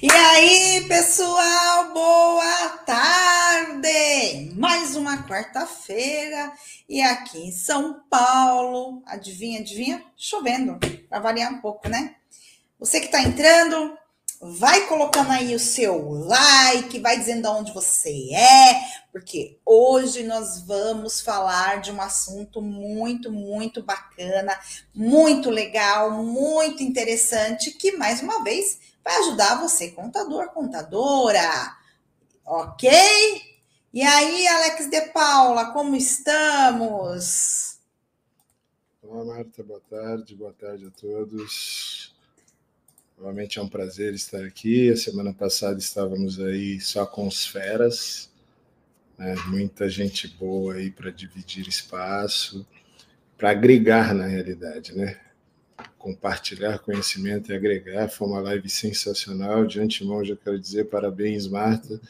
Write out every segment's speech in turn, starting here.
E aí, pessoal, boa tarde! Mais uma quarta-feira e aqui em São Paulo, adivinha, adivinha? Chovendo, para variar um pouco, né? Você que está entrando, vai colocando aí o seu like, vai dizendo onde você é, porque hoje nós vamos falar de um assunto muito, muito bacana, muito legal, muito interessante, que mais uma vez vai ajudar você, contador, contadora. Ok? E aí, Alex de Paula, como estamos? Olá, Marta, boa tarde, boa tarde a todos. Novamente é um prazer estar aqui. A semana passada estávamos aí só com os feras, né? muita gente boa aí para dividir espaço, para agregar na realidade, né? Compartilhar conhecimento e agregar. Foi uma live sensacional. De antemão, já quero dizer parabéns, Marta,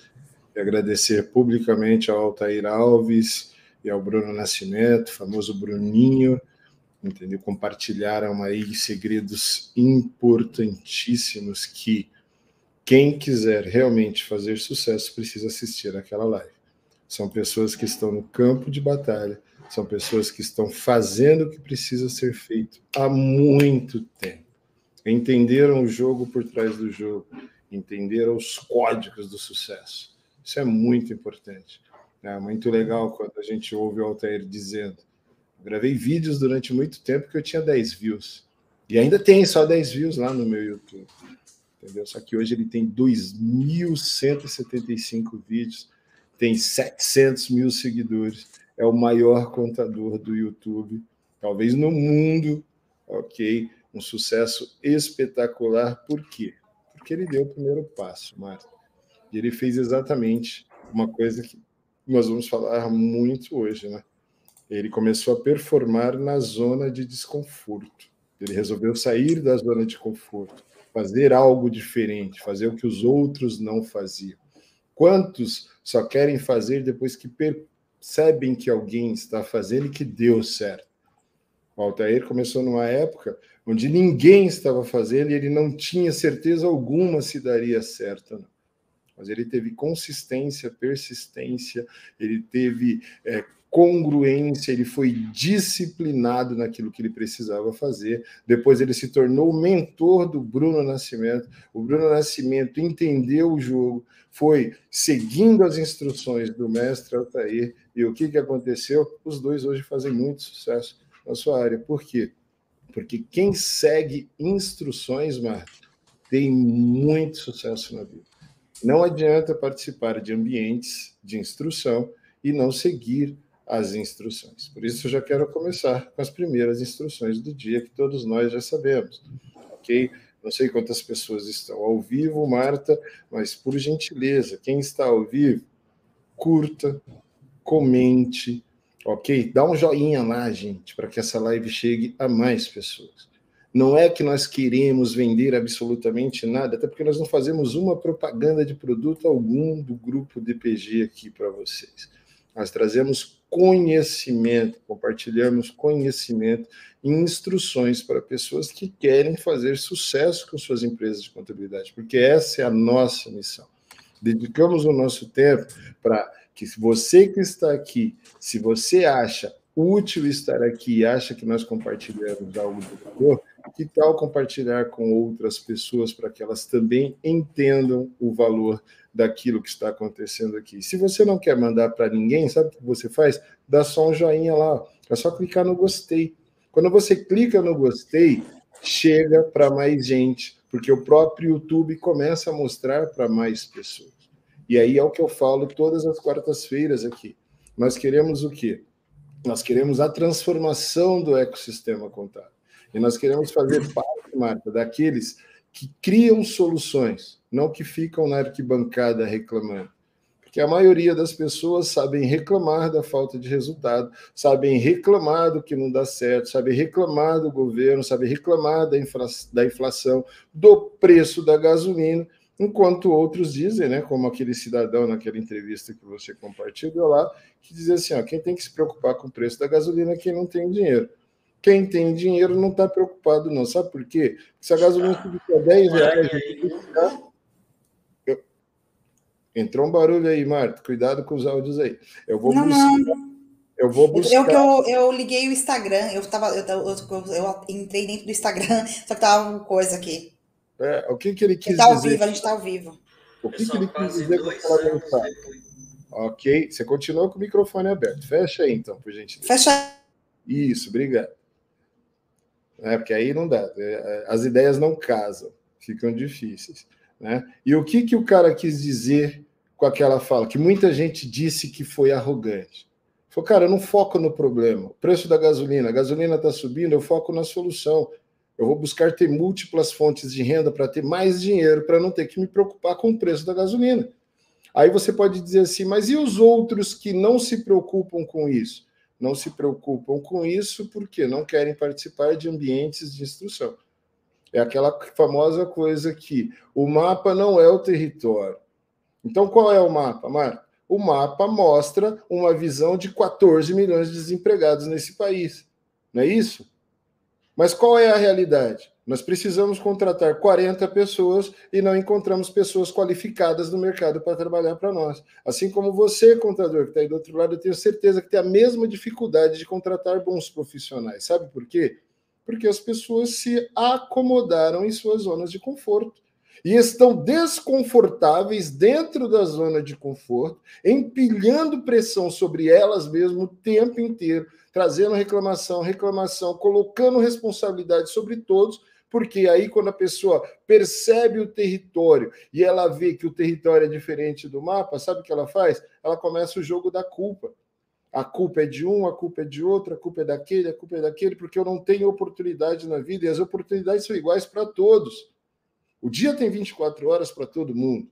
e agradecer publicamente ao Altair Alves e ao Bruno Nascimento, famoso Bruninho, entendeu? Compartilharam aí segredos importantíssimos que quem quiser realmente fazer sucesso precisa assistir aquela live. São pessoas que estão no campo de batalha, são pessoas que estão fazendo o que precisa ser feito há muito tempo. Entenderam o jogo por trás do jogo, entenderam os códigos do sucesso. Isso é muito importante. É muito legal quando a gente ouve o Altair dizendo: gravei vídeos durante muito tempo que eu tinha 10 views. E ainda tem só 10 views lá no meu YouTube. Entendeu? Só que hoje ele tem 2.175 vídeos, tem 700 mil seguidores é o maior contador do YouTube, talvez no mundo, ok? Um sucesso espetacular. Por quê? Porque ele deu o primeiro passo, Marta. E ele fez exatamente uma coisa que nós vamos falar muito hoje, né? Ele começou a performar na zona de desconforto. Ele resolveu sair da zona de conforto, fazer algo diferente, fazer o que os outros não faziam. Quantos só querem fazer depois que per percebem que alguém está fazendo e que deu certo. O Altair começou numa época onde ninguém estava fazendo e ele não tinha certeza alguma se daria certo. Mas ele teve consistência, persistência, ele teve é, congruência, ele foi disciplinado naquilo que ele precisava fazer. Depois ele se tornou mentor do Bruno Nascimento. O Bruno Nascimento entendeu o jogo, foi seguindo as instruções do mestre Altair. E o que, que aconteceu? Os dois hoje fazem muito sucesso na sua área. Por quê? Porque quem segue instruções, Marta, tem muito sucesso na vida. Não adianta participar de ambientes de instrução e não seguir as instruções. Por isso, eu já quero começar com as primeiras instruções do dia, que todos nós já sabemos. Ok? Não sei quantas pessoas estão ao vivo, Marta, mas por gentileza, quem está ao vivo, curta, comente, ok? Dá um joinha lá, gente, para que essa live chegue a mais pessoas. Não é que nós queremos vender absolutamente nada, até porque nós não fazemos uma propaganda de produto algum do grupo DPG aqui para vocês. Nós trazemos conhecimento, compartilhamos conhecimento e instruções para pessoas que querem fazer sucesso com suas empresas de contabilidade, porque essa é a nossa missão. Dedicamos o nosso tempo para que você que está aqui, se você acha útil estar aqui e acha que nós compartilhamos algo do valor, que tal compartilhar com outras pessoas para que elas também entendam o valor daquilo que está acontecendo aqui? Se você não quer mandar para ninguém, sabe o que você faz? Dá só um joinha lá, é só clicar no gostei. Quando você clica no gostei, chega para mais gente, porque o próprio YouTube começa a mostrar para mais pessoas. E aí é o que eu falo todas as quartas-feiras aqui. Nós queremos o quê? Nós queremos a transformação do ecossistema contábil. E nós queremos fazer parte, Marta, daqueles que criam soluções, não que ficam na arquibancada reclamando. Porque a maioria das pessoas sabem reclamar da falta de resultado, sabem reclamar do que não dá certo, sabem reclamar do governo, sabem reclamar da, infla da inflação, do preço da gasolina, enquanto outros dizem, né, como aquele cidadão naquela entrevista que você compartilhou lá, que dizia assim: ó, quem tem que se preocupar com o preço da gasolina é quem não tem dinheiro. Quem tem dinheiro não está preocupado, não. Sabe por quê? Se a gasolina subir para 10 reais, Entrou um barulho aí, Marta. Cuidado com os áudios aí. Eu vou não, buscar. Não. Eu vou buscar. Eu, eu, eu liguei o Instagram, eu, tava, eu, eu, eu, entrei dentro do Instagram, só que tava uma coisa aqui. É, o que, que ele quis tá ao dizer? vivo, a gente está ao vivo. O que, que ele quis dizer com aquela mensagem? Ok, você continua com o microfone aberto. Fecha aí, então, por gentileza. Fecha. Isso, obrigado. É, porque aí não dá. É, as ideias não casam, ficam difíceis. Né? E o que, que o cara quis dizer com aquela fala? Que muita gente disse que foi arrogante. Falou, cara, eu não foco no problema. O preço da gasolina, a gasolina está subindo, eu foco na solução. Eu vou buscar ter múltiplas fontes de renda para ter mais dinheiro, para não ter que me preocupar com o preço da gasolina. Aí você pode dizer assim, mas e os outros que não se preocupam com isso? Não se preocupam com isso porque não querem participar de ambientes de instrução. É aquela famosa coisa que o mapa não é o território. Então, qual é o mapa, Marta? O mapa mostra uma visão de 14 milhões de desempregados nesse país. Não é isso? Mas qual é a realidade? Nós precisamos contratar 40 pessoas e não encontramos pessoas qualificadas no mercado para trabalhar para nós. Assim como você, contador, que está aí do outro lado, eu tenho certeza que tem a mesma dificuldade de contratar bons profissionais. Sabe por quê? Porque as pessoas se acomodaram em suas zonas de conforto e estão desconfortáveis dentro da zona de conforto, empilhando pressão sobre elas mesmo o tempo inteiro, trazendo reclamação, reclamação, colocando responsabilidade sobre todos, porque aí quando a pessoa percebe o território e ela vê que o território é diferente do mapa, sabe o que ela faz? Ela começa o jogo da culpa. A culpa é de um, a culpa é de outro, a culpa é daquele, a culpa é daquele, porque eu não tenho oportunidade na vida e as oportunidades são iguais para todos. O dia tem 24 horas para todo mundo.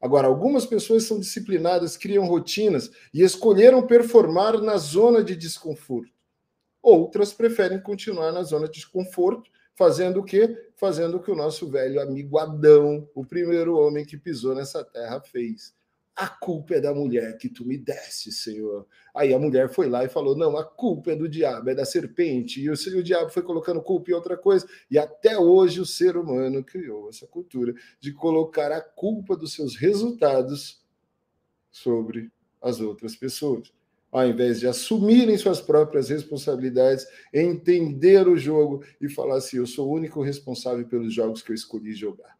Agora, algumas pessoas são disciplinadas, criam rotinas e escolheram performar na zona de desconforto. Outras preferem continuar na zona de desconforto, fazendo o quê? Fazendo o que o nosso velho amigo Adão, o primeiro homem que pisou nessa terra, fez a culpa é da mulher que tu me deste, Senhor. Aí a mulher foi lá e falou: não, a culpa é do diabo, é da serpente. E o, e o diabo foi colocando culpa em outra coisa. E até hoje o ser humano criou essa cultura de colocar a culpa dos seus resultados sobre as outras pessoas. Ao invés de assumirem suas próprias responsabilidades, entender o jogo e falar assim: eu sou o único responsável pelos jogos que eu escolhi jogar.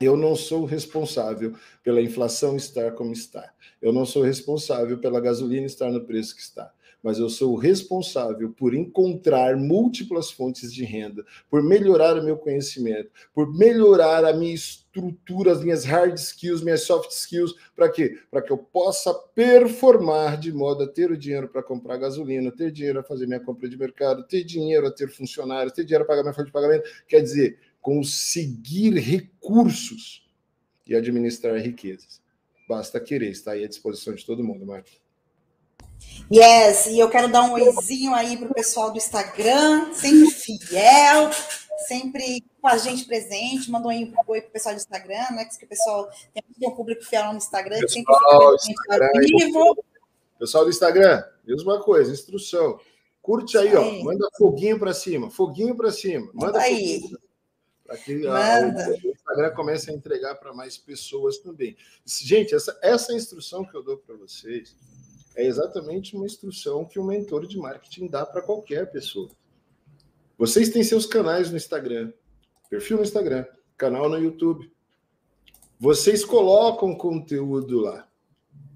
Eu não sou responsável pela inflação estar como está. Eu não sou responsável pela gasolina estar no preço que está. Mas eu sou responsável por encontrar múltiplas fontes de renda, por melhorar o meu conhecimento, por melhorar a minha estrutura, as minhas hard skills, minhas soft skills, para quê? Para que eu possa performar de modo a ter o dinheiro para comprar gasolina, ter dinheiro a fazer minha compra de mercado, ter dinheiro a ter funcionários, ter dinheiro a pagar minha folha de pagamento. Quer dizer, conseguir recursos e administrar riquezas. Basta querer, está aí à disposição de todo mundo, Marcos. Yes, e eu quero dar um oizinho aí para o pessoal do Instagram, sempre fiel, sempre com a gente presente. Mandou um oi para o pessoal do Instagram, né? Que o pessoal tem um público fiel no Instagram, pessoal, sempre fica vivo. Pessoal do Instagram, mesma coisa, instrução. Curte aí, ó. Manda foguinho para cima, foguinho para cima. Manda, manda aí. Para que a, o Instagram comece a entregar para mais pessoas também. Gente, essa, essa instrução que eu dou para vocês é exatamente uma instrução que um mentor de marketing dá para qualquer pessoa. Vocês têm seus canais no Instagram, perfil no Instagram, canal no YouTube. Vocês colocam conteúdo lá.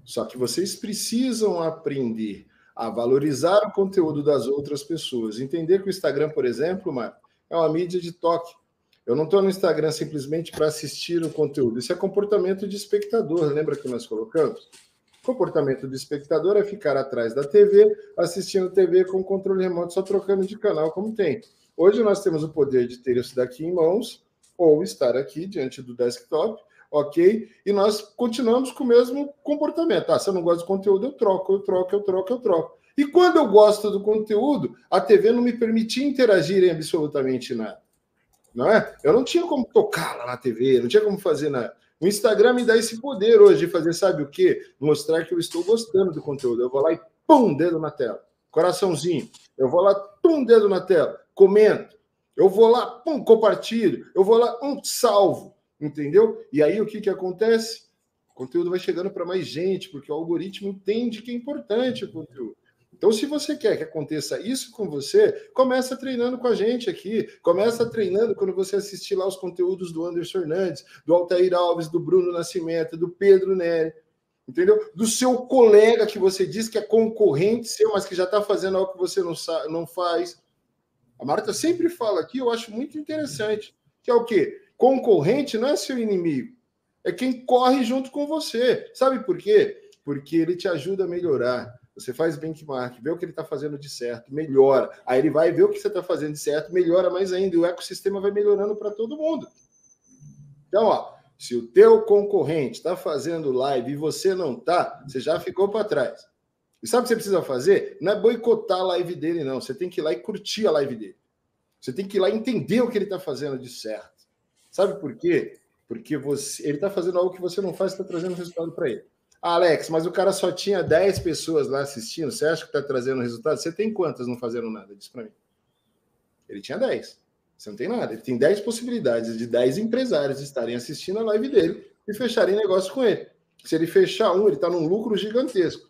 Só que vocês precisam aprender a valorizar o conteúdo das outras pessoas. Entender que o Instagram, por exemplo, Marco, é uma mídia de toque. Eu não estou no Instagram simplesmente para assistir o conteúdo. Isso é comportamento de espectador, lembra que nós colocamos? Comportamento do espectador é ficar atrás da TV, assistindo TV com controle remoto, só trocando de canal, como tem. Hoje nós temos o poder de ter isso daqui em mãos, ou estar aqui diante do desktop, ok? E nós continuamos com o mesmo comportamento. Ah, se eu não gosto do conteúdo, eu troco, eu troco, eu troco, eu troco. E quando eu gosto do conteúdo, a TV não me permitia interagir em absolutamente nada não é? Eu não tinha como tocar lá na TV, não tinha como fazer nada. O Instagram me dá esse poder hoje de fazer, sabe o quê? Mostrar que eu estou gostando do conteúdo. Eu vou lá e pum, dedo na tela. Coraçãozinho. Eu vou lá, pum, dedo na tela. Comento. Eu vou lá, pum, compartilho. Eu vou lá, um salvo. Entendeu? E aí o que, que acontece? O conteúdo vai chegando para mais gente, porque o algoritmo entende que é importante o conteúdo. Então, se você quer que aconteça isso com você, começa treinando com a gente aqui. Começa treinando quando você assistir lá os conteúdos do Anderson Hernandes, do Altair Alves, do Bruno Nascimento, do Pedro Nery, entendeu? Do seu colega que você diz que é concorrente seu, mas que já está fazendo algo que você não, não faz. A Marta sempre fala aqui, eu acho muito interessante, que é o quê? Concorrente não é seu inimigo, é quem corre junto com você. Sabe por quê? Porque ele te ajuda a melhorar você faz benchmark, vê o que ele está fazendo de certo, melhora. Aí ele vai ver o que você está fazendo de certo, melhora mais ainda. E o ecossistema vai melhorando para todo mundo. Então, ó, se o teu concorrente está fazendo live e você não está, você já ficou para trás. E sabe o que você precisa fazer? Não é boicotar a live dele, não. Você tem que ir lá e curtir a live dele. Você tem que ir lá e entender o que ele está fazendo de certo. Sabe por quê? Porque você, ele está fazendo algo que você não faz, está trazendo resultado para ele. Alex, mas o cara só tinha 10 pessoas lá assistindo. Você acha que está trazendo resultado? Você tem quantas não fazendo nada? Diz para mim. Ele tinha 10. Você não tem nada. Ele tem 10 possibilidades de 10 empresários estarem assistindo a live dele e fecharem negócio com ele. Se ele fechar um, ele está num lucro gigantesco.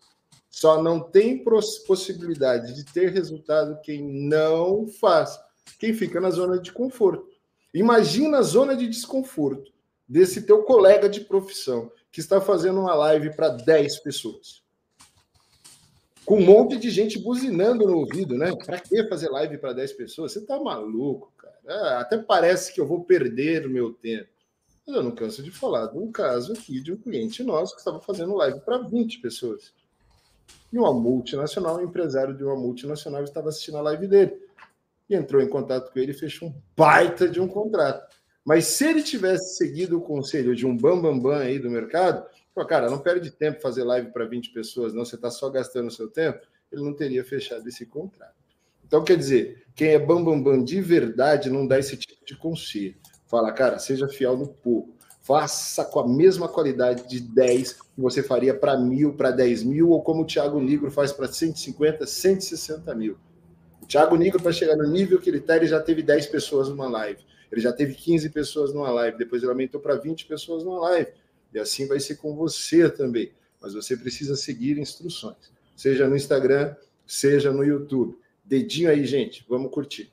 Só não tem possibilidade de ter resultado quem não faz. Quem fica na zona de conforto. Imagina a zona de desconforto desse teu colega de profissão que está fazendo uma live para 10 pessoas. Com um monte de gente buzinando no ouvido, né? Para que fazer live para 10 pessoas? Você tá maluco, cara. É, até parece que eu vou perder o meu tempo. Mas eu não canso de falar de um caso aqui de um cliente nosso que estava fazendo live para 20 pessoas. E uma multinacional, um empresário de uma multinacional estava assistindo a live dele. E entrou em contato com ele e fechou um baita de um contrato. Mas se ele tivesse seguido o conselho de um bambambam bam, bam aí do mercado, pô, cara, não perde tempo fazer live para 20 pessoas, não, você está só gastando o seu tempo, ele não teria fechado esse contrato. Então, quer dizer, quem é bambambam bam, bam de verdade não dá esse tipo de conselho. Fala, cara, seja fiel no pouco. Faça com a mesma qualidade de 10 que você faria para mil, para 10 mil, ou como o Thiago Nigro faz para 150, 160 mil. O Thiago Nigro, para chegar no nível que ele está, ele já teve 10 pessoas numa live. Ele já teve 15 pessoas numa live, depois ele aumentou para 20 pessoas numa live. E assim vai ser com você também. Mas você precisa seguir instruções, seja no Instagram, seja no YouTube. Dedinho aí, gente, vamos curtir.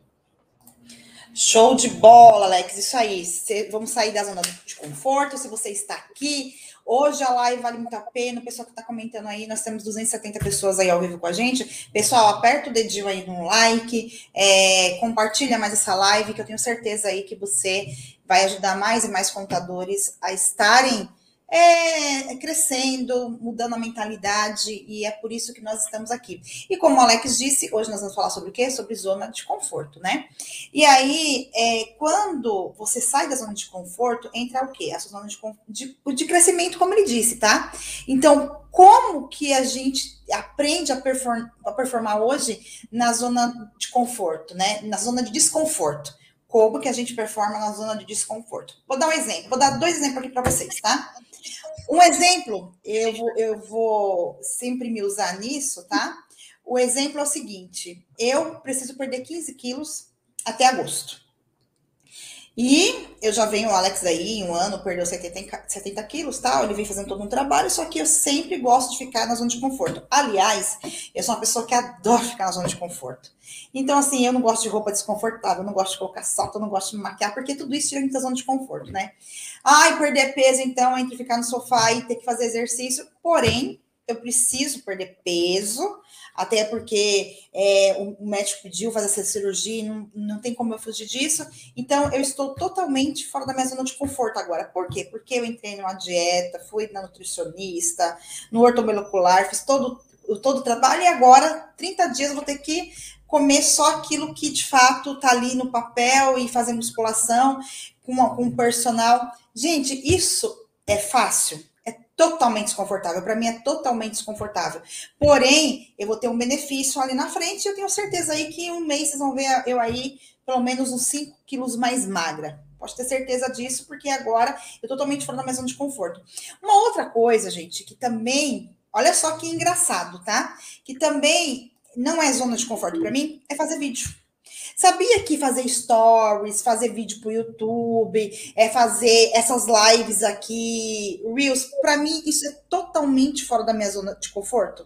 Show de bola, Alex. Isso aí. Vamos sair da zona de conforto. Se você está aqui, Hoje a live vale muito a pena. O pessoal que está comentando aí, nós temos 270 pessoas aí ao vivo com a gente. Pessoal, aperta o dedinho aí no like, é, compartilha mais essa live, que eu tenho certeza aí que você vai ajudar mais e mais contadores a estarem é, crescendo, mudando a mentalidade, e é por isso que nós estamos aqui. E como o Alex disse, hoje nós vamos falar sobre o quê? Sobre zona de conforto, né? E aí, é, quando você sai da zona de conforto, entra o quê? A zona de, de, de crescimento, como ele disse, tá? Então, como que a gente aprende a, perform, a performar hoje na zona de conforto, né? Na zona de desconforto como que a gente performa na zona de desconforto. Vou dar um exemplo, vou dar dois exemplos aqui para vocês, tá? Um exemplo, eu vou, eu vou sempre me usar nisso, tá? O exemplo é o seguinte: eu preciso perder 15 quilos até agosto. E eu já venho, o Alex aí, um ano, perdeu 70, 70 quilos, tal. Ele vem fazendo todo um trabalho, só que eu sempre gosto de ficar na zona de conforto. Aliás, eu sou uma pessoa que adora ficar na zona de conforto. Então, assim, eu não gosto de roupa desconfortável, eu não gosto de colocar salto, eu não gosto de me maquiar, porque tudo isso tira muita zona de conforto, né? Ai, perder peso, então, entre ficar no sofá e ter que fazer exercício. Porém, eu preciso perder peso até porque é, o médico pediu fazer essa cirurgia, não, não tem como eu fugir disso. Então, eu estou totalmente fora da minha zona de conforto agora. Por quê? Porque eu entrei numa dieta, fui na nutricionista, no ortomolecular, fiz todo, todo o trabalho e agora, 30 dias, eu vou ter que comer só aquilo que de fato está ali no papel e fazer musculação com, com personal. Gente, isso é fácil? Totalmente desconfortável. Para mim é totalmente desconfortável. Porém, eu vou ter um benefício ali na frente eu tenho certeza aí que em um mês vocês vão ver eu aí pelo menos uns 5 quilos mais magra. Pode ter certeza disso, porque agora eu totalmente fora da minha zona de conforto. Uma outra coisa, gente, que também, olha só que engraçado, tá? Que também não é zona de conforto para mim, é fazer vídeo. Sabia que fazer stories, fazer vídeo para o YouTube, é fazer essas lives aqui, Reels, para mim isso é totalmente fora da minha zona de conforto.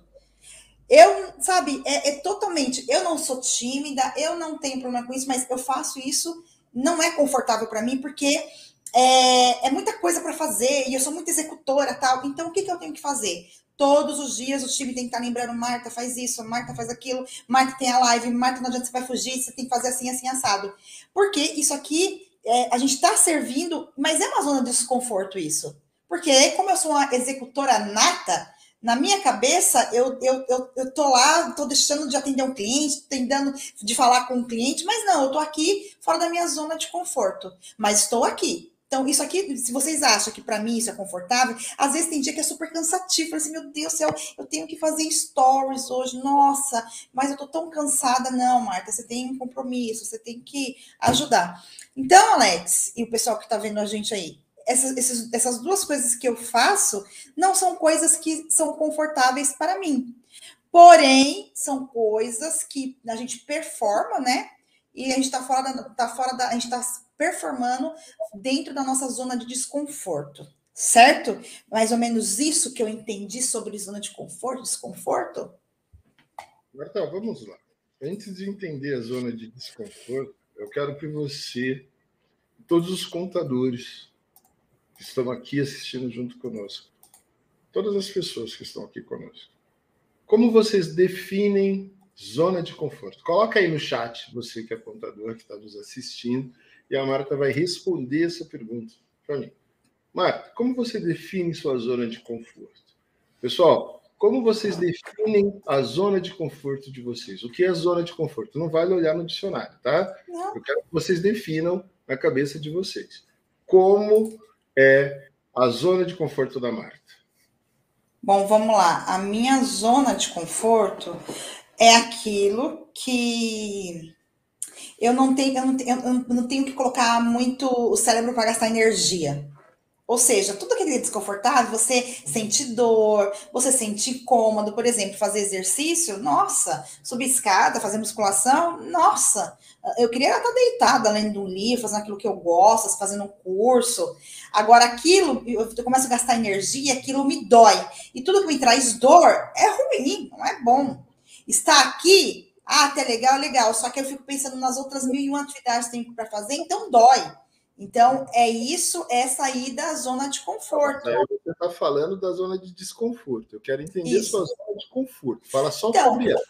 Eu, sabe, é, é, totalmente. Eu não sou tímida, eu não tenho problema com isso, mas eu faço isso, não é confortável para mim, porque é, é muita coisa para fazer e eu sou muito executora tal. Então, o que, que eu tenho que fazer? Todos os dias o time tem que estar lembrando, Marta faz isso, Marta faz aquilo, Marta tem a live, Marta não adianta você vai fugir, você tem que fazer assim, assim, assado. Porque isso aqui, é, a gente está servindo, mas é uma zona de desconforto isso. Porque como eu sou uma executora nata, na minha cabeça, eu, eu, eu, eu tô lá, tô deixando de atender um cliente, tentando de falar com um cliente, mas não, eu tô aqui fora da minha zona de conforto. Mas estou aqui. Então, isso aqui, se vocês acham que para mim isso é confortável, às vezes tem dia que é super cansativo. Assim, meu Deus do céu, eu tenho que fazer stories hoje, nossa, mas eu tô tão cansada. Não, Marta, você tem um compromisso, você tem que ajudar. Então, Alex, e o pessoal que tá vendo a gente aí, essas, essas, essas duas coisas que eu faço não são coisas que são confortáveis para mim. Porém, são coisas que a gente performa, né? E a gente está fora da, tá fora da. A gente está performando dentro da nossa zona de desconforto, certo? Mais ou menos isso que eu entendi sobre zona de conforto, desconforto. Marta, vamos lá. Antes de entender a zona de desconforto, eu quero que você, todos os contadores que estão aqui assistindo junto conosco, todas as pessoas que estão aqui conosco, como vocês definem zona de conforto? Coloca aí no chat, você que é contador, que está nos assistindo, e a Marta vai responder essa pergunta para mim. Marta, como você define sua zona de conforto? Pessoal, como vocês definem a zona de conforto de vocês? O que é zona de conforto? Não vale olhar no dicionário, tá? Não. Eu quero que vocês definam na cabeça de vocês. Como é a zona de conforto da Marta? Bom, vamos lá. A minha zona de conforto é aquilo que eu não tenho, eu não tenho, eu não tenho que colocar muito o cérebro para gastar energia. Ou seja, tudo que é desconfortável, você sente dor, você sente incômodo, por exemplo, fazer exercício, nossa, subir escada, fazer musculação, nossa, eu queria estar deitada lendo um livro, fazendo aquilo que eu gosto, fazendo um curso. Agora, aquilo, eu começo a gastar energia, aquilo me dói. E tudo que me traz dor é ruim, não é bom. Está aqui ah, até legal, legal. Só que eu fico pensando nas outras mil e uma atividades que tem para fazer, então dói. Então, é isso, é sair da zona de conforto. Aí você está falando da zona de desconforto. Eu quero entender isso. sua zona de conforto. Fala só então, sobre ela.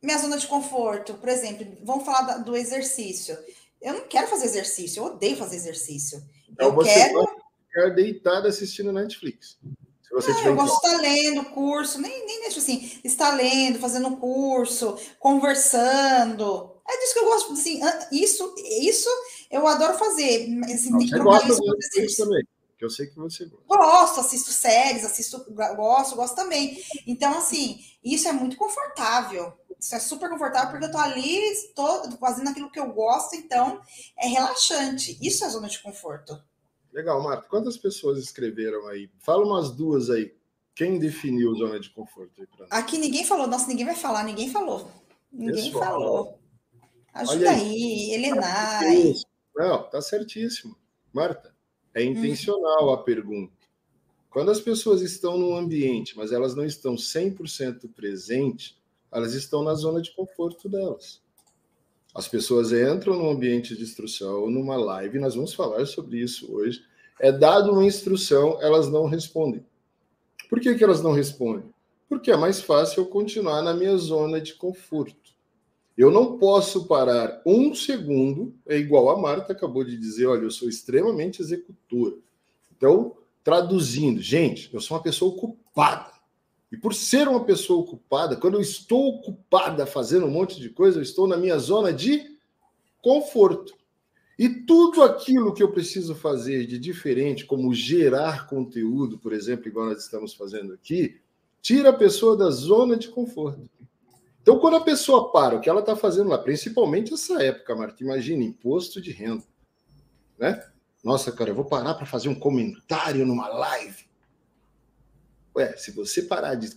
Minha zona de conforto, por exemplo, vamos falar do exercício. Eu não quero fazer exercício, eu odeio fazer exercício. Então, eu você quero. Ficar deitada assistindo Netflix você é, eu gosto de estar lendo curso, nem, nem deixo assim, estar lendo, fazendo curso, conversando. É disso que eu gosto, assim, isso, isso eu adoro fazer. Assim, Não, você gosta disso também, que eu sei que você gosta. Gosto, assisto séries, assisto, gosto, gosto também. Então, assim, isso é muito confortável. Isso é super confortável, porque eu tô ali, estou fazendo aquilo que eu gosto, então é relaxante. Isso é zona de conforto. Legal, Marta. Quantas pessoas escreveram aí? Fala umas duas aí. Quem definiu zona de conforto aí para Aqui ninguém falou. Nossa, ninguém vai falar. Ninguém falou. Ninguém Pessoal, falou. Ajuda aí, aí Helenai. Não, tá certíssimo. Marta, é hum. intencional hum. a pergunta. Quando as pessoas estão num ambiente, mas elas não estão 100% presentes, elas estão na zona de conforto delas. As pessoas entram num ambiente de instrução, numa live, nós vamos falar sobre isso hoje. É dado uma instrução, elas não respondem. Por que, que elas não respondem? Porque é mais fácil eu continuar na minha zona de conforto. Eu não posso parar um segundo, é igual a Marta acabou de dizer, olha, eu sou extremamente executora. Então, traduzindo, gente, eu sou uma pessoa ocupada. E por ser uma pessoa ocupada, quando eu estou ocupada fazendo um monte de coisa, eu estou na minha zona de conforto. E tudo aquilo que eu preciso fazer de diferente, como gerar conteúdo, por exemplo, igual nós estamos fazendo aqui, tira a pessoa da zona de conforto. Então, quando a pessoa para, o que ela está fazendo lá, principalmente essa época, Marta, imagina, imposto de renda. Né? Nossa, cara, eu vou parar para fazer um comentário numa live. Ué, se você parar de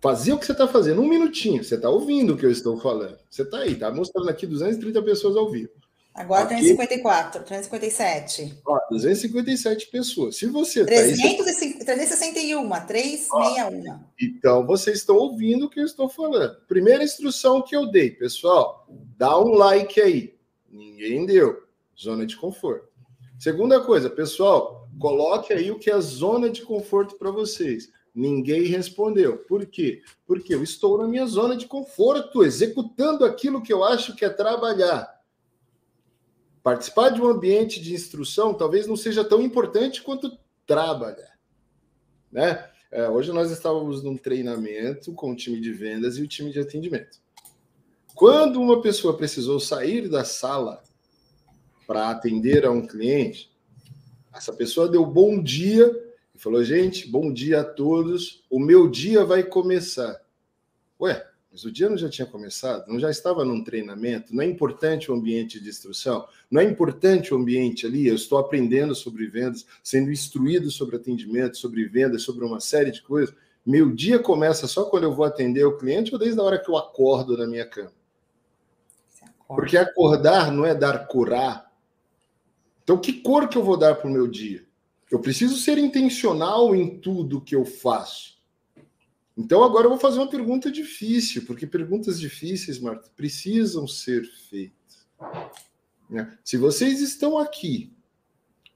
fazer o que você está fazendo, um minutinho. Você está ouvindo o que eu estou falando. Você está aí, está mostrando aqui 230 pessoas ao vivo. Agora aqui, 354, 357. Ó, 257 pessoas. Se você 361, tá 361, 361. Então, vocês estão ouvindo o que eu estou falando. Primeira instrução que eu dei, pessoal, dá um like aí. Ninguém deu. Zona de conforto. Segunda coisa, pessoal, coloque aí o que é zona de conforto para vocês. Ninguém respondeu. Por quê? Porque eu estou na minha zona de conforto, executando aquilo que eu acho que é trabalhar. Participar de um ambiente de instrução talvez não seja tão importante quanto trabalhar. Né? É, hoje nós estávamos num treinamento com o time de vendas e o time de atendimento. Quando uma pessoa precisou sair da sala para atender a um cliente, essa pessoa deu bom dia e falou: Gente, bom dia a todos, o meu dia vai começar. Ué, mas o dia não já tinha começado? Não já estava num treinamento? Não é importante o ambiente de instrução? Não é importante o ambiente ali? Eu estou aprendendo sobre vendas, sendo instruído sobre atendimento, sobre vendas, sobre uma série de coisas. Meu dia começa só quando eu vou atender o cliente ou desde a hora que eu acordo na minha cama? Porque acordar não é dar curar. Então, que cor que eu vou dar para o meu dia? Eu preciso ser intencional em tudo que eu faço. Então, agora eu vou fazer uma pergunta difícil, porque perguntas difíceis, Marta, precisam ser feitas. Né? Se vocês estão aqui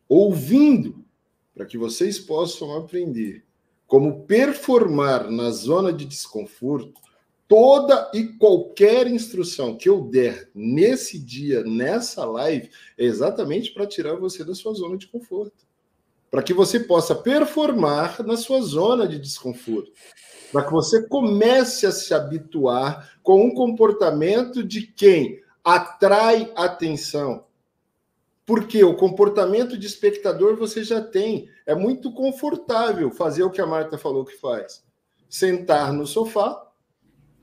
ouvindo, para que vocês possam aprender como performar na zona de desconforto, toda e qualquer instrução que eu der nesse dia, nessa live, é exatamente para tirar você da sua zona de conforto. Para que você possa performar na sua zona de desconforto para que você comece a se habituar com um comportamento de quem atrai atenção. Porque o comportamento de espectador você já tem. É muito confortável fazer o que a Marta falou que faz. Sentar no sofá,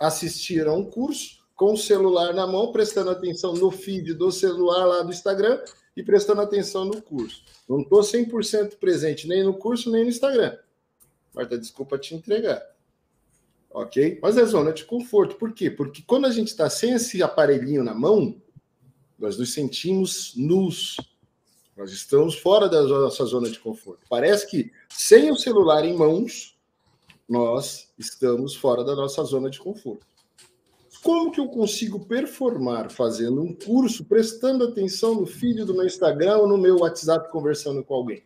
assistir a um curso, com o celular na mão, prestando atenção no feed do celular lá do Instagram e prestando atenção no curso. Não estou 100% presente nem no curso, nem no Instagram. Marta, desculpa te entregar ok? Mas é zona de conforto. Por quê? Porque quando a gente está sem esse aparelhinho na mão, nós nos sentimos nus. Nós estamos fora da nossa zona de conforto. Parece que sem o celular em mãos, nós estamos fora da nossa zona de conforto. Como que eu consigo performar fazendo um curso, prestando atenção no feed do meu Instagram ou no meu WhatsApp conversando com alguém?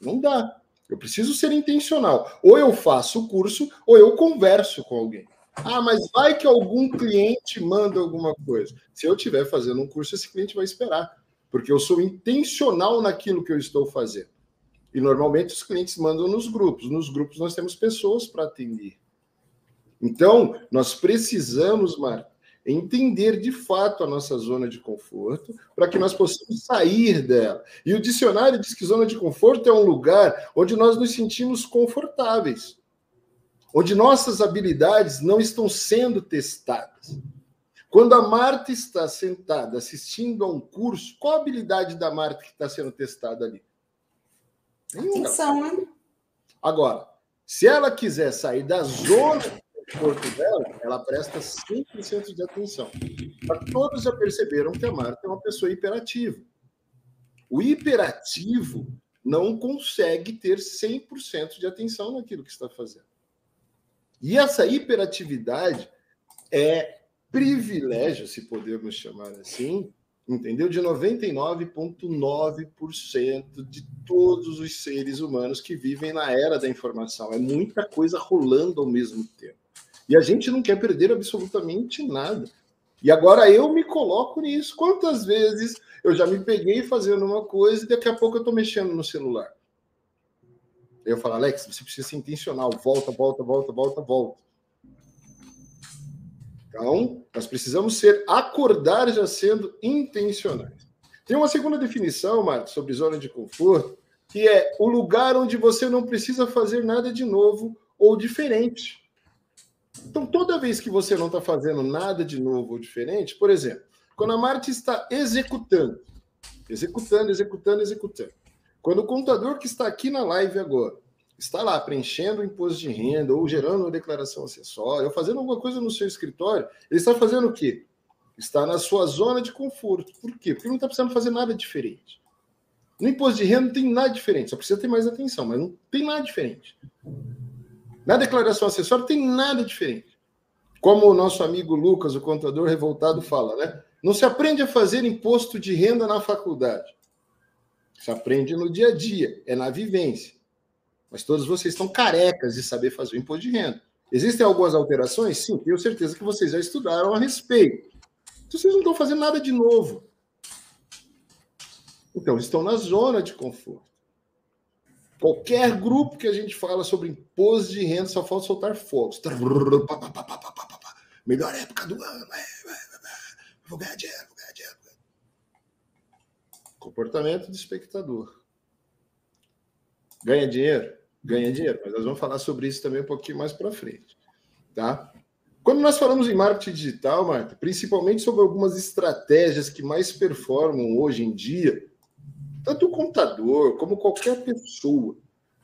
Não dá. Eu preciso ser intencional. Ou eu faço o curso, ou eu converso com alguém. Ah, mas vai que algum cliente manda alguma coisa. Se eu estiver fazendo um curso, esse cliente vai esperar, porque eu sou intencional naquilo que eu estou fazendo. E normalmente os clientes mandam nos grupos. Nos grupos nós temos pessoas para atender. Então, nós precisamos, Marco, entender de fato a nossa zona de conforto, para que nós possamos sair dela. E o dicionário diz que zona de conforto é um lugar onde nós nos sentimos confortáveis, onde nossas habilidades não estão sendo testadas. Quando a Marta está sentada assistindo a um curso, qual a habilidade da Marta que está sendo testada ali? Atenção, né? Agora, se ela quiser sair da zona corpo dela, ela presta 100% de atenção. Mas todos já perceberam que a Marta é uma pessoa hiperativa. O hiperativo não consegue ter 100% de atenção naquilo que está fazendo. E essa hiperatividade é privilégio, se podemos chamar assim, entendeu? De 99,9% de todos os seres humanos que vivem na era da informação. É muita coisa rolando ao mesmo tempo. E a gente não quer perder absolutamente nada. E agora eu me coloco nisso. Quantas vezes eu já me peguei fazendo uma coisa e daqui a pouco eu estou mexendo no celular? Eu falo, Alex, você precisa ser intencional. Volta, volta, volta, volta, volta. Então, nós precisamos ser acordar já sendo intencionais. Tem uma segunda definição, Marcos, sobre zona de conforto, que é o lugar onde você não precisa fazer nada de novo ou diferente. Então, toda vez que você não está fazendo nada de novo ou diferente, por exemplo, quando a Marte está executando, executando, executando, executando. Quando o contador que está aqui na live agora está lá preenchendo o imposto de renda, ou gerando uma declaração acessória, ou fazendo alguma coisa no seu escritório, ele está fazendo o quê? Está na sua zona de conforto. Por quê? Porque não está precisando fazer nada diferente. No imposto de renda não tem nada diferente, só precisa ter mais atenção, mas não tem nada diferente. Na declaração acessória não tem nada diferente. Como o nosso amigo Lucas, o contador revoltado, fala, né? Não se aprende a fazer imposto de renda na faculdade. Se aprende no dia a dia, é na vivência. Mas todos vocês estão carecas de saber fazer o imposto de renda. Existem algumas alterações? Sim, tenho certeza que vocês já estudaram a respeito. Então, vocês não estão fazendo nada de novo. Então, estão na zona de conforto. Qualquer grupo que a gente fala sobre imposto de renda só falta soltar fogos. Melhor época do ano. Vou ganhar dinheiro, vou ganhar dinheiro. Comportamento do espectador. Ganha dinheiro? Ganha dinheiro, mas nós vamos falar sobre isso também um pouquinho mais para frente. Tá? Quando nós falamos em marketing digital, Marta, principalmente sobre algumas estratégias que mais performam hoje em dia, tanto o contador como qualquer pessoa,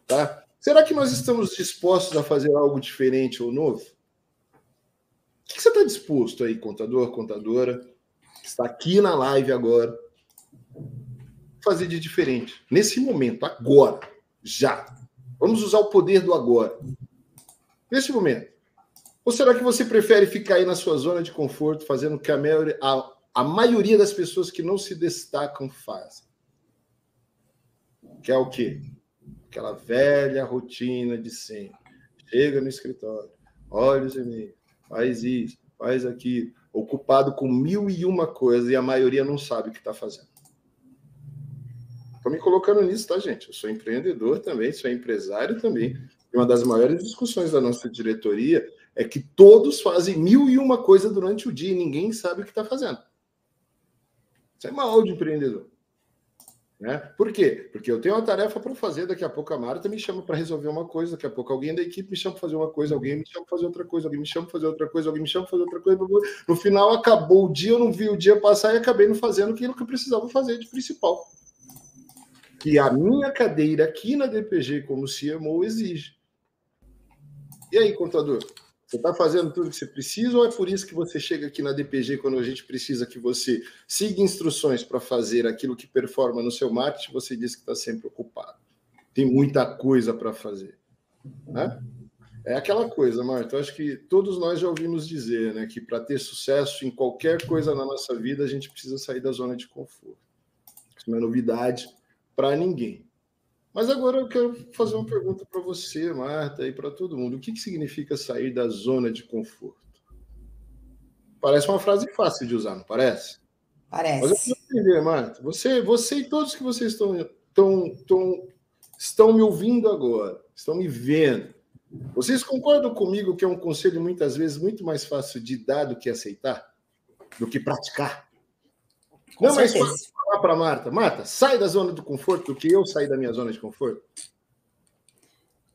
tá? Será que nós estamos dispostos a fazer algo diferente ou novo? O que você está disposto aí, contador, contadora, que está aqui na live agora, fazer de diferente? Nesse momento, agora, já. Vamos usar o poder do agora. Nesse momento. Ou será que você prefere ficar aí na sua zona de conforto, fazendo o que a maioria, a, a maioria das pessoas que não se destacam fazem? Que é o quê? Aquela velha rotina de sempre. Chega no escritório, olha os e-mails, faz isso, faz aquilo, ocupado com mil e uma coisas e a maioria não sabe o que está fazendo. Me colocando nisso, tá, gente? Eu sou empreendedor também, sou empresário também. E uma das maiores discussões da nossa diretoria é que todos fazem mil e uma coisa durante o dia e ninguém sabe o que está fazendo. Isso é mal de empreendedor. Né? Por quê? Porque eu tenho uma tarefa para fazer, daqui a pouco a Marta me chama para resolver uma coisa, daqui a pouco alguém da equipe me chama para fazer uma coisa, alguém me chama para fazer outra coisa, alguém me chama para fazer outra coisa, alguém me chama para fazer outra coisa. No final acabou o dia, eu não vi o dia passar e acabei não fazendo aquilo que eu precisava fazer de principal. Que a minha cadeira aqui na DPG como CMO exige. E aí, contador? Você está fazendo tudo que você precisa ou é por isso que você chega aqui na DPG quando a gente precisa que você siga instruções para fazer aquilo que performa no seu marketing? Você diz que está sempre ocupado. Tem muita coisa para fazer. Né? É aquela coisa, Marta. Acho que todos nós já ouvimos dizer né, que para ter sucesso em qualquer coisa na nossa vida, a gente precisa sair da zona de conforto. Isso não é novidade para ninguém. Mas agora eu quero fazer uma pergunta para você, Marta, e para todo mundo. O que, que significa sair da zona de conforto? Parece uma frase fácil de usar, não parece? Parece. Mas eu quero entender, Marta. Você, você e todos que vocês estão, estão, estão, estão me ouvindo agora, estão me vendo. Vocês concordam comigo que é um conselho muitas vezes muito mais fácil de dar do que aceitar? Do que praticar? Com não certeza. mais fácil falar para Marta, Marta, sai da zona do conforto que eu sair da minha zona de conforto?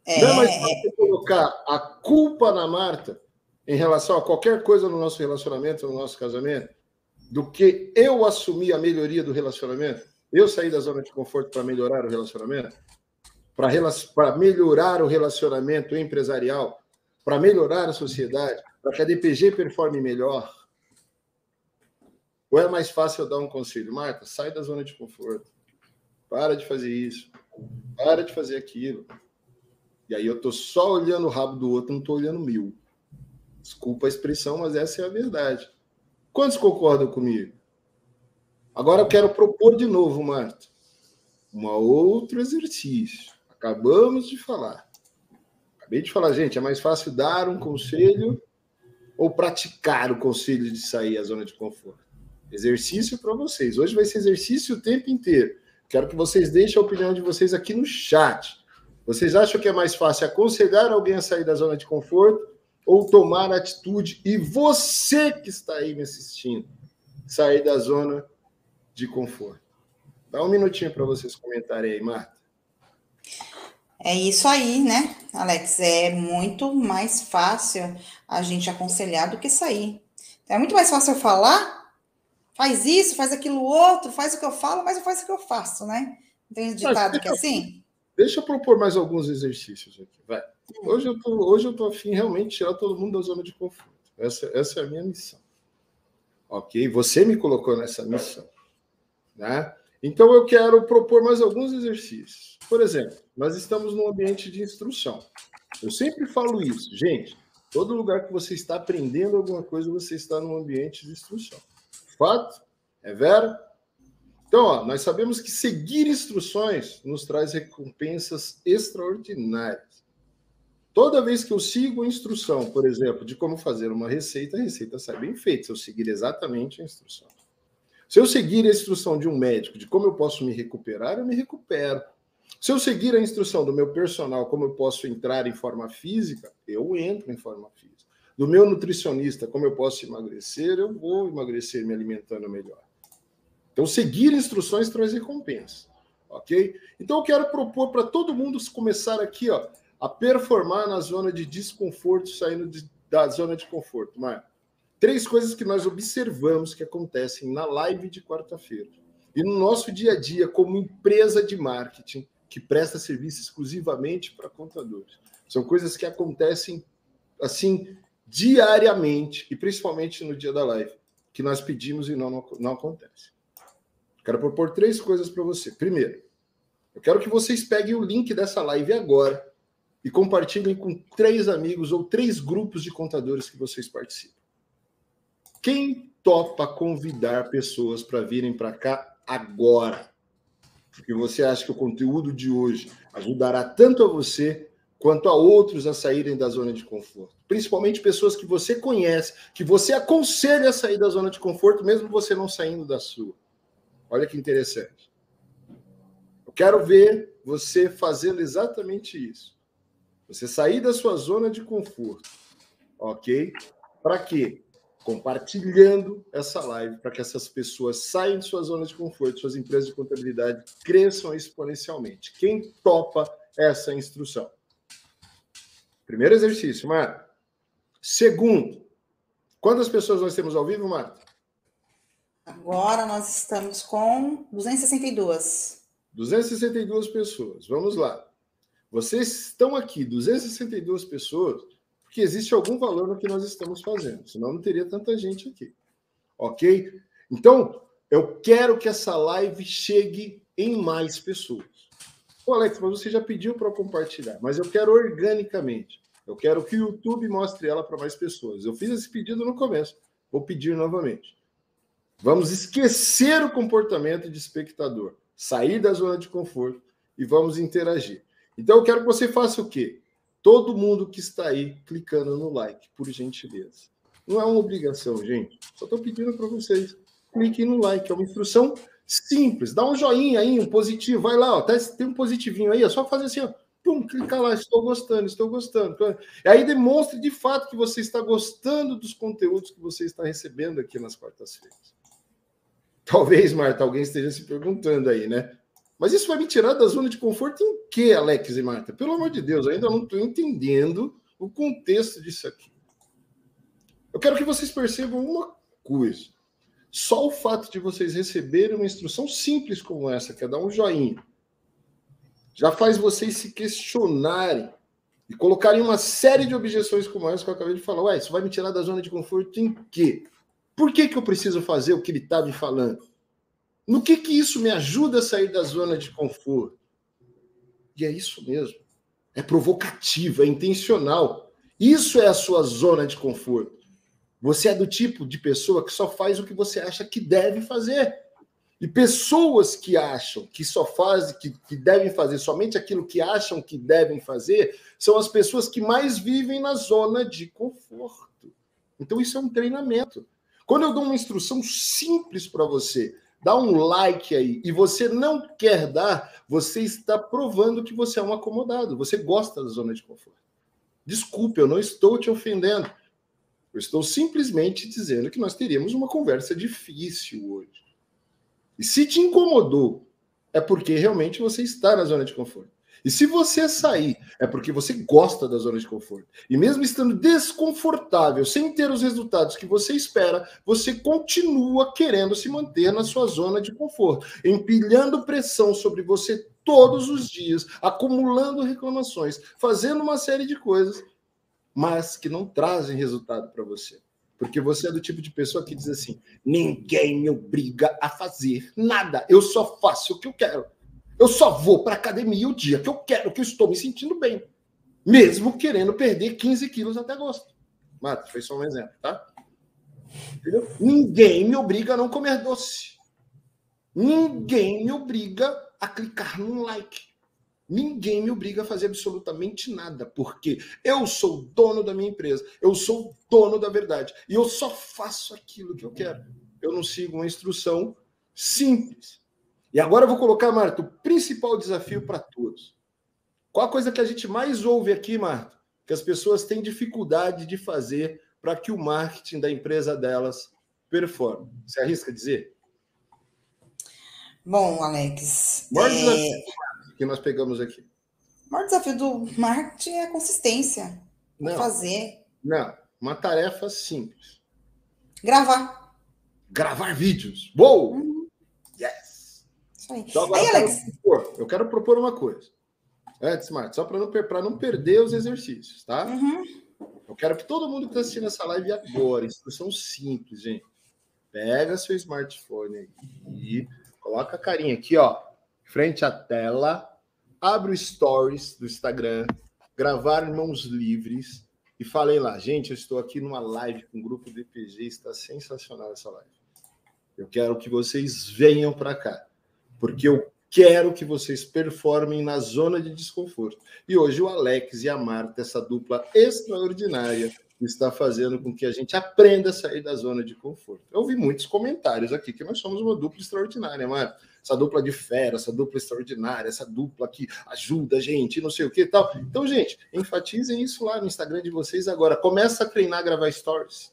É... Não é mais fácil colocar a culpa na Marta em relação a qualquer coisa no nosso relacionamento, no nosso casamento, do que eu assumir a melhoria do relacionamento? Eu sair da zona de conforto para melhorar o relacionamento? Para melhorar o relacionamento empresarial? Para melhorar a sociedade? Para que a DPG performe melhor? Ou é mais fácil eu dar um conselho? Marta, sai da zona de conforto. Para de fazer isso. Para de fazer aquilo. E aí eu tô só olhando o rabo do outro, não tô olhando mil. Desculpa a expressão, mas essa é a verdade. Quantos concordam comigo? Agora eu quero propor de novo, Marta, um outro exercício. Acabamos de falar. Acabei de falar, gente, é mais fácil dar um conselho ou praticar o conselho de sair da zona de conforto? Exercício para vocês. Hoje vai ser exercício o tempo inteiro. Quero que vocês deixem a opinião de vocês aqui no chat. Vocês acham que é mais fácil aconselhar alguém a sair da zona de conforto ou tomar atitude e você que está aí me assistindo sair da zona de conforto? Dá um minutinho para vocês comentarem aí, Marta. É isso aí, né, Alex? É muito mais fácil a gente aconselhar do que sair. É muito mais fácil falar faz isso, faz aquilo outro, faz o que eu falo, mas eu faço o que eu faço, né? Não tem ditado que é assim? Deixa eu propor mais alguns exercícios aqui. Vai. Hoje eu tô, hoje eu tô afim realmente de tirar todo mundo da zona de conforto. Essa, essa é a minha missão. Ok? Você me colocou nessa missão. Né? Então eu quero propor mais alguns exercícios. Por exemplo, nós estamos num ambiente de instrução. Eu sempre falo isso, gente. Todo lugar que você está aprendendo alguma coisa, você está num ambiente de instrução. Fato? É vera? Então, ó, nós sabemos que seguir instruções nos traz recompensas extraordinárias. Toda vez que eu sigo a instrução, por exemplo, de como fazer uma receita, a receita sai bem feita, se eu seguir exatamente a instrução. Se eu seguir a instrução de um médico de como eu posso me recuperar, eu me recupero. Se eu seguir a instrução do meu personal, como eu posso entrar em forma física, eu entro em forma física. Do meu nutricionista, como eu posso emagrecer, eu vou emagrecer me alimentando melhor. Então, seguir instruções traz recompensa. Ok? Então, eu quero propor para todo mundo começar aqui, ó, a performar na zona de desconforto, saindo de, da zona de conforto. Marco, três coisas que nós observamos que acontecem na live de quarta-feira e no nosso dia a dia como empresa de marketing que presta serviço exclusivamente para contadores. São coisas que acontecem assim diariamente e principalmente no dia da live, que nós pedimos e não, não, não acontece. Quero propor três coisas para você. Primeiro, eu quero que vocês peguem o link dessa live agora e compartilhem com três amigos ou três grupos de contadores que vocês participam. Quem topa convidar pessoas para virem para cá agora? Porque você acha que o conteúdo de hoje ajudará tanto a você quanto a outros a saírem da zona de conforto. Principalmente pessoas que você conhece, que você aconselha a sair da zona de conforto, mesmo você não saindo da sua. Olha que interessante. Eu quero ver você fazendo exatamente isso. Você sair da sua zona de conforto, ok? Para quê? Compartilhando essa live para que essas pessoas saiam de sua zona de conforto, suas empresas de contabilidade cresçam exponencialmente. Quem topa essa instrução? Primeiro exercício, Marta. Segundo, quantas pessoas nós temos ao vivo, Marta? Agora nós estamos com 262. 262 pessoas. Vamos lá. Vocês estão aqui, 262 pessoas, porque existe algum valor no que nós estamos fazendo, senão não teria tanta gente aqui. Ok? Então, eu quero que essa live chegue em mais pessoas. Ô, Alex, mas você já pediu para compartilhar, mas eu quero organicamente. Eu quero que o YouTube mostre ela para mais pessoas. Eu fiz esse pedido no começo, vou pedir novamente. Vamos esquecer o comportamento de espectador, sair da zona de conforto e vamos interagir. Então eu quero que você faça o quê? Todo mundo que está aí clicando no like, por gentileza. Não é uma obrigação, gente. Só estou pedindo para vocês. Cliquem no like, é uma instrução simples. Dá um joinha aí, um positivo. Vai lá, ó, tá, tem um positivinho aí, é só fazer assim, ó. Pum, clicar lá, estou gostando, estou gostando. E aí demonstre de fato que você está gostando dos conteúdos que você está recebendo aqui nas quartas-feiras. Talvez, Marta, alguém esteja se perguntando aí, né? Mas isso vai me tirar da zona de conforto em quê, Alex e Marta? Pelo amor de Deus, eu ainda não estou entendendo o contexto disso aqui. Eu quero que vocês percebam uma coisa. Só o fato de vocês receberem uma instrução simples como essa, que é dar um joinha, já faz vocês se questionarem e colocarem uma série de objeções como essa que eu acabei de falar. Ué, isso vai me tirar da zona de conforto em quê? Por que, que eu preciso fazer o que ele está me falando? No que que isso me ajuda a sair da zona de conforto? E é isso mesmo. É provocativo, é intencional. Isso é a sua zona de conforto. Você é do tipo de pessoa que só faz o que você acha que deve fazer. E pessoas que acham que só fazem, que, que devem fazer somente aquilo que acham que devem fazer, são as pessoas que mais vivem na zona de conforto. Então, isso é um treinamento. Quando eu dou uma instrução simples para você, dá um like aí e você não quer dar, você está provando que você é um acomodado, você gosta da zona de conforto. Desculpe, eu não estou te ofendendo. Eu estou simplesmente dizendo que nós teríamos uma conversa difícil hoje. E se te incomodou, é porque realmente você está na zona de conforto. E se você sair, é porque você gosta da zona de conforto. E mesmo estando desconfortável, sem ter os resultados que você espera, você continua querendo se manter na sua zona de conforto, empilhando pressão sobre você todos os dias, acumulando reclamações, fazendo uma série de coisas, mas que não trazem resultado para você. Porque você é do tipo de pessoa que diz assim: ninguém me obriga a fazer nada, eu só faço o que eu quero. Eu só vou para academia o dia que eu quero, que eu estou me sentindo bem. Mesmo querendo perder 15 quilos até agosto. Mata, foi só um exemplo, tá? Entendeu? Ninguém me obriga a não comer doce. Ninguém me obriga a clicar num like. Ninguém me obriga a fazer absolutamente nada, porque eu sou dono da minha empresa, eu sou dono da verdade, e eu só faço aquilo que eu quero. Eu não sigo uma instrução simples. E agora eu vou colocar, Marta, o principal desafio para todos. Qual a coisa que a gente mais ouve aqui, Marta, que as pessoas têm dificuldade de fazer para que o marketing da empresa delas performe? Você arrisca dizer? Bom, Alex. Maior é... desafio que nós pegamos aqui. O maior desafio do marketing é a consistência. Não, fazer. Não, uma tarefa simples. Gravar. Gravar vídeos. Uou! Uhum. Isso aí. Então, aí, eu, quero propor, eu quero propor uma coisa. Antes, Marta, só para não, não perder os exercícios, tá? Uhum. Eu quero que todo mundo que está assistindo essa live agora, instrução simples, gente. Pega seu smartphone aí, coloca a carinha aqui, ó, frente à tela, abre o stories do Instagram, gravar mãos livres e falei lá, gente, eu estou aqui numa live com o grupo DPG, está sensacional essa live. Eu quero que vocês venham para cá porque eu quero que vocês performem na zona de desconforto. E hoje o Alex e a Marta, essa dupla extraordinária, está fazendo com que a gente aprenda a sair da zona de conforto. Eu ouvi muitos comentários aqui que nós somos uma dupla extraordinária, Marta. Essa dupla de fera, essa dupla extraordinária, essa dupla que ajuda a gente, não sei o que e tal. Então, gente, enfatizem isso lá no Instagram de vocês agora. Começa a treinar a gravar stories.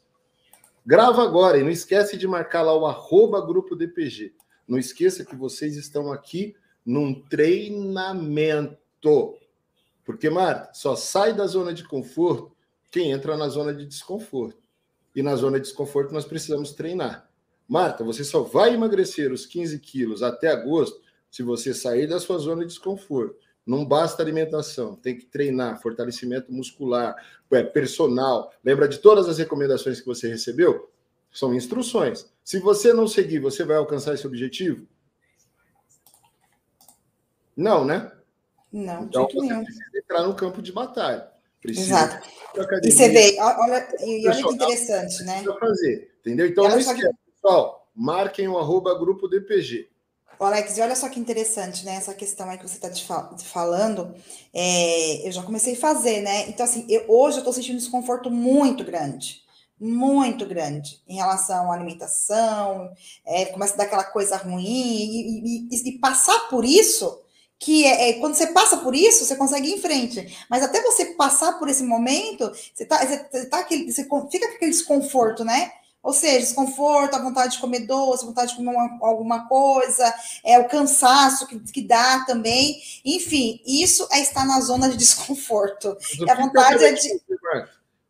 Grava agora e não esquece de marcar lá o arroba grupo DPG. Não esqueça que vocês estão aqui num treinamento. Porque, Marta, só sai da zona de conforto quem entra na zona de desconforto. E na zona de desconforto nós precisamos treinar. Marta, você só vai emagrecer os 15 quilos até agosto se você sair da sua zona de desconforto. Não basta alimentação, tem que treinar, fortalecimento muscular, é, personal. Lembra de todas as recomendações que você recebeu? São instruções. Se você não seguir, você vai alcançar esse objetivo? Não, né? Não, então você nenhum. precisa entrar no campo de batalha. Precisa Exato. E você vê, olha, e olha que interessante, né? fazer, entendeu? Então não esqueça, que... pessoal, marquem o arroba grupo DPG. Alex, e olha só que interessante, né? Essa questão aí que você está falando, é, eu já comecei a fazer, né? Então, assim, eu, hoje eu estou sentindo um desconforto muito grande muito grande em relação à alimentação, é, começa a dar aquela coisa ruim, e, e, e passar por isso, que é, é, quando você passa por isso, você consegue ir em frente. Mas até você passar por esse momento, você, tá, você, tá aquele, você fica com aquele desconforto, né? Ou seja, desconforto, a vontade de comer doce, a vontade de comer uma, alguma coisa, é o cansaço que, que dá também. Enfim, isso é estar na zona de desconforto. E a vontade é de.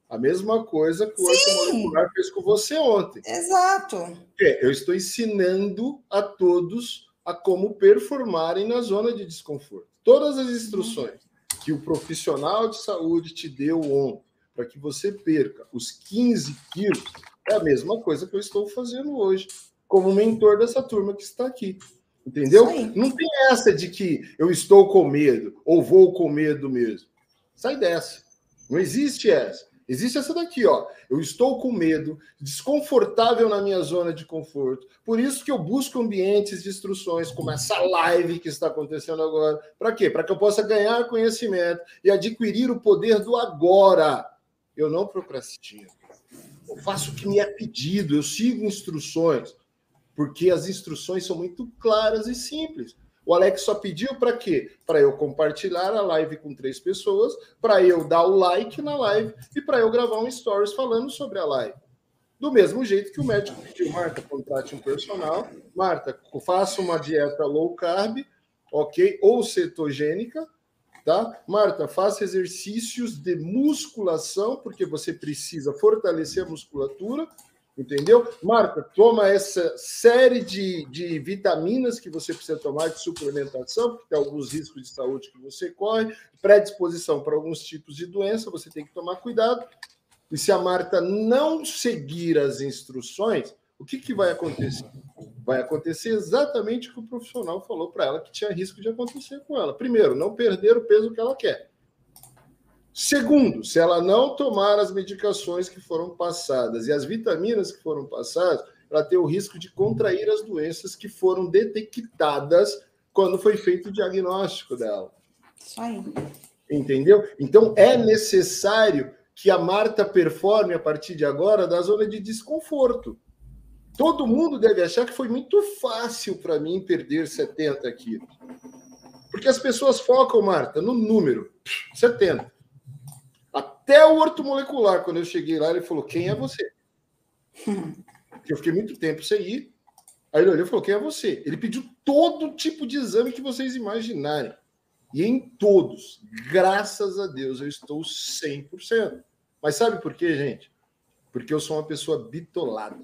A mesma coisa que o molecular fez com você ontem. Exato. Eu estou ensinando a todos a como performarem na zona de desconforto. Todas as instruções uhum. que o profissional de saúde te deu ontem para que você perca os 15 quilos é a mesma coisa que eu estou fazendo hoje, como mentor dessa turma que está aqui. Entendeu? Não tem essa de que eu estou com medo ou vou com medo mesmo. Sai dessa. Não existe essa. Existe essa daqui, ó. Eu estou com medo, desconfortável na minha zona de conforto. Por isso que eu busco ambientes de instruções, como essa live que está acontecendo agora. Para quê? Para que eu possa ganhar conhecimento e adquirir o poder do agora. Eu não procrastino. Eu faço o que me é pedido, eu sigo instruções, porque as instruções são muito claras e simples. O Alex só pediu para quê? Para eu compartilhar a live com três pessoas, para eu dar o like na live e para eu gravar um stories falando sobre a live. Do mesmo jeito que o médico pediu, Marta, contrate um personal. Marta, faça uma dieta low carb, ok? Ou cetogênica, tá? Marta, faça exercícios de musculação, porque você precisa fortalecer a musculatura, entendeu? Marta, toma essa série de, de vitaminas que você precisa tomar de suplementação, porque tem alguns riscos de saúde que você corre, predisposição para alguns tipos de doença, você tem que tomar cuidado. E se a Marta não seguir as instruções, o que, que vai acontecer? Vai acontecer exatamente o que o profissional falou para ela que tinha risco de acontecer com ela. Primeiro, não perder o peso que ela quer. Segundo, se ela não tomar as medicações que foram passadas e as vitaminas que foram passadas, ela tem o risco de contrair as doenças que foram detectadas quando foi feito o diagnóstico dela. Isso aí. Entendeu? Então é necessário que a Marta performe a partir de agora da zona de desconforto. Todo mundo deve achar que foi muito fácil para mim perder 70 quilos. Porque as pessoas focam, Marta, no número 70. Até o ortomolecular, quando eu cheguei lá, ele falou: Quem é você? eu fiquei muito tempo sem ir. Aí ele olhou e falou: Quem é você? Ele pediu todo tipo de exame que vocês imaginarem. E em todos, graças a Deus, eu estou 100%. Mas sabe por quê, gente? Porque eu sou uma pessoa bitolada.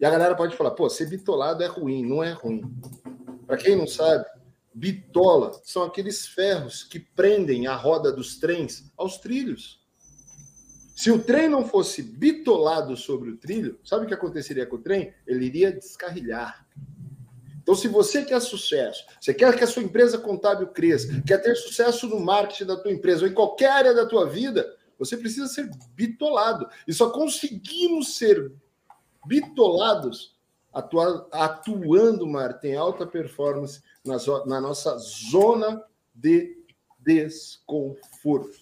E a galera pode falar, pô, ser bitolado é ruim. Não é ruim. Para quem não sabe, bitola são aqueles ferros que prendem a roda dos trens aos trilhos. Se o trem não fosse bitolado sobre o trilho, sabe o que aconteceria com o trem? Ele iria descarrilhar. Então, se você quer sucesso, você quer que a sua empresa contábil cresça, quer ter sucesso no marketing da tua empresa ou em qualquer área da tua vida, você precisa ser bitolado. E só conseguimos ser bitolados, atua, atuando, Marta, em alta performance na, na nossa zona de desconforto.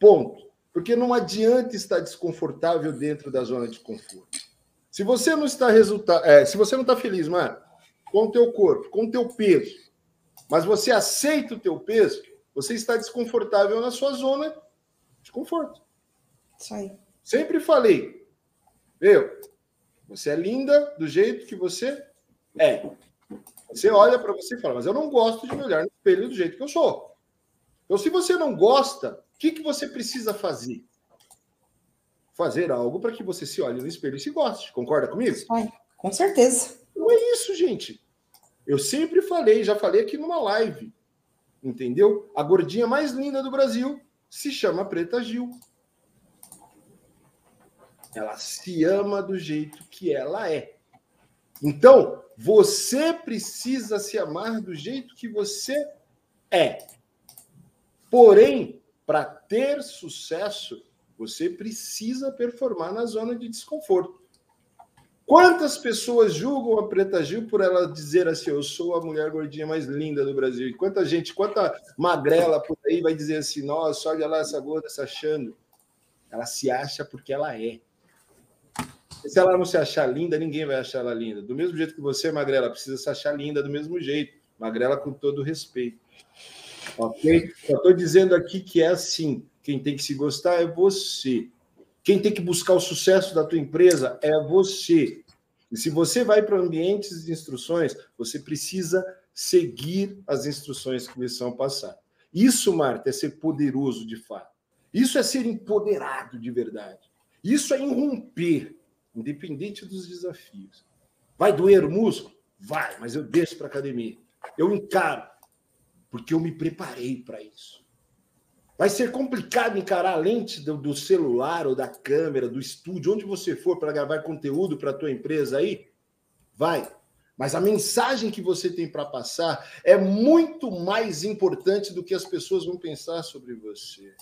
Ponto. Porque não adianta estar desconfortável dentro da zona de conforto. Se você não está resulta é, se você não está feliz, Marta, com o teu corpo, com o teu peso, mas você aceita o teu peso, você está desconfortável na sua zona de conforto. Isso aí. Sempre falei, eu, você é linda do jeito que você é. Você olha para você e fala, mas eu não gosto de me olhar no espelho do jeito que eu sou. Então, se você não gosta, o que, que você precisa fazer? Fazer algo para que você se olhe no espelho e se goste. Concorda comigo? Ai, com certeza. Não é isso, gente. Eu sempre falei, já falei aqui numa live. Entendeu? A gordinha mais linda do Brasil se chama Preta Gil. Ela se ama do jeito que ela é. Então, você precisa se amar do jeito que você é. Porém, para ter sucesso, você precisa performar na zona de desconforto. Quantas pessoas julgam a Preta Gil por ela dizer assim: eu sou a mulher gordinha mais linda do Brasil? E quanta gente, quanta magrela por aí vai dizer assim: nossa, olha lá essa gorda se achando. Ela se acha porque ela é. Se ela não se achar linda, ninguém vai achar ela linda. Do mesmo jeito que você, magrela, precisa se achar linda do mesmo jeito. Magrela com todo respeito. Ok? Eu estou dizendo aqui que é assim. Quem tem que se gostar é você. Quem tem que buscar o sucesso da tua empresa é você. E se você vai para ambientes de instruções, você precisa seguir as instruções que lhe são passadas. Isso, Marta, é ser poderoso de fato. Isso é ser empoderado de verdade. Isso é irromper, independente dos desafios. Vai doer o músculo? Vai, mas eu desço para academia. Eu encaro, porque eu me preparei para isso. Vai ser complicado encarar a lente do, do, celular ou da câmera, do estúdio, onde você for para gravar conteúdo para a tua empresa aí? Vai. Mas a mensagem que você tem para passar é muito mais importante do que as pessoas vão pensar sobre você.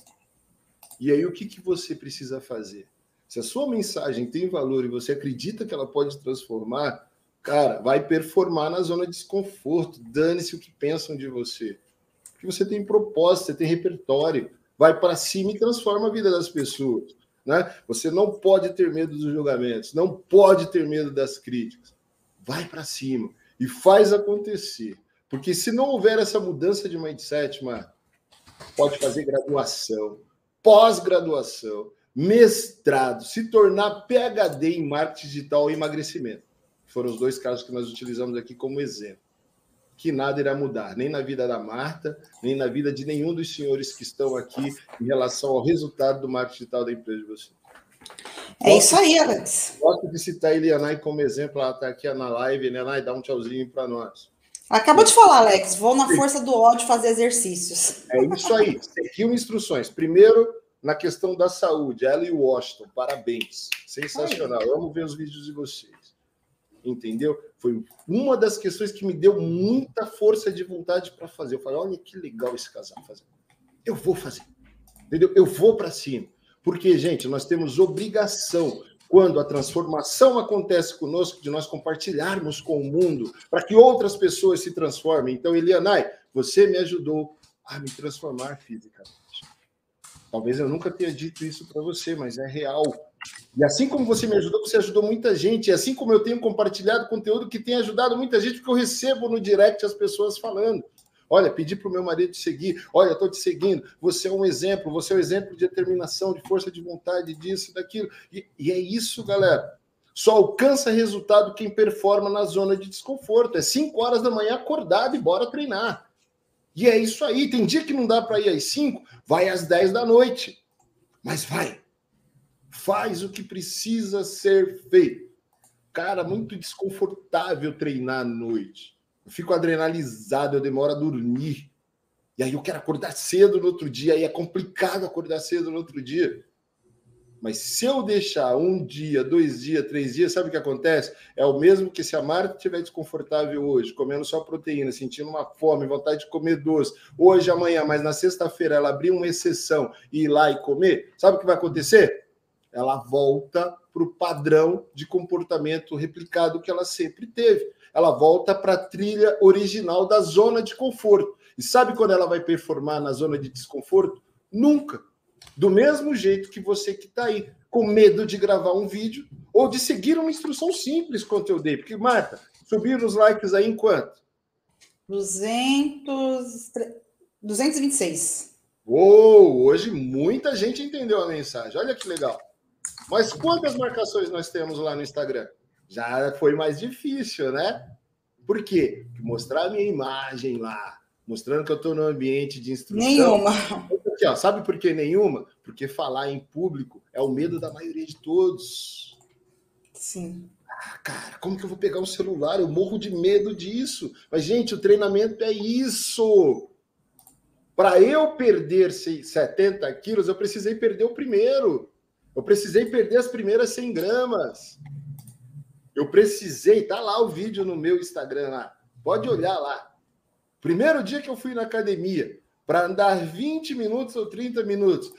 E aí o que, que você precisa fazer? Se a sua mensagem tem valor e você acredita que ela pode transformar, cara, vai performar na zona de desconforto. Dane-se o que pensam de você porque você tem propósito, você tem repertório, vai para cima e transforma a vida das pessoas. Né? Você não pode ter medo dos julgamentos, não pode ter medo das críticas. Vai para cima e faz acontecer. Porque se não houver essa mudança de mindset, mano, pode fazer graduação, pós-graduação, mestrado, se tornar PhD em marketing digital e emagrecimento. Foram os dois casos que nós utilizamos aqui como exemplo. que nada irá mudar, nem na vida da Marta, nem na vida de nenhum dos senhores que estão aqui em relação ao resultado do marketing digital da empresa de vocês. É Gosto, isso aí, Alex. Gosto de citar a Elianai como exemplo, ela está aqui na live. Elianai, dá um tchauzinho para nós. Acabou de falar, Alex. Vou na força do ódio fazer exercícios. É isso aí. Seguiu instruções. Primeiro, na questão da saúde, ela e o Washington, parabéns. Sensacional. Amo ver os vídeos de vocês. Entendeu? Foi uma das questões que me deu muita força de vontade para fazer. Eu falei, olha que legal esse casal fazendo. Eu vou fazer. Entendeu? Eu vou para cima. Porque, gente, nós temos obrigação, quando a transformação acontece conosco, de nós compartilharmos com o mundo, para que outras pessoas se transformem. Então, Elianai, você me ajudou a me transformar fisicamente. Talvez eu nunca tenha dito isso para você, mas é real. E assim como você me ajudou, você ajudou muita gente. E assim como eu tenho compartilhado conteúdo que tem ajudado muita gente, porque eu recebo no direct as pessoas falando. Olha, pedi para o meu marido te seguir. Olha, estou te seguindo. Você é um exemplo. Você é um exemplo de determinação, de força de vontade, disso, daquilo. E, e é isso, galera. Só alcança resultado quem performa na zona de desconforto. É 5 horas da manhã acordado e bora treinar. E é isso aí. Tem dia que não dá para ir às 5, vai às 10 da noite. Mas vai. Faz o que precisa ser feito. Cara, muito desconfortável treinar à noite. Eu fico adrenalizado, eu demoro a dormir. E aí eu quero acordar cedo no outro dia, aí é complicado acordar cedo no outro dia. Mas se eu deixar um dia, dois dias, três dias, sabe o que acontece? É o mesmo que se a Marta estiver desconfortável hoje, comendo só proteína, sentindo uma fome, vontade de comer doce, hoje, amanhã, mas na sexta-feira ela abrir uma exceção e ir lá e comer, sabe o que vai acontecer? Ela volta para o padrão de comportamento replicado que ela sempre teve ela volta para a trilha original da zona de conforto. E sabe quando ela vai performar na zona de desconforto? Nunca. Do mesmo jeito que você que está aí, com medo de gravar um vídeo ou de seguir uma instrução simples quanto eu dei. Porque, Marta, subiram os likes aí em quanto? 200... 226. Uou, hoje muita gente entendeu a mensagem. Olha que legal. Mas quantas marcações nós temos lá no Instagram? já foi mais difícil, né? Por quê? Mostrar a minha imagem lá, mostrando que eu estou no ambiente de instrução. Nenhuma. Aqui, ó, sabe por que nenhuma? Porque falar em público é o medo da maioria de todos. Sim. Ah, cara, como que eu vou pegar um celular? Eu morro de medo disso. Mas, gente, o treinamento é isso. Para eu perder 70 quilos, eu precisei perder o primeiro. Eu precisei perder as primeiras 100 gramas. Eu precisei, tá lá o vídeo no meu Instagram lá. Pode olhar lá. Primeiro dia que eu fui na academia, para andar 20 minutos ou 30 minutos.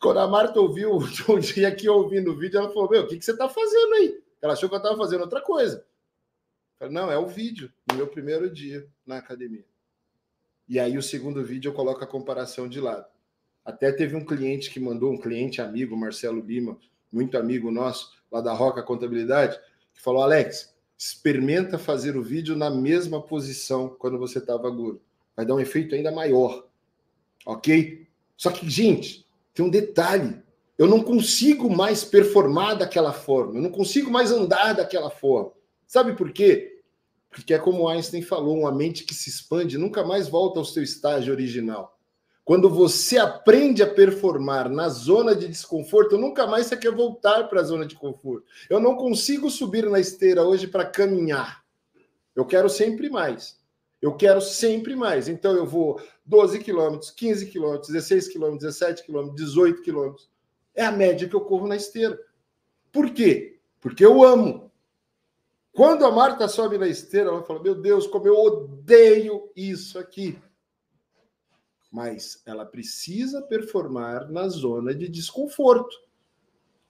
Quando a Marta ouviu um dia aqui ouvindo o vídeo, ela falou: Meu, o que, que você está fazendo aí? Ela achou que eu estava fazendo outra coisa. Eu falei, Não, é o vídeo do meu primeiro dia na academia. E aí, o segundo vídeo, eu coloco a comparação de lado. Até teve um cliente que mandou, um cliente amigo, Marcelo Lima, muito amigo nosso lá da Roca Contabilidade, que falou: Alex, experimenta fazer o vídeo na mesma posição quando você estava gordo. Vai dar um efeito ainda maior. Ok? Só que, gente, tem um detalhe. Eu não consigo mais performar daquela forma. Eu não consigo mais andar daquela forma. Sabe por quê? Porque é como Einstein falou: uma mente que se expande nunca mais volta ao seu estágio original. Quando você aprende a performar na zona de desconforto, nunca mais você quer voltar para a zona de conforto. Eu não consigo subir na esteira hoje para caminhar. Eu quero sempre mais. Eu quero sempre mais. Então eu vou 12 quilômetros, 15 quilômetros, 16 quilômetros, 17 quilômetros, 18 quilômetros. É a média que eu corro na esteira. Por quê? Porque eu amo. Quando a Marta sobe na esteira, ela fala: Meu Deus, como eu odeio isso aqui mas ela precisa performar na zona de desconforto.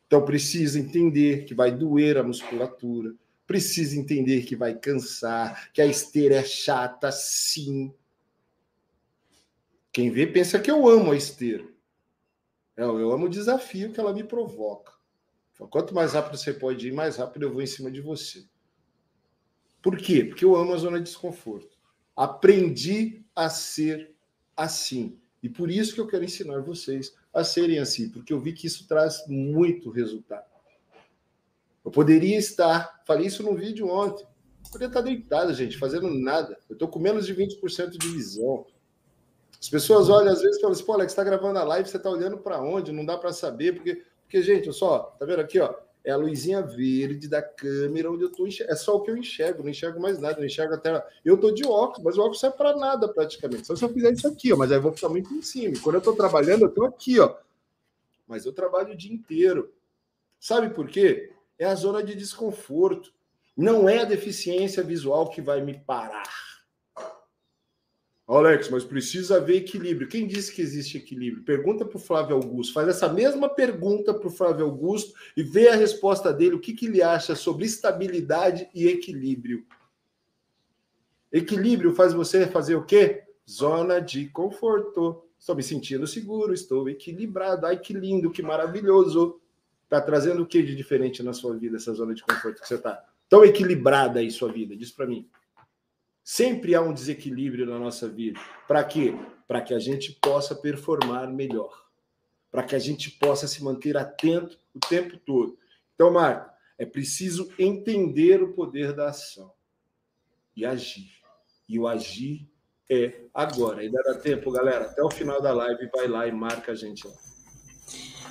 Então precisa entender que vai doer a musculatura, precisa entender que vai cansar, que a esteira é chata, sim. Quem vê pensa que eu amo a esteira. Eu, eu amo o desafio que ela me provoca. Quanto mais rápido você pode ir, mais rápido eu vou em cima de você. Por quê? Porque eu amo a zona de desconforto. Aprendi a ser assim. E por isso que eu quero ensinar vocês a serem assim, porque eu vi que isso traz muito resultado. Eu poderia estar, falei isso no vídeo ontem, eu poderia estar deitado, gente, fazendo nada. Eu estou com menos de 20% de visão. As pessoas olham às vezes e falam assim, pô, Alex, está gravando a live, você está olhando para onde? Não dá para saber, porque, porque, gente, eu só, tá vendo aqui, ó? É a luzinha verde da câmera onde eu tô enxergando. É só o que eu enxergo, não enxergo mais nada, não enxergo a tela. Eu tô de óculos, mas o óculos serve para nada praticamente. Só se eu fizer isso aqui, ó, mas aí eu vou ficar muito em cima. quando eu tô trabalhando, eu tô aqui, ó. Mas eu trabalho o dia inteiro. Sabe por quê? É a zona de desconforto. Não é a deficiência visual que vai me parar. Alex, mas precisa haver equilíbrio. Quem disse que existe equilíbrio? Pergunta para o Flávio Augusto. Faz essa mesma pergunta para o Flávio Augusto e vê a resposta dele. O que, que ele acha sobre estabilidade e equilíbrio? Equilíbrio faz você fazer o quê? Zona de conforto. Estou me sentindo seguro, estou equilibrado. Ai, que lindo, que maravilhoso. Está trazendo o que de diferente na sua vida, essa zona de conforto que você está? Tão equilibrada aí sua vida? Diz para mim. Sempre há um desequilíbrio na nossa vida. Para quê? Para que a gente possa performar melhor. Para que a gente possa se manter atento o tempo todo. Então, Marco, é preciso entender o poder da ação e agir. E o agir é agora. Ainda dá tempo, galera. Até o final da live, vai lá e marca a gente lá.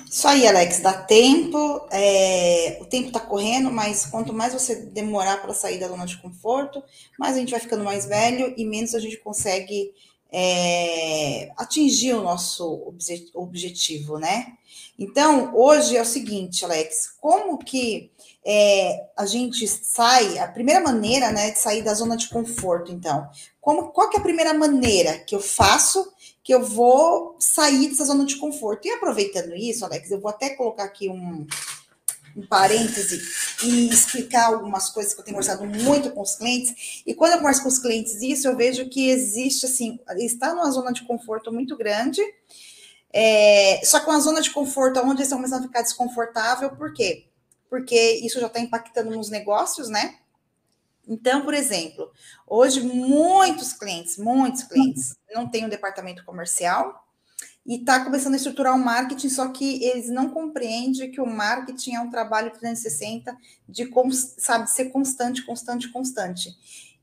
Isso aí, Alex, dá tempo. É, o tempo está correndo, mas quanto mais você demorar para sair da zona de conforto, mais a gente vai ficando mais velho e menos a gente consegue é, atingir o nosso objetivo, né? Então, hoje é o seguinte, Alex, como que é, a gente sai, a primeira maneira, né, de sair da zona de conforto, então, como, qual que é a primeira maneira que eu faço que eu vou sair dessa zona de conforto? E aproveitando isso, Alex, eu vou até colocar aqui um, um parêntese e explicar algumas coisas que eu tenho conversado muito com os clientes. E quando eu converso com os clientes isso, eu vejo que existe, assim, está numa zona de conforto muito grande, é, só que uma zona de conforto onde eles estão começando a ficar desconfortável, por quê? Porque isso já está impactando nos negócios, né? Então, por exemplo, hoje muitos clientes, muitos clientes não têm um departamento comercial e está começando a estruturar o marketing, só que eles não compreendem que o marketing é um trabalho 360 de, sabe, ser constante, constante, constante.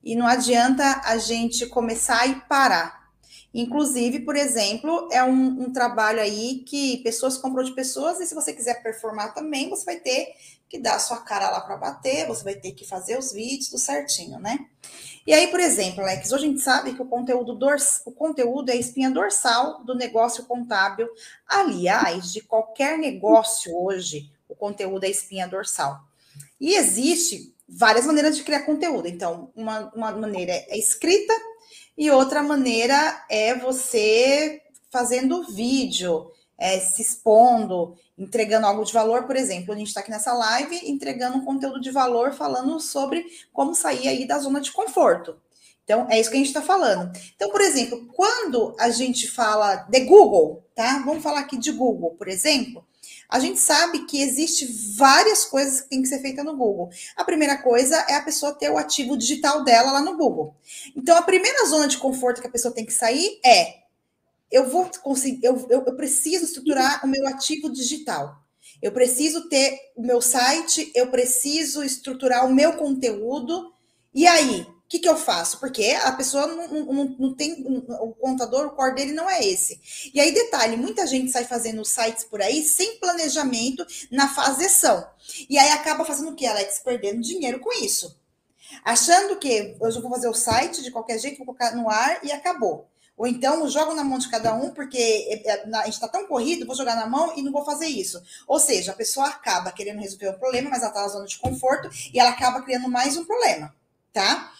E não adianta a gente começar e parar. Inclusive, por exemplo, é um, um, trabalho aí que pessoas compram de pessoas, e se você quiser performar também, você vai ter que dar a sua cara lá para bater, você vai ter que fazer os vídeos do certinho, né? E aí, por exemplo, Alex, hoje a gente sabe que o conteúdo, dors, o conteúdo é a espinha dorsal do negócio contábil. Aliás, de qualquer negócio hoje, o conteúdo é a espinha dorsal. E existe várias maneiras de criar conteúdo. Então, uma, uma maneira é escrita e outra maneira é você fazendo vídeo, é, se expondo, entregando algo de valor, por exemplo, a gente está aqui nessa live entregando um conteúdo de valor falando sobre como sair aí da zona de conforto. Então, é isso que a gente está falando. Então, por exemplo, quando a gente fala de Google, tá? Vamos falar aqui de Google, por exemplo. A gente sabe que existe várias coisas que tem que ser feita no Google. A primeira coisa é a pessoa ter o ativo digital dela lá no Google. Então, a primeira zona de conforto que a pessoa tem que sair é eu vou conseguir, eu, eu, eu preciso estruturar o meu ativo digital. Eu preciso ter o meu site, eu preciso estruturar o meu conteúdo. E aí, o que, que eu faço? Porque a pessoa não, não, não tem. O contador, o core dele não é esse. E aí, detalhe: muita gente sai fazendo sites por aí sem planejamento na fase ação. E aí acaba fazendo o que, Alex? Perdendo dinheiro com isso. Achando que eu vou fazer o site de qualquer jeito, vou colocar no ar e acabou. Ou então jogo na mão de cada um, porque é, é, a gente está tão corrido, vou jogar na mão e não vou fazer isso. Ou seja, a pessoa acaba querendo resolver um problema, mas ela está na zona de conforto e ela acaba criando mais um problema, tá?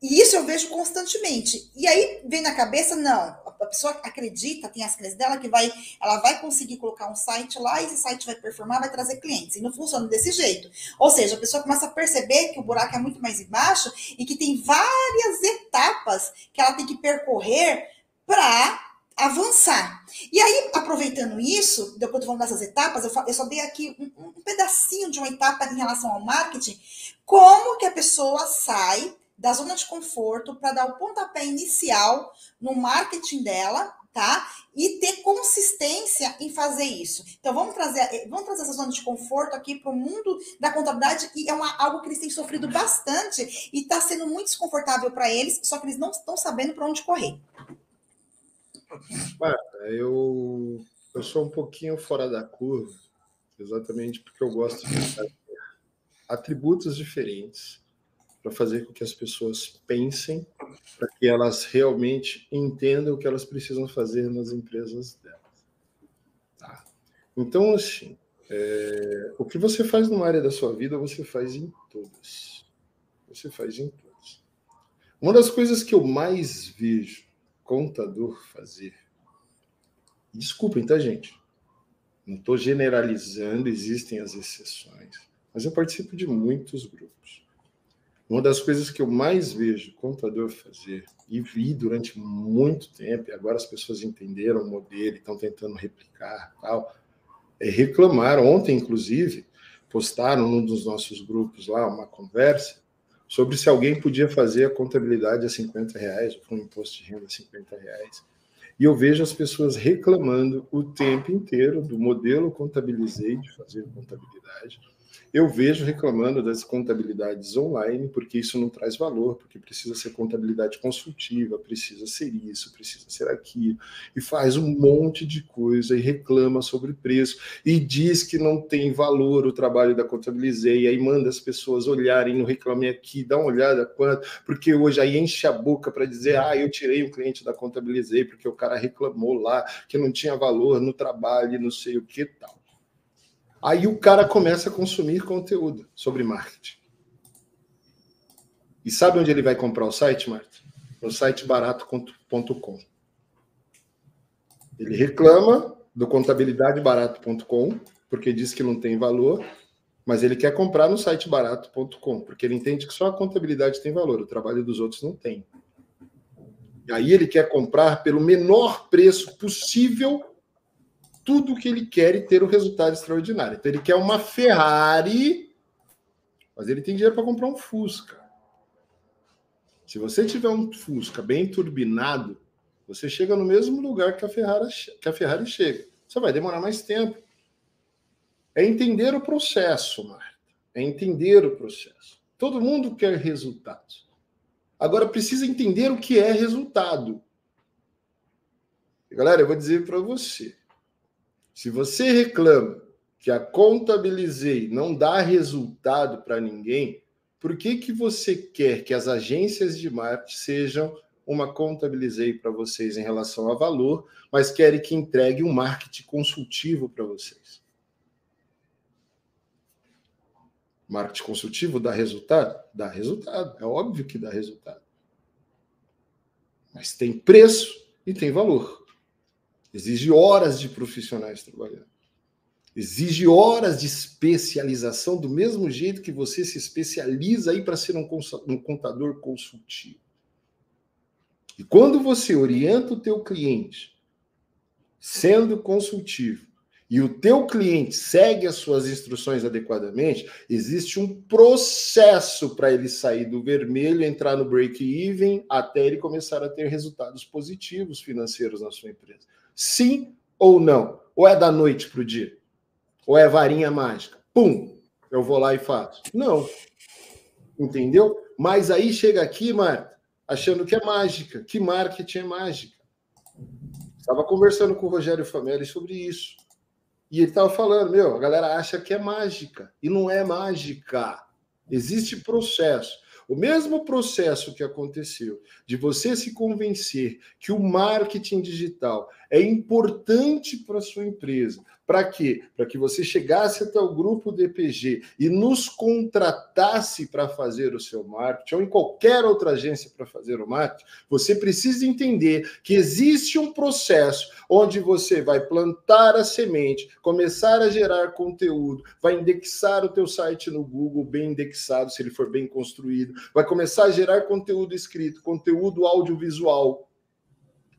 E isso eu vejo constantemente. E aí vem na cabeça, não, a pessoa acredita, tem as crenças dela que vai, ela vai conseguir colocar um site lá e esse site vai performar, vai trazer clientes. E não funciona desse jeito. Ou seja, a pessoa começa a perceber que o buraco é muito mais embaixo e que tem várias etapas que ela tem que percorrer para avançar. E aí, aproveitando isso, depois eu falando dessas etapas, eu, eu só dei aqui um, um, pedacinho de uma etapa em relação ao marketing, como que a pessoa sai da zona de conforto para dar o pontapé inicial no marketing dela, tá? E ter consistência em fazer isso. Então vamos trazer, vamos trazer essa zona de conforto aqui para o mundo da contabilidade e é uma, algo que eles têm sofrido bastante e está sendo muito desconfortável para eles, só que eles não estão sabendo para onde correr. Eu, eu sou um pouquinho fora da curva, exatamente porque eu gosto de atributos diferentes para fazer com que as pessoas pensem, para que elas realmente entendam o que elas precisam fazer nas empresas delas. Tá? Então, assim, é, o que você faz numa área da sua vida, você faz em todas. Você faz em todas. Uma das coisas que eu mais vejo contador fazer, desculpem, tá, gente? Não estou generalizando, existem as exceções, mas eu participo de muitos grupos. Uma das coisas que eu mais vejo contador fazer, e vi durante muito tempo, e agora as pessoas entenderam o modelo e estão tentando replicar, tal, é reclamar. Ontem, inclusive, postaram num dos nossos grupos lá uma conversa sobre se alguém podia fazer a contabilidade a 50 reais, ou um imposto de renda a 50 reais. E eu vejo as pessoas reclamando o tempo inteiro do modelo contabilizei de fazer contabilidade eu vejo reclamando das contabilidades online, porque isso não traz valor, porque precisa ser contabilidade consultiva, precisa ser isso, precisa ser aquilo, e faz um monte de coisa e reclama sobre preço e diz que não tem valor o trabalho da Contabilizei, e aí manda as pessoas olharem no Reclame Aqui, dá uma olhada quanto, porque hoje aí enche a boca para dizer, ah, eu tirei um cliente da Contabilizei porque o cara reclamou lá que não tinha valor no trabalho, não sei o que tal. Aí o cara começa a consumir conteúdo sobre marketing. E sabe onde ele vai comprar o site, Marta? No site barato.com. Ele reclama do contabilidadebarato.com, porque diz que não tem valor, mas ele quer comprar no site barato.com, porque ele entende que só a contabilidade tem valor, o trabalho dos outros não tem. E aí ele quer comprar pelo menor preço possível tudo que ele quer e ter um resultado extraordinário. Então ele quer uma Ferrari, mas ele tem dinheiro para comprar um Fusca. Se você tiver um Fusca bem turbinado, você chega no mesmo lugar que a Ferrari, que a Ferrari chega. Você vai demorar mais tempo. É entender o processo, Marta. É entender o processo. Todo mundo quer resultados. Agora precisa entender o que é resultado. Galera, eu vou dizer para você. Se você reclama que a contabilizei não dá resultado para ninguém, por que, que você quer que as agências de marketing sejam uma contabilizei para vocês em relação a valor, mas querem que entregue um marketing consultivo para vocês? Marketing consultivo dá resultado? Dá resultado, é óbvio que dá resultado. Mas tem preço e tem valor. Exige horas de profissionais trabalhando. Exige horas de especialização, do mesmo jeito que você se especializa aí para ser um contador consultivo. E quando você orienta o teu cliente sendo consultivo e o teu cliente segue as suas instruções adequadamente, existe um processo para ele sair do vermelho, entrar no break-even, até ele começar a ter resultados positivos financeiros na sua empresa. Sim ou não? Ou é da noite para o dia? Ou é varinha mágica? Pum! Eu vou lá e faço. Não. Entendeu? Mas aí chega aqui, Marta, achando que é mágica. Que marketing é mágica? Estava conversando com o Rogério Famelli sobre isso. E ele estava falando, meu, a galera acha que é mágica. E não é mágica. Existe processo. O mesmo processo que aconteceu de você se convencer que o marketing digital é importante para sua empresa, para quê? Para que você chegasse até o grupo DPG e nos contratasse para fazer o seu marketing, ou em qualquer outra agência para fazer o marketing, você precisa entender que existe um processo onde você vai plantar a semente, começar a gerar conteúdo, vai indexar o teu site no Google bem indexado, se ele for bem construído, vai começar a gerar conteúdo escrito, conteúdo audiovisual,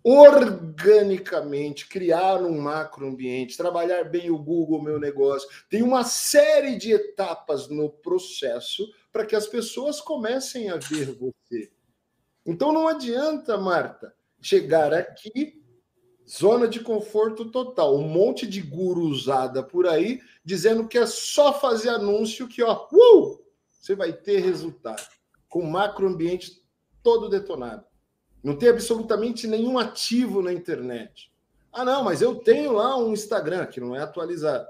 organicamente, criar um macroambiente, trabalhar bem o Google, meu negócio. Tem uma série de etapas no processo para que as pessoas comecem a ver você. Então não adianta, Marta, chegar aqui, Zona de conforto total. Um monte de guru usada por aí dizendo que é só fazer anúncio que, ó, uh, você vai ter resultado. Com o macroambiente todo detonado. Não tem absolutamente nenhum ativo na internet. Ah, não, mas eu tenho lá um Instagram que não é atualizado.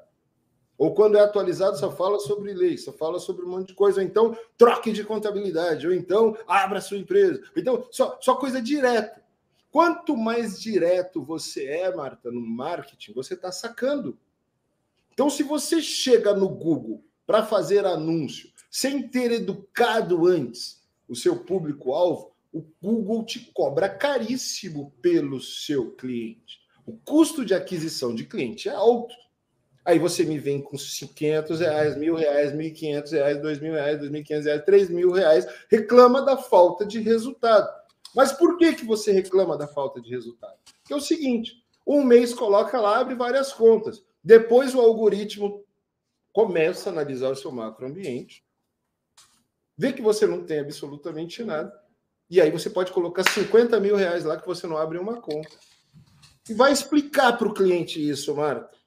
Ou quando é atualizado, só fala sobre lei, só fala sobre um monte de coisa. Ou então, troque de contabilidade. Ou então, abra sua empresa. Então, só, só coisa direta. Quanto mais direto você é, Marta, no marketing, você está sacando. Então, se você chega no Google para fazer anúncio sem ter educado antes o seu público-alvo, o Google te cobra caríssimo pelo seu cliente. O custo de aquisição de cliente é alto. Aí você me vem com 500 reais, mil reais, 1.500 reais, 2.000 reais, 2.500 reais, 3.000 reais, reclama da falta de resultado. Mas por que, que você reclama da falta de resultado? Porque é o seguinte, um mês coloca lá, abre várias contas. Depois o algoritmo começa a analisar o seu macroambiente, vê que você não tem absolutamente nada, e aí você pode colocar 50 mil reais lá que você não abre uma conta. E vai explicar para o cliente isso, Marta.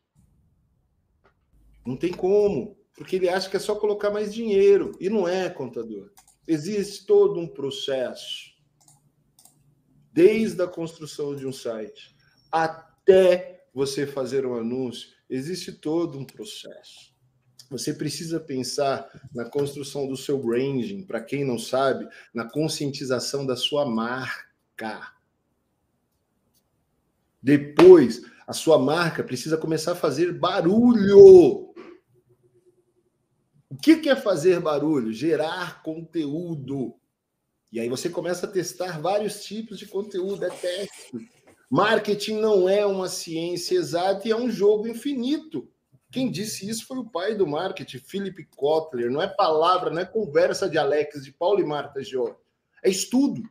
Não tem como, porque ele acha que é só colocar mais dinheiro. E não é, contador. Existe todo um processo. Desde a construção de um site até você fazer um anúncio, existe todo um processo. Você precisa pensar na construção do seu branding, para quem não sabe, na conscientização da sua marca. Depois, a sua marca precisa começar a fazer barulho. O que é fazer barulho? Gerar conteúdo. E aí você começa a testar vários tipos de conteúdo, é teste. Marketing não é uma ciência exata e é um jogo infinito. Quem disse isso foi o pai do marketing, Philip Kotler. Não é palavra, não é conversa de Alex, de Paulo e Marta Giorgio. É estudo,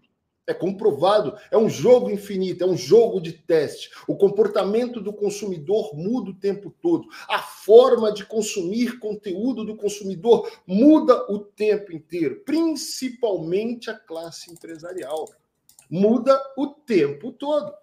é comprovado, é um jogo infinito, é um jogo de teste. O comportamento do consumidor muda o tempo todo. A forma de consumir conteúdo do consumidor muda o tempo inteiro, principalmente a classe empresarial. Muda o tempo todo.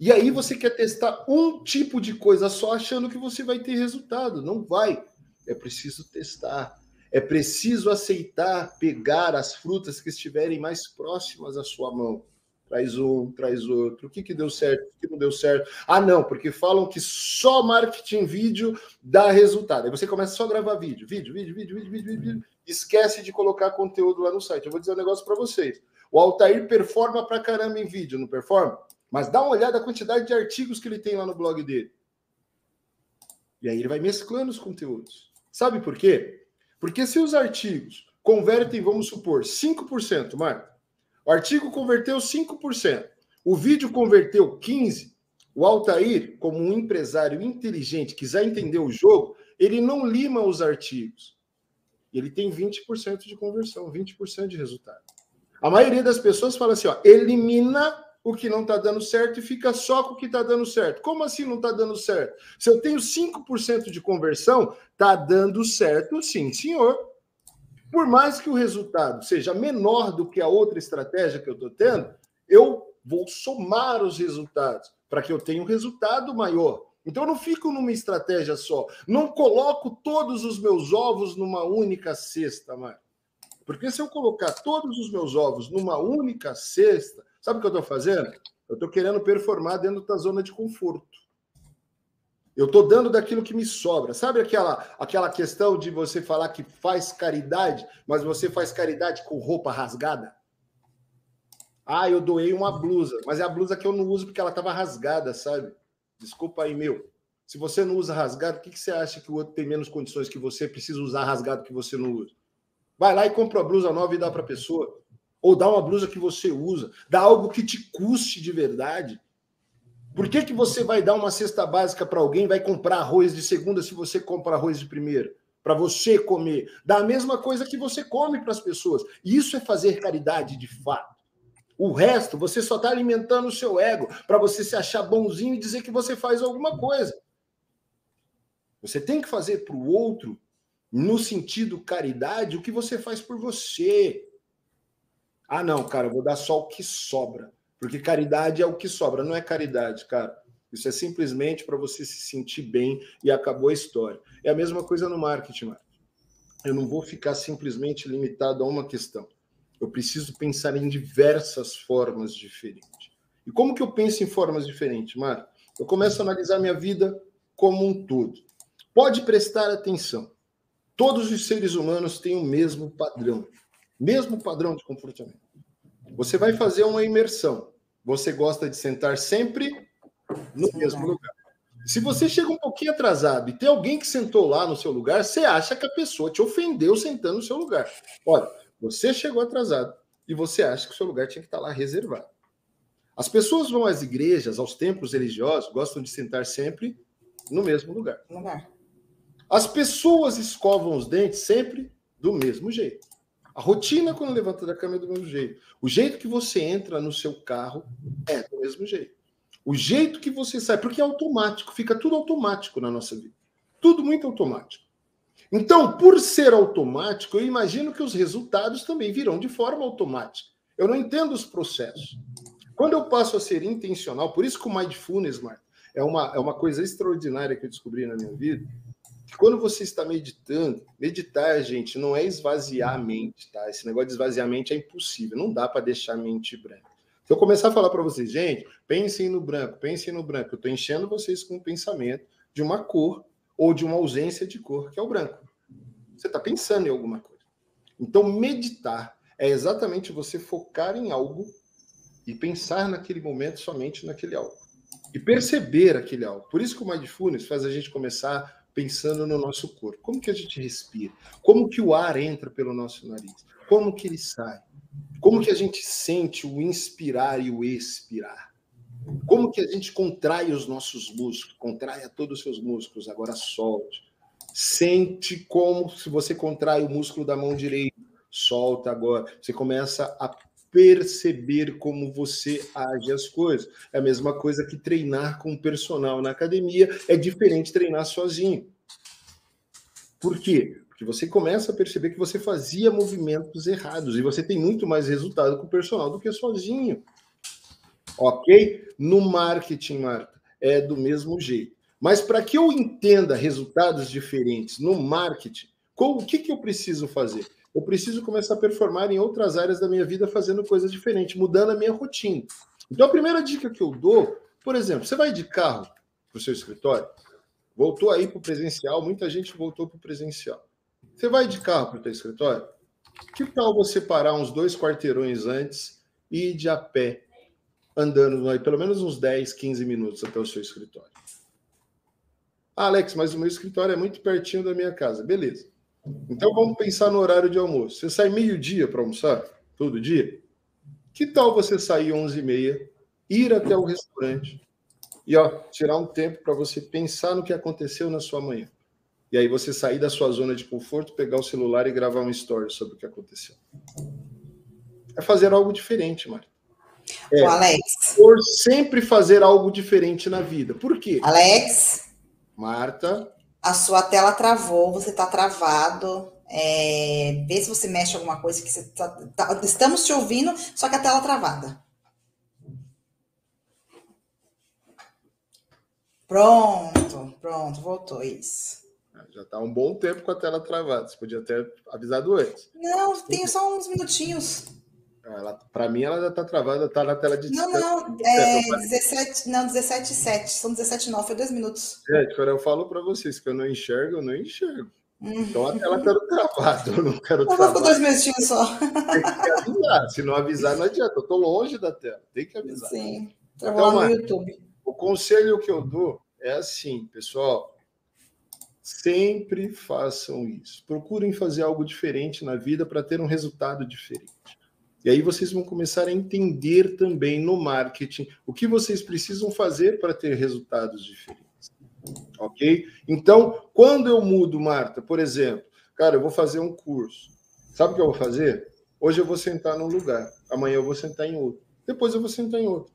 E aí você quer testar um tipo de coisa só achando que você vai ter resultado. Não vai. É preciso testar. É preciso aceitar pegar as frutas que estiverem mais próximas à sua mão. Traz um, traz outro. O que, que deu certo? O que não deu certo? Ah, não, porque falam que só marketing vídeo dá resultado. Aí você começa só a gravar vídeo, vídeo, vídeo, vídeo, vídeo, vídeo, vídeo. Esquece de colocar conteúdo lá no site. Eu vou dizer um negócio para vocês. O Altair performa pra caramba em vídeo, não performa? Mas dá uma olhada na quantidade de artigos que ele tem lá no blog dele. E aí ele vai mesclando os conteúdos. Sabe por quê? Porque se os artigos convertem, vamos supor, 5%, Marco, o artigo converteu 5%, o vídeo converteu 15%, o Altair, como um empresário inteligente, quiser entender o jogo, ele não lima os artigos. Ele tem 20% de conversão, 20% de resultado. A maioria das pessoas fala assim, ó, elimina o que não está dando certo e fica só com o que está dando certo. Como assim não está dando certo? Se eu tenho 5% de conversão, está dando certo, sim, senhor. Por mais que o resultado seja menor do que a outra estratégia que eu estou tendo, eu vou somar os resultados para que eu tenha um resultado maior. Então eu não fico numa estratégia só. Não coloco todos os meus ovos numa única cesta, Marco. Porque se eu colocar todos os meus ovos numa única cesta, Sabe o que eu estou fazendo? Eu estou querendo performar dentro da zona de conforto. Eu estou dando daquilo que me sobra. Sabe aquela, aquela questão de você falar que faz caridade, mas você faz caridade com roupa rasgada? Ah, eu doei uma blusa, mas é a blusa que eu não uso porque ela estava rasgada, sabe? Desculpa aí, meu. Se você não usa rasgado, o que, que você acha que o outro tem menos condições que você precisa usar rasgado que você não usa? Vai lá e compra a blusa nova e dá para a pessoa. Ou dá uma blusa que você usa, dá algo que te custe de verdade. Por que, que você vai dar uma cesta básica para alguém, vai comprar arroz de segunda se você compra arroz de primeira? Para você comer. Dá a mesma coisa que você come para as pessoas. Isso é fazer caridade de fato. O resto, você só está alimentando o seu ego para você se achar bonzinho e dizer que você faz alguma coisa. Você tem que fazer para o outro, no sentido caridade, o que você faz por você. Ah, não, cara, eu vou dar só o que sobra. Porque caridade é o que sobra, não é caridade, cara. Isso é simplesmente para você se sentir bem e acabou a história. É a mesma coisa no marketing, Marcos. Eu não vou ficar simplesmente limitado a uma questão. Eu preciso pensar em diversas formas diferentes. E como que eu penso em formas diferentes, Marcos? Eu começo a analisar minha vida como um todo. Pode prestar atenção. Todos os seres humanos têm o mesmo padrão, mesmo padrão de comportamento. Você vai fazer uma imersão. Você gosta de sentar sempre no mesmo lugar. Se você chega um pouquinho atrasado e tem alguém que sentou lá no seu lugar, você acha que a pessoa te ofendeu sentando no seu lugar. Olha, você chegou atrasado e você acha que o seu lugar tinha que estar lá reservado. As pessoas vão às igrejas, aos templos religiosos, gostam de sentar sempre no mesmo lugar. lugar. As pessoas escovam os dentes sempre do mesmo jeito. A rotina quando levanta da cama é do mesmo jeito. O jeito que você entra no seu carro é do mesmo jeito. O jeito que você sai, porque é automático, fica tudo automático na nossa vida. Tudo muito automático. Então, por ser automático, eu imagino que os resultados também virão de forma automática. Eu não entendo os processos. Quando eu passo a ser intencional, por isso que o Mindfulness, Mark, é uma, é uma coisa extraordinária que eu descobri na minha vida, que quando você está meditando, meditar, gente, não é esvaziar a mente, tá? Esse negócio de esvaziar a mente é impossível, não dá para deixar a mente branca. Se eu começar a falar para vocês, gente, pensem no branco, pensem no branco, eu estou enchendo vocês com o pensamento de uma cor ou de uma ausência de cor, que é o branco. Você está pensando em alguma coisa. Então, meditar é exatamente você focar em algo e pensar naquele momento somente naquele algo. E perceber aquele algo. Por isso que o Mindfulness faz a gente começar pensando no nosso corpo. Como que a gente respira? Como que o ar entra pelo nosso nariz? Como que ele sai? Como que a gente sente o inspirar e o expirar? Como que a gente contrai os nossos músculos? Contrai a todos os seus músculos, agora solte. Sente como se você contrai o músculo da mão direita, solta agora. Você começa a perceber como você age as coisas. É a mesma coisa que treinar com personal na academia, é diferente treinar sozinho. Por quê? que você começa a perceber que você fazia movimentos errados e você tem muito mais resultado com o personal do que sozinho. Ok? No marketing, Marta, é do mesmo jeito. Mas para que eu entenda resultados diferentes no marketing, o que, que eu preciso fazer? Eu preciso começar a performar em outras áreas da minha vida fazendo coisas diferentes, mudando a minha rotina. Então, a primeira dica que eu dou, por exemplo, você vai de carro para o seu escritório, voltou aí para o presencial, muita gente voltou para o presencial. Você vai de carro para o teu escritório? Que tal você parar uns dois quarteirões antes e ir de a pé, andando aí, pelo menos uns 10, 15 minutos até o seu escritório? Ah, Alex, mas o meu escritório é muito pertinho da minha casa. Beleza. Então vamos pensar no horário de almoço. Você sai meio-dia para almoçar? Todo dia? Que tal você sair 11h30, ir até o restaurante e ó, tirar um tempo para você pensar no que aconteceu na sua manhã? E aí você sair da sua zona de conforto, pegar o celular e gravar uma story sobre o que aconteceu. É fazer algo diferente, Mari. É, o Alex. Por sempre fazer algo diferente na vida. Por quê? Alex. Marta. A sua tela travou, você está travado. É, vê se você mexe alguma coisa que você tá, tá, estamos te ouvindo, só que a tela travada. Pronto, pronto, voltou isso. Já está um bom tempo com a tela travada. Você podia ter avisado antes. Não, tem só uns minutinhos. Para mim, ela já está travada, está na tela de Não, não, é 17, não, 17 7. São 17 9, foi dois minutos. Gente, quando eu falo para vocês que eu não enxergo, eu não enxergo. Uhum. Então a tela está travada, eu não quero travar. Ficou dois minutinhos só. Tem que avisar. Se não avisar, não adianta. Eu estou longe da tela. Tem que avisar. Sim. Então, lá no YouTube. O conselho que eu dou é assim, pessoal Sempre façam isso. Procurem fazer algo diferente na vida para ter um resultado diferente. E aí vocês vão começar a entender também no marketing o que vocês precisam fazer para ter resultados diferentes. Ok? Então, quando eu mudo, Marta, por exemplo, cara, eu vou fazer um curso. Sabe o que eu vou fazer? Hoje eu vou sentar num lugar, amanhã eu vou sentar em outro, depois eu vou sentar em outro.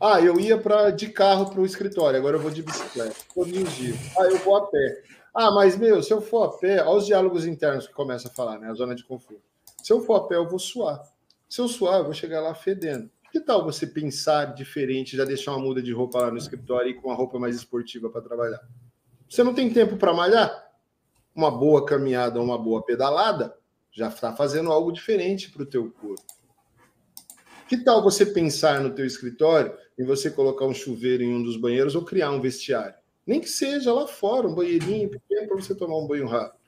Ah, eu ia para de carro para o escritório, agora eu vou de bicicleta. Os dias. Ah, eu vou a pé. Ah, mas meu, se eu for a pé, olha os diálogos internos que começa a falar, né? A zona de conforto. Se eu for a pé, eu vou suar. Se eu suar, eu vou chegar lá fedendo. Que tal você pensar diferente, já deixar uma muda de roupa lá no escritório e com uma roupa mais esportiva para trabalhar? Você não tem tempo para malhar? Uma boa caminhada, uma boa pedalada, já está fazendo algo diferente para o teu corpo. Que tal você pensar no teu escritório em você colocar um chuveiro em um dos banheiros ou criar um vestiário? Nem que seja lá fora, um banheirinho pequeno para você tomar um banho rápido.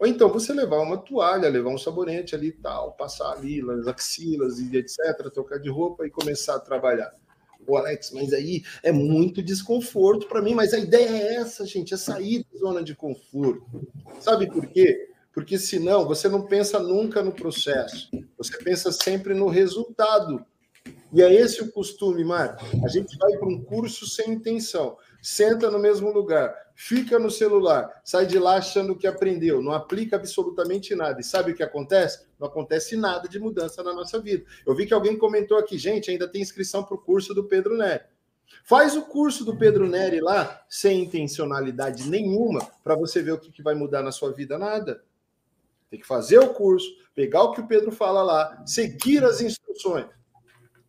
Ou então você levar uma toalha, levar um sabonete ali e tal, passar ali nas axilas e etc, trocar de roupa e começar a trabalhar. O Alex, mas aí é muito desconforto para mim, mas a ideia é essa, gente, é sair da zona de conforto. Sabe por quê? Porque senão você não pensa nunca no processo, você pensa sempre no resultado. E é esse o costume, Marco. A gente vai para um curso sem intenção, senta no mesmo lugar, fica no celular, sai de lá achando que aprendeu, não aplica absolutamente nada. E sabe o que acontece? Não acontece nada de mudança na nossa vida. Eu vi que alguém comentou aqui, gente, ainda tem inscrição para o curso do Pedro Neri. Faz o curso do Pedro Neri lá, sem intencionalidade nenhuma, para você ver o que, que vai mudar na sua vida. Nada. Tem que fazer o curso, pegar o que o Pedro fala lá, seguir as instruções.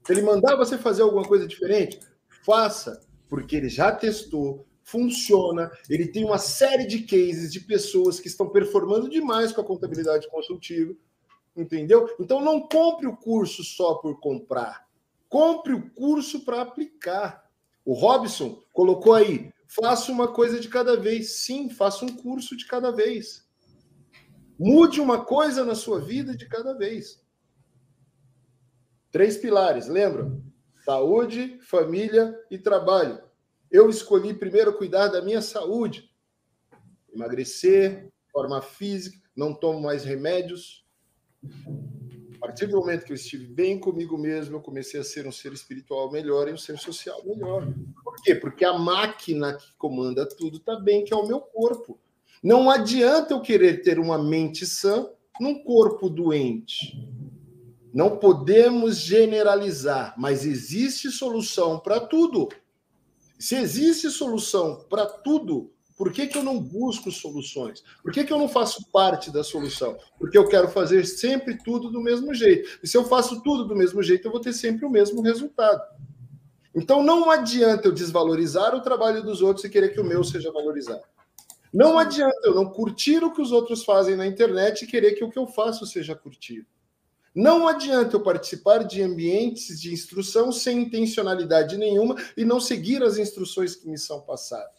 Se ele mandar você fazer alguma coisa diferente, faça, porque ele já testou, funciona, ele tem uma série de cases de pessoas que estão performando demais com a contabilidade consultiva, entendeu? Então não compre o curso só por comprar. Compre o curso para aplicar. O Robson colocou aí, faça uma coisa de cada vez. Sim, faça um curso de cada vez. Mude uma coisa na sua vida de cada vez. Três pilares, lembram? Saúde, família e trabalho. Eu escolhi primeiro cuidar da minha saúde. Emagrecer, forma física, não tomo mais remédios. A partir do momento que eu estive bem comigo mesmo, eu comecei a ser um ser espiritual melhor e um ser social melhor. Por quê? Porque a máquina que comanda tudo está bem, que é o meu corpo. Não adianta eu querer ter uma mente sã num corpo doente. Não podemos generalizar, mas existe solução para tudo. Se existe solução para tudo, por que, que eu não busco soluções? Por que, que eu não faço parte da solução? Porque eu quero fazer sempre tudo do mesmo jeito. E se eu faço tudo do mesmo jeito, eu vou ter sempre o mesmo resultado. Então não adianta eu desvalorizar o trabalho dos outros e querer que o meu seja valorizado. Não adianta eu não curtir o que os outros fazem na internet e querer que o que eu faço seja curtido. Não adianta eu participar de ambientes de instrução sem intencionalidade nenhuma e não seguir as instruções que me são passadas.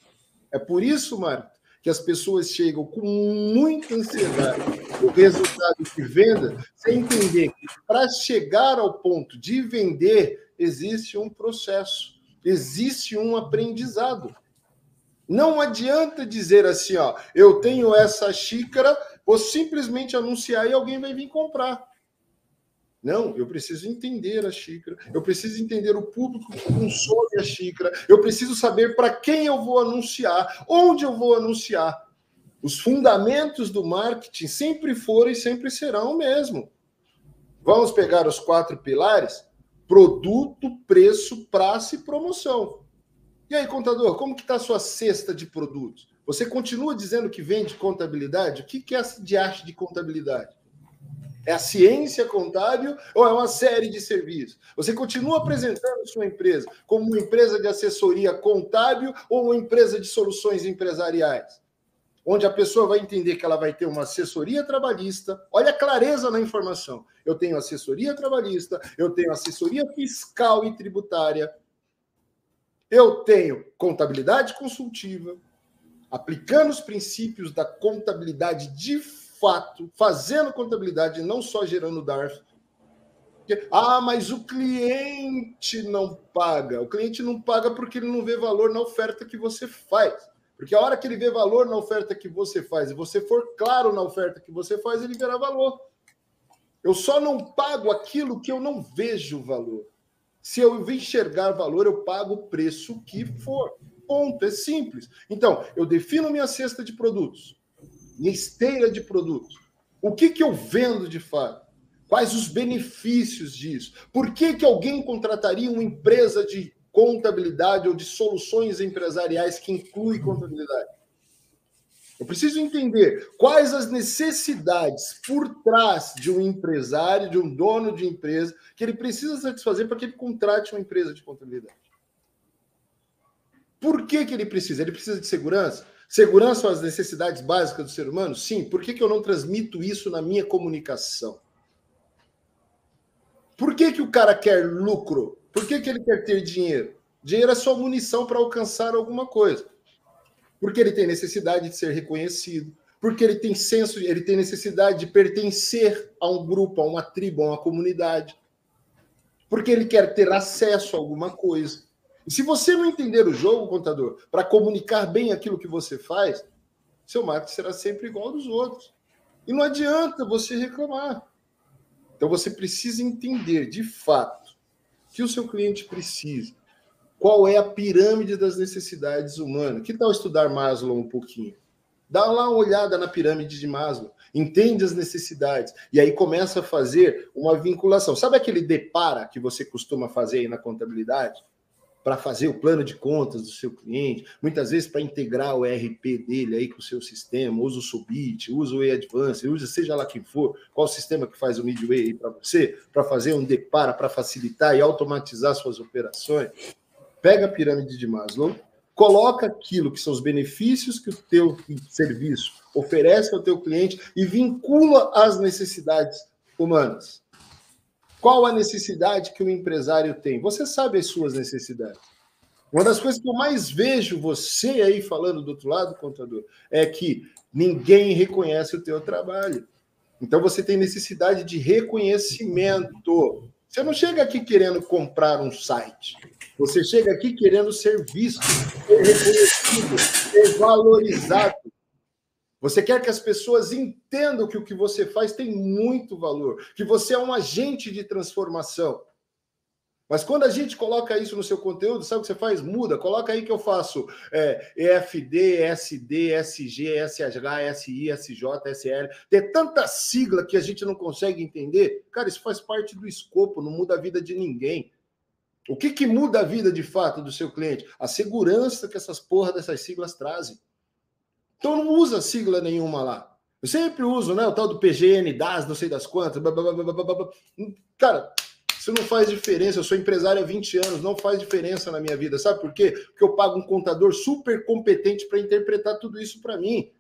É por isso, Marco, que as pessoas chegam com muita ansiedade o resultado de venda, sem entender que para chegar ao ponto de vender existe um processo, existe um aprendizado. Não adianta dizer assim, ó, eu tenho essa xícara, vou simplesmente anunciar e alguém vai vir comprar. Não, eu preciso entender a xícara, eu preciso entender o público que consome a xícara, eu preciso saber para quem eu vou anunciar, onde eu vou anunciar. Os fundamentos do marketing sempre foram e sempre serão o mesmo. Vamos pegar os quatro pilares: produto, preço, praça e promoção. E aí, contador, como que está a sua cesta de produtos? Você continua dizendo que vende contabilidade? O que, que é de arte de contabilidade? É a ciência contábil ou é uma série de serviços? Você continua apresentando sua empresa como uma empresa de assessoria contábil ou uma empresa de soluções empresariais? Onde a pessoa vai entender que ela vai ter uma assessoria trabalhista. Olha a clareza na informação. Eu tenho assessoria trabalhista, eu tenho assessoria fiscal e tributária, eu tenho contabilidade consultiva, aplicando os princípios da contabilidade de fato, fazendo contabilidade, não só gerando DARF. Ah, mas o cliente não paga. O cliente não paga porque ele não vê valor na oferta que você faz. Porque a hora que ele vê valor na oferta que você faz e você for claro na oferta que você faz, ele verá valor. Eu só não pago aquilo que eu não vejo valor. Se eu enxergar valor, eu pago o preço que for. Ponto, é simples. Então, eu defino minha cesta de produtos, minha esteira de produtos. O que, que eu vendo de fato? Quais os benefícios disso? Por que, que alguém contrataria uma empresa de contabilidade ou de soluções empresariais que inclui contabilidade? Eu preciso entender quais as necessidades por trás de um empresário, de um dono de empresa, que ele precisa satisfazer para que ele contrate uma empresa de contabilidade. Por que, que ele precisa? Ele precisa de segurança? Segurança as necessidades básicas do ser humano? Sim. Por que, que eu não transmito isso na minha comunicação? Por que, que o cara quer lucro? Por que, que ele quer ter dinheiro? Dinheiro é só munição para alcançar alguma coisa. Porque ele tem necessidade de ser reconhecido, porque ele tem senso, ele tem necessidade de pertencer a um grupo, a uma tribo, a uma comunidade. Porque ele quer ter acesso a alguma coisa. E se você não entender o jogo, contador, para comunicar bem aquilo que você faz, seu marketing será sempre igual dos outros. E não adianta você reclamar. Então você precisa entender, de fato, que o seu cliente precisa. Qual é a pirâmide das necessidades humanas? Que tal estudar Maslow um pouquinho? Dá lá uma olhada na pirâmide de Maslow, entende as necessidades e aí começa a fazer uma vinculação. Sabe aquele depara que você costuma fazer aí na contabilidade? Para fazer o plano de contas do seu cliente, muitas vezes para integrar o ERP dele aí com o seu sistema, usa o Subit, usa o E-Advance, usa seja lá quem for, qual sistema que faz o Midway aí para você, para fazer um depara, para facilitar e automatizar suas operações. Pega a pirâmide de Maslow, coloca aquilo que são os benefícios que o teu serviço oferece ao teu cliente e vincula às necessidades humanas. Qual a necessidade que o empresário tem? Você sabe as suas necessidades. Uma das coisas que eu mais vejo você aí falando do outro lado, contador, é que ninguém reconhece o teu trabalho. Então você tem necessidade de reconhecimento. Você não chega aqui querendo comprar um site. Você chega aqui querendo ser visto, ser reconhecido, ser valorizado. Você quer que as pessoas entendam que o que você faz tem muito valor, que você é um agente de transformação. Mas quando a gente coloca isso no seu conteúdo, sabe o que você faz? Muda. Coloca aí que eu faço é, EFD, SD, SG, SH, SI, SJ, SL. Tem tanta sigla que a gente não consegue entender. Cara, isso faz parte do escopo, não muda a vida de ninguém. O que, que muda a vida de fato do seu cliente? A segurança que essas porra dessas siglas trazem. Então não usa sigla nenhuma lá. Eu sempre uso, né? O tal do PGN, DAS, não sei das quantas. Blá, blá, blá, Cara, isso não faz diferença. Eu sou empresário há 20 anos, não faz diferença na minha vida. Sabe por quê? Porque eu pago um contador super competente para interpretar tudo isso para mim.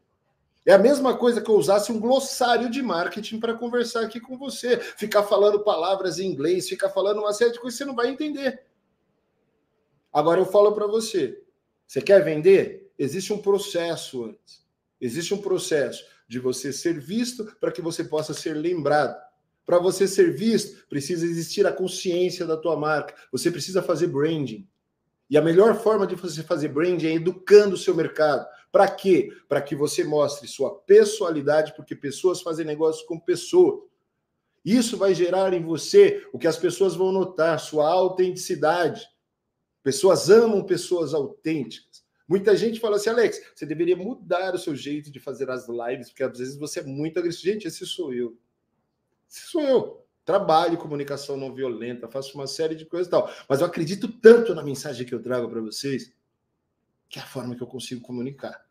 É a mesma coisa que eu usasse um glossário de marketing para conversar aqui com você. Ficar falando palavras em inglês, ficar falando uma série de coisas que você não vai entender. Agora eu falo para você: você quer vender? Existe um processo antes. Existe um processo de você ser visto para que você possa ser lembrado. Para você ser visto, precisa existir a consciência da tua marca. Você precisa fazer branding. E a melhor forma de você fazer branding é educando o seu mercado. Para quê? Para que você mostre sua pessoalidade, porque pessoas fazem negócio com pessoas. Isso vai gerar em você o que as pessoas vão notar, sua autenticidade. Pessoas amam pessoas autênticas. Muita gente fala assim, Alex, você deveria mudar o seu jeito de fazer as lives, porque às vezes você é muito agressivo. Gente, esse sou eu. Esse sou eu. Trabalho comunicação não violenta, faço uma série de coisas e tal. Mas eu acredito tanto na mensagem que eu trago para vocês, que é a forma que eu consigo comunicar.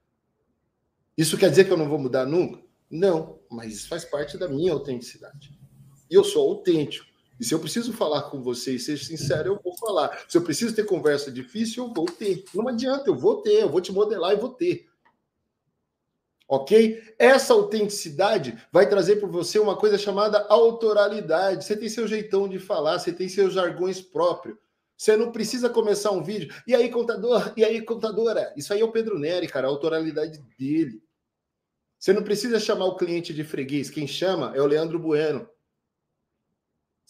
Isso quer dizer que eu não vou mudar nunca? Não, mas isso faz parte da minha autenticidade. E eu sou autêntico. E se eu preciso falar com você e ser sincero, eu vou falar. Se eu preciso ter conversa difícil, eu vou ter. Não adianta, eu vou ter, eu vou te modelar e vou ter. Ok? Essa autenticidade vai trazer para você uma coisa chamada autoralidade. Você tem seu jeitão de falar, você tem seus jargões próprios. Você não precisa começar um vídeo. E aí, contador? E aí, contadora? Isso aí é o Pedro Neri, cara, a autoralidade dele. Você não precisa chamar o cliente de freguês. Quem chama é o Leandro Bueno.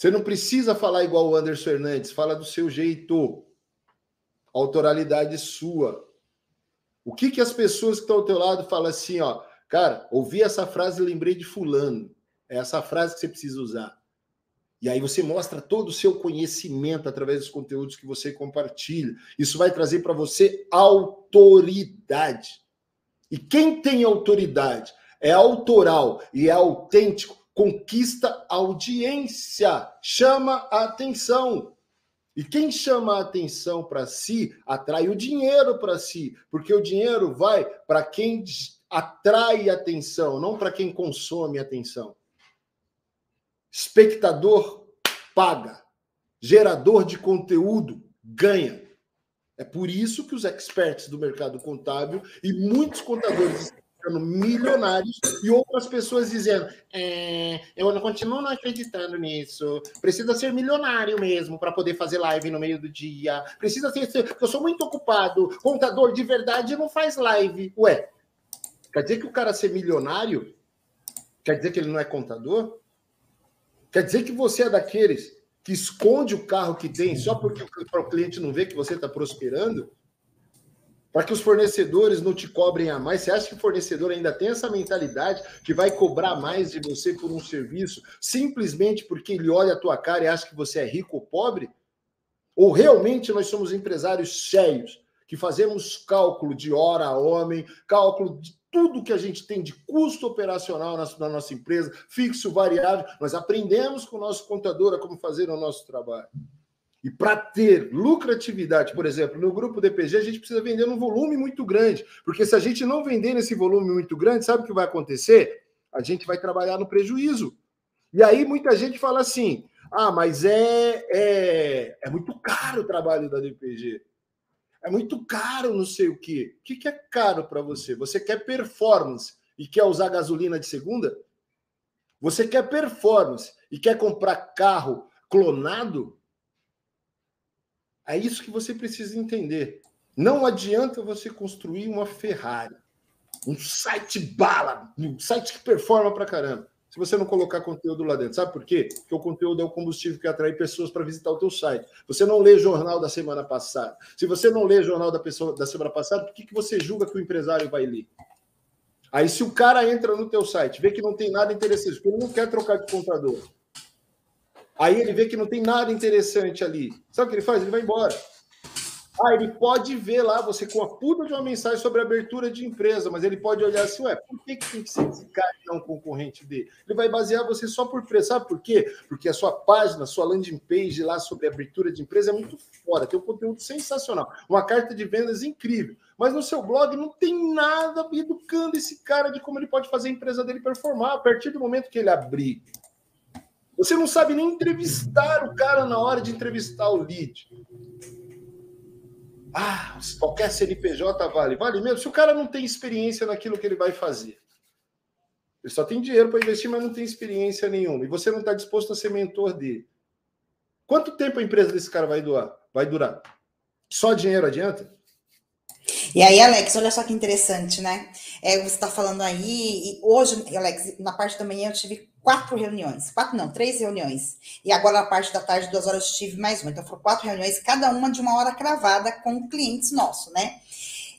Você não precisa falar igual o Anderson Hernandes, fala do seu jeito. Autoralidade sua. O que, que as pessoas que estão ao teu lado falam assim, ó, cara, ouvi essa frase e lembrei de fulano. É essa frase que você precisa usar. E aí você mostra todo o seu conhecimento através dos conteúdos que você compartilha. Isso vai trazer para você autoridade. E quem tem autoridade é autoral e é autêntico conquista audiência, chama a atenção. E quem chama a atenção para si atrai o dinheiro para si, porque o dinheiro vai para quem atrai atenção, não para quem consome atenção. Espectador paga, gerador de conteúdo ganha. É por isso que os experts do mercado contábil e muitos contadores ficando milionários e outras pessoas dizendo: é, eu não continuo não acreditando nisso. Precisa ser milionário mesmo para poder fazer live no meio do dia. Precisa ser, porque eu sou muito ocupado. Contador de verdade não faz live. Ué, quer dizer que o cara ser milionário quer dizer que ele não é contador? Quer dizer que você é daqueles que esconde o carro que tem só porque o cliente não vê que você está prosperando? Para que os fornecedores não te cobrem a mais. Você acha que o fornecedor ainda tem essa mentalidade que vai cobrar mais de você por um serviço simplesmente porque ele olha a tua cara e acha que você é rico ou pobre? Ou realmente nós somos empresários sérios que fazemos cálculo de hora a homem, cálculo de tudo que a gente tem de custo operacional na, na nossa empresa, fixo, variável, nós aprendemos com o nosso contador a como fazer o nosso trabalho. E para ter lucratividade, por exemplo, no grupo DPG, a gente precisa vender num volume muito grande. Porque se a gente não vender nesse volume muito grande, sabe o que vai acontecer? A gente vai trabalhar no prejuízo. E aí muita gente fala assim: ah, mas é, é, é muito caro o trabalho da DPG. É muito caro, não sei o quê. O que é caro para você? Você quer performance e quer usar gasolina de segunda? Você quer performance e quer comprar carro clonado? É isso que você precisa entender. Não adianta você construir uma Ferrari, um site bala, um site que performa pra caramba, se você não colocar conteúdo lá dentro. Sabe por quê? Porque o conteúdo é o combustível que atrai pessoas para visitar o teu site. Você não lê jornal da semana passada. Se você não lê jornal da pessoa da semana passada, por que, que você julga que o empresário vai ler? Aí, se o cara entra no teu site, vê que não tem nada interessante, porque ele não quer trocar de contador, Aí ele vê que não tem nada interessante ali. Sabe o que ele faz? Ele vai embora. Ah, ele pode ver lá você com a puta de uma mensagem sobre abertura de empresa, mas ele pode olhar assim, ué, por que, que tem que ser esse cara e não concorrente dele? Ele vai basear você só por preço. Sabe por quê? Porque a sua página, sua landing page lá sobre abertura de empresa é muito fora, tem um conteúdo sensacional, uma carta de vendas incrível. Mas no seu blog não tem nada educando esse cara de como ele pode fazer a empresa dele performar. A partir do momento que ele abrir você não sabe nem entrevistar o cara na hora de entrevistar o lead. Ah, qualquer CNPJ vale. Vale mesmo? Se o cara não tem experiência naquilo que ele vai fazer. Ele só tem dinheiro para investir, mas não tem experiência nenhuma. E você não está disposto a ser mentor dele. Quanto tempo a empresa desse cara vai durar? Vai durar? Só dinheiro adianta? E aí, Alex, olha só que interessante, né? É, você está falando aí, e hoje, Alex, na parte da manhã eu tive quatro reuniões. Quatro não, três reuniões. E agora na parte da tarde, duas horas, tive mais uma. Então foram quatro reuniões, cada uma de uma hora cravada com clientes nossos, né?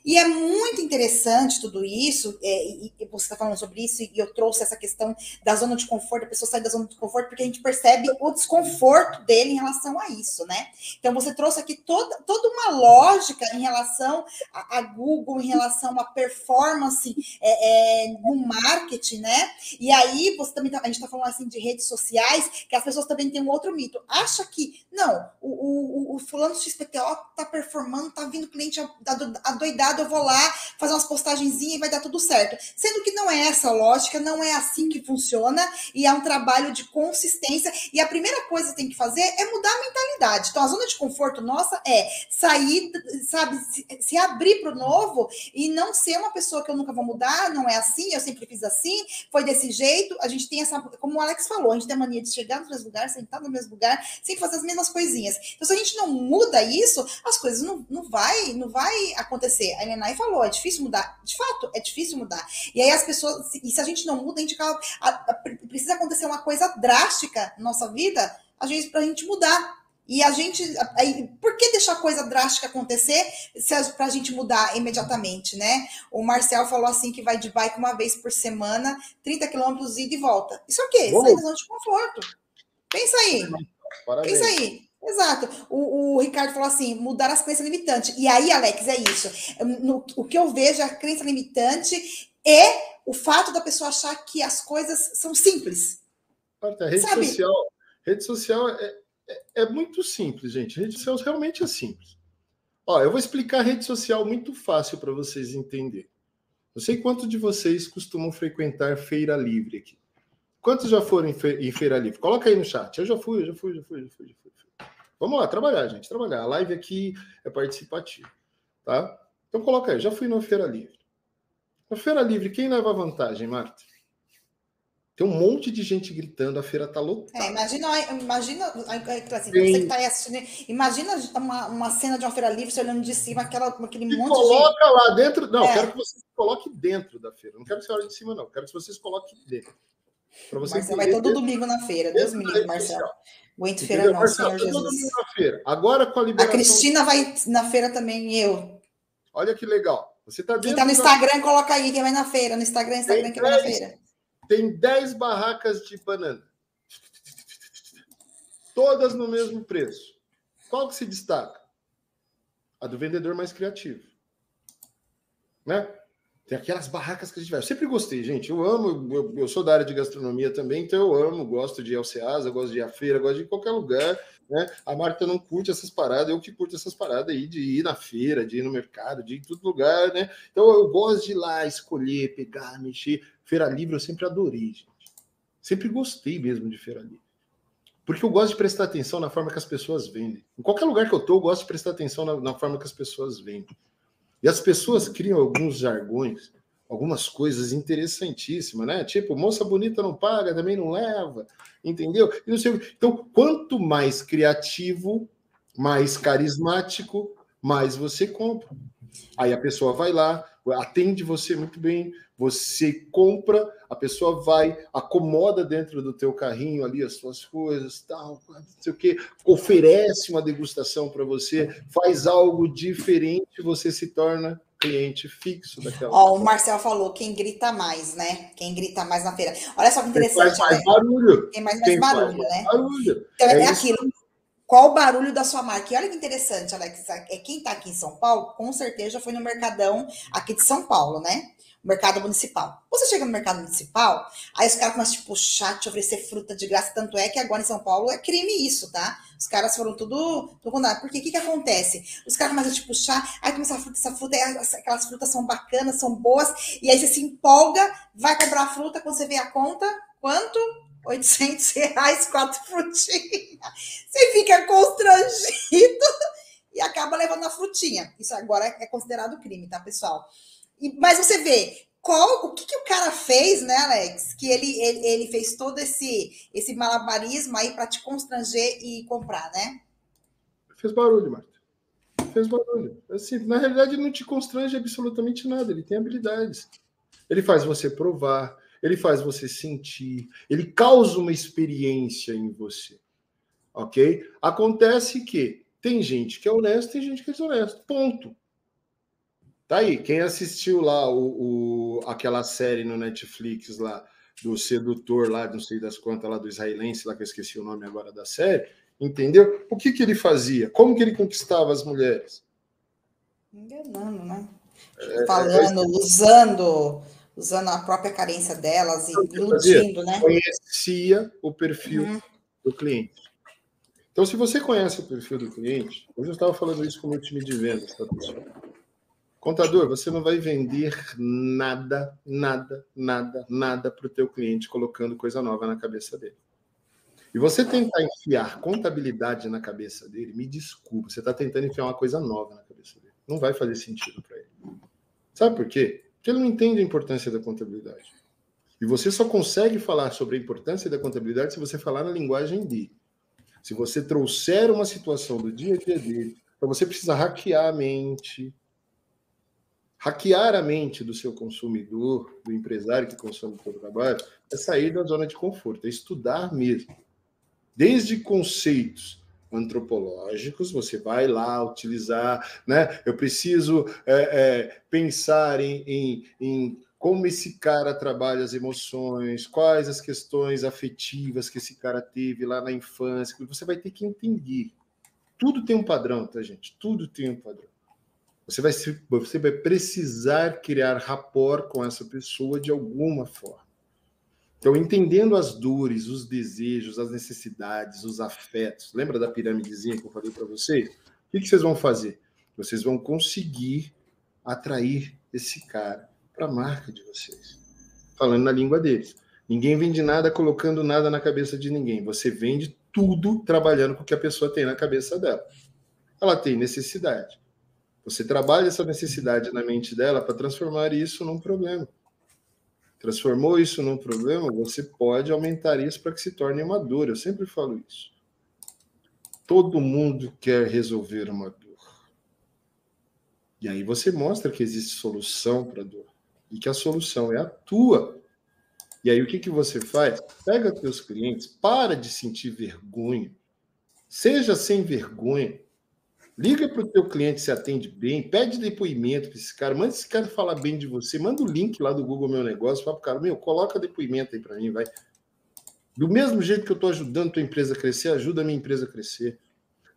E é muito interessante tudo isso, é, e, e, você está falando sobre isso, e eu trouxe essa questão da zona de conforto, a pessoa sai da zona de conforto porque a gente percebe o desconforto dele em relação a isso, né? Então você trouxe aqui toda, toda uma lógica em relação a, a Google, em relação à performance é, é, no marketing, né? E aí você também tá, a gente está falando assim de redes sociais, que as pessoas também têm um outro mito. Acha que não, o, o, o fulano XPTO está performando, está vindo cliente adoidado eu vou lá fazer umas postagenzinhas e vai dar tudo certo. Sendo que não é essa a lógica, não é assim que funciona e é um trabalho de consistência. E a primeira coisa que tem que fazer é mudar a mentalidade. Então, a zona de conforto nossa é sair, sabe, se, abrir para o novo e não ser uma pessoa que eu nunca vou mudar, não é assim, eu sempre fiz assim, foi desse jeito. A gente tem essa, como o Alex falou, a gente tem a mania de chegar no mesmo lugar, sentar no mesmo lugar, sempre fazer as mesmas coisinhas. Então, se a gente não muda isso, as coisas não, não vai, não vai acontecer a Nenai falou, é difícil mudar. De fato, é difícil mudar. E aí as pessoas, e se a gente não muda, a gente acaba, a, a, precisa acontecer uma coisa drástica na nossa vida, a gente, pra gente mudar. E a gente, aí, por que deixar coisa drástica acontecer para a gente mudar imediatamente, né? O Marcel falou assim que vai de bike uma vez por semana, 30 quilômetros ida e volta. Isso é o quê? Da zona de conforto. Pensa aí. Parabéns. Pensa aí. Exato. O, o, Ricardo falou assim: mudar as crenças limitantes. E aí, Alex, é isso. No, o que eu vejo, a crença limitante é o fato da pessoa achar que as coisas são simples. A rede Sabe? social, rede social é, é, é, muito simples, gente. Rede social realmente é simples. Ó, eu vou explicar a rede social muito fácil para vocês entenderem. Não sei quantos de vocês costumam frequentar feira livre aqui. Quantos já foram em feira livre? Coloca aí no chat. Eu já fui, eu já fui, já fui, já fui, já fui. Vamos lá, trabalhar, gente, trabalhar. A live aqui é participativa, tá? Então coloca aí, já fui na feira livre. Na feira livre, quem leva vantagem, Marta? Tem um monte de gente gritando, a feira tá lotada. É, imagina, imagina, assim, você que tá aí assistindo, imagina uma, uma cena de uma feira livre, você olhando de cima, aquela, aquele monte coloca de... lá dentro. Não, é. quero que vocês coloquem dentro da feira. Não quero que você olhe de cima, não. Quero que vocês coloquem dentro. Pra você Marcelo vai todo domingo na feira. Deus me livre, Marcelo. Aguento feira não, Marcelo, Senhor Jesus. Domingo na feira. Agora com a liberação... A Cristina vai na feira também, eu. Olha que legal. Você tá Quem tá no Instagram, da... coloca aí quem vai na feira. No Instagram, Instagram, quem vai na feira. Tem 10 barracas de banana. Todas no mesmo preço. Qual que se destaca? A do vendedor mais criativo. Né? Tem aquelas barracas que a gente vai. Eu sempre gostei, gente. Eu amo, eu, eu, sou da área de gastronomia também, então eu amo, gosto de Alceasa, gosto de ir à feira, gosto de ir qualquer lugar. Né? A Marta não curte essas paradas, eu que curto essas paradas aí, de ir na feira, de ir no mercado, de ir em todo lugar, né? Então eu gosto de ir lá, escolher, pegar, mexer. Feira livre eu sempre adorei, gente. Sempre gostei mesmo de feira livre. Porque eu gosto de prestar atenção na forma que as pessoas vendem. Em qualquer lugar que eu tô, eu gosto de prestar atenção na, na forma que as pessoas vendem. E as pessoas criam alguns jargões, algumas coisas interessantíssimas, né? Tipo, moça bonita não paga, também não leva, entendeu? Então, quanto mais criativo, mais carismático, mais você compra. Aí a pessoa vai lá, atende você muito bem, você compra, a pessoa vai, acomoda dentro do teu carrinho ali as suas coisas, tal, não sei o que, oferece uma degustação para você, faz algo diferente, você se torna cliente fixo daquela. Ó, o Marcel falou quem grita mais, né? Quem grita mais na feira. Olha só que interessante. Quem faz mais né? barulho. Quem mais, mais quem barulho, faz né? Barulho. Então é, é aquilo. Qual o barulho da sua marca? E olha que interessante, Alex. É quem está aqui em São Paulo, com certeza foi no Mercadão aqui de São Paulo, né? mercado municipal. Você chega no mercado municipal, aí os caras começam a puxar, te oferecer fruta de graça, tanto é que agora em São Paulo é crime isso, tá? Os caras foram tudo, tudo. Porque o que, que acontece? Os caras começam a te puxar, aí começa a fruta, essa fruta, aquelas frutas são bacanas, são boas, e aí você se empolga, vai comprar a fruta, quando você vê a conta, quanto? 800 reais, quatro frutinhas. Você fica constrangido e acaba levando a frutinha. Isso agora é considerado crime, tá, pessoal? E, mas você vê qual, o que, que o cara fez, né, Alex? Que ele, ele, ele fez todo esse, esse malabarismo aí para te constranger e comprar, né? Fez barulho, Marta. Fez barulho. Assim, na realidade, não te constrange absolutamente nada. Ele tem habilidades. Ele faz você provar, ele faz você sentir, ele causa uma experiência em você. Ok? Acontece que tem gente que é honesta, tem gente que é desonesta. Ponto. Tá aí, quem assistiu lá o, o, aquela série no Netflix lá do sedutor lá, não sei das quantas lá do israelense, lá que eu esqueci o nome agora da série, entendeu? O que que ele fazia? Como que ele conquistava as mulheres? Enganando, né? É, Falando, é, usando, usando a própria carência delas e iludindo, né? Conhecia o perfil uhum. do cliente. Então, se você conhece o perfil do cliente, hoje eu estava falando isso com o meu time de vendas, tá, pessoal? Contador, você não vai vender nada, nada, nada, nada para o teu cliente colocando coisa nova na cabeça dele. E você tentar enfiar contabilidade na cabeça dele, me desculpa, você está tentando enfiar uma coisa nova na cabeça dele. Não vai fazer sentido para ele. Sabe por quê? Porque ele não entende a importância da contabilidade. E você só consegue falar sobre a importância da contabilidade se você falar na linguagem dele. Se você trouxer uma situação do dia a dia dele, então você precisa hackear a mente, hackear a mente do seu consumidor, do empresário que consome o seu trabalho, é sair da zona de conforto, é estudar mesmo. Desde conceitos antropológicos, você vai lá utilizar, né? Eu preciso é, é, pensar em, em, em como esse cara trabalha as emoções, quais as questões afetivas que esse cara teve lá na infância. Você vai ter que entender. Tudo tem um padrão, tá, gente? Tudo tem um padrão. Você vai, você vai precisar criar rapport com essa pessoa de alguma forma. Então, entendendo as dores, os desejos, as necessidades, os afetos. Lembra da pirâmidezinha que eu falei para vocês? O que, vocês vão fazer? Vocês vão conseguir atrair esse cara para a marca de vocês. Falando na língua deles. Ninguém vende nada colocando nada na cabeça de ninguém. Você vende tudo trabalhando com o que a pessoa tem na cabeça dela. Ela tem necessidade. Você trabalha essa necessidade na mente dela para transformar isso num problema. Transformou isso num problema, você pode aumentar isso para que se torne uma dor. Eu sempre falo isso. Todo mundo quer resolver uma dor. E aí você mostra que existe solução para a dor. E que a solução é a tua. E aí o que, que você faz? Pega teus clientes, para de sentir vergonha. Seja sem vergonha. Liga para o teu cliente se atende bem, pede depoimento para esse cara, manda esse cara falar bem de você, manda o link lá do Google Meu Negócio, fala para o cara, meu, coloca depoimento aí para mim, vai. Do mesmo jeito que eu estou ajudando a tua empresa a crescer, ajuda a minha empresa a crescer.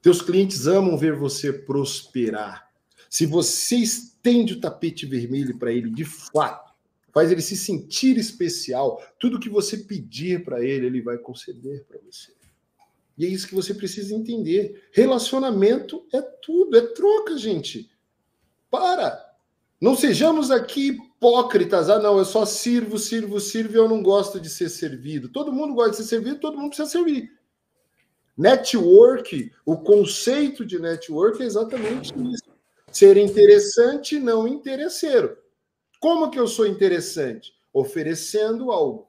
Teus clientes amam ver você prosperar. Se você estende o tapete vermelho para ele de fato, faz ele se sentir especial, tudo que você pedir para ele, ele vai conceder para você. E é isso que você precisa entender. Relacionamento é tudo, é troca, gente. Para. Não sejamos aqui hipócritas. Ah, não, eu só sirvo, sirvo, sirvo e eu não gosto de ser servido. Todo mundo gosta de ser servido, todo mundo precisa servir. Network, o conceito de network é exatamente isso. Ser interessante, não interesseiro. Como que eu sou interessante? Oferecendo algo.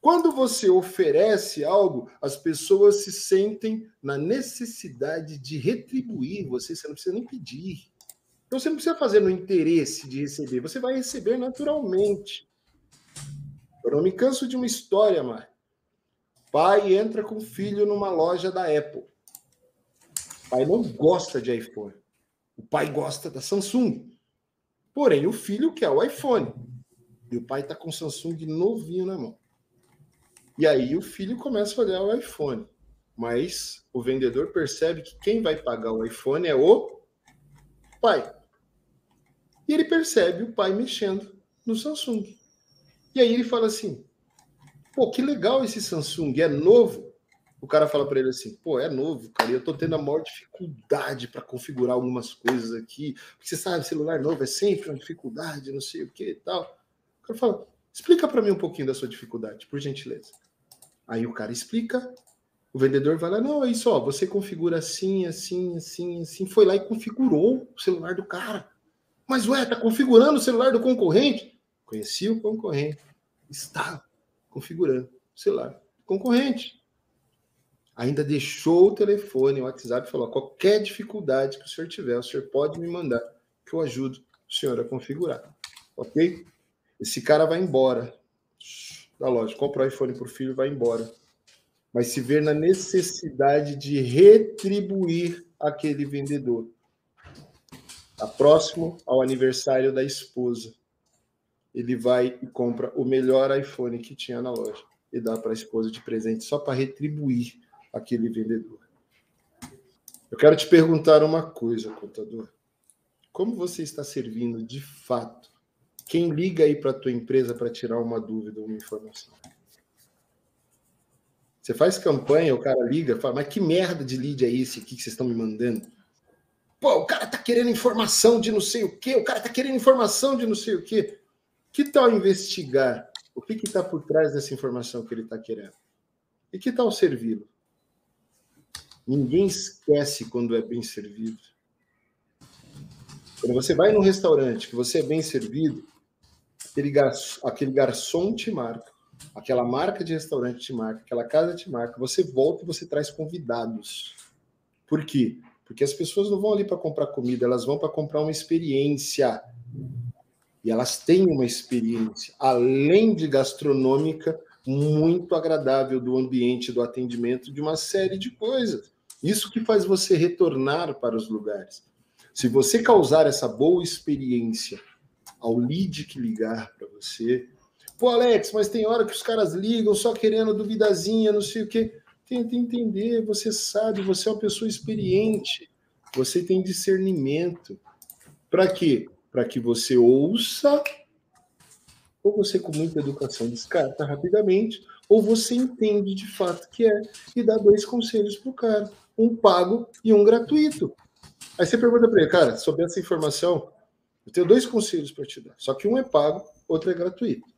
Quando você oferece algo, as pessoas se sentem na necessidade de retribuir você, você não precisa nem pedir. Então você não precisa fazer no interesse de receber, você vai receber naturalmente. Eu não me canso de uma história, Mar. Pai entra com o filho numa loja da Apple. O pai não gosta de iPhone. O pai gosta da Samsung. Porém, o filho quer o iPhone. E o pai está com o Samsung novinho na mão. E aí o filho começa a olhar o iPhone. Mas o vendedor percebe que quem vai pagar o iPhone é o pai. E ele percebe o pai mexendo no Samsung. E aí ele fala assim: pô, que legal esse Samsung, é novo. O cara fala para ele assim: pô, é novo, cara, e eu tô tendo a maior dificuldade para configurar algumas coisas aqui. Porque você sabe, celular novo é sempre uma dificuldade, não sei o que e tal. O cara fala: explica para mim um pouquinho da sua dificuldade, por gentileza. Aí o cara explica, o vendedor vai lá, não, é isso, ó, você configura assim, assim, assim, assim. Foi lá e configurou o celular do cara. Mas, ué, tá configurando o celular do concorrente? Conheci o concorrente. Está configurando o celular do concorrente. Ainda deixou o telefone, o WhatsApp falou: qualquer dificuldade que o senhor tiver, o senhor pode me mandar, que eu ajudo o senhor a configurar. Ok? Esse cara vai embora da loja, compra o iPhone para o filho vai embora. Mas se ver na necessidade de retribuir aquele vendedor. Está próximo ao aniversário da esposa. Ele vai e compra o melhor iPhone que tinha na loja e dá para a esposa de presente só para retribuir aquele vendedor. Eu quero te perguntar uma coisa, contador. Como você está servindo de fato quem liga aí para tua empresa para tirar uma dúvida, uma informação? Você faz campanha, o cara liga, fala, mas que merda de lead é esse aqui que vocês estão me mandando? Pô, o cara tá querendo informação de não sei o quê, o cara tá querendo informação de não sei o quê. Que tal investigar o que está por trás dessa informação que ele está querendo? E que tal servi-lo? Ninguém esquece quando é bem servido. Quando você vai num restaurante que você é bem servido, aquele, garçom, aquele garçom te marca, aquela marca de restaurante te marca, aquela casa te marca, você volta e você traz convidados. Por quê? Porque as pessoas não vão ali para comprar comida, elas vão para comprar uma experiência. E elas têm uma experiência, além de gastronômica, muito agradável do ambiente, do atendimento, de uma série de coisas. Isso que faz você retornar para os lugares. Se você causar essa boa experiência ao lead que ligar para você. Pô, Alex, mas tem hora que os caras ligam só querendo duvidazinha, não sei o quê. Tenta entender, você sabe, você é uma pessoa experiente, você tem discernimento. Para quê? Para que você ouça, ou você, com muita educação, descarta rapidamente, ou você entende de fato que é e dá dois conselhos para o cara: um pago e um gratuito. Aí você pergunta para ele, cara, sobre essa informação, Eu tenho dois conselhos para te dar. Só que um é pago, outro é gratuito.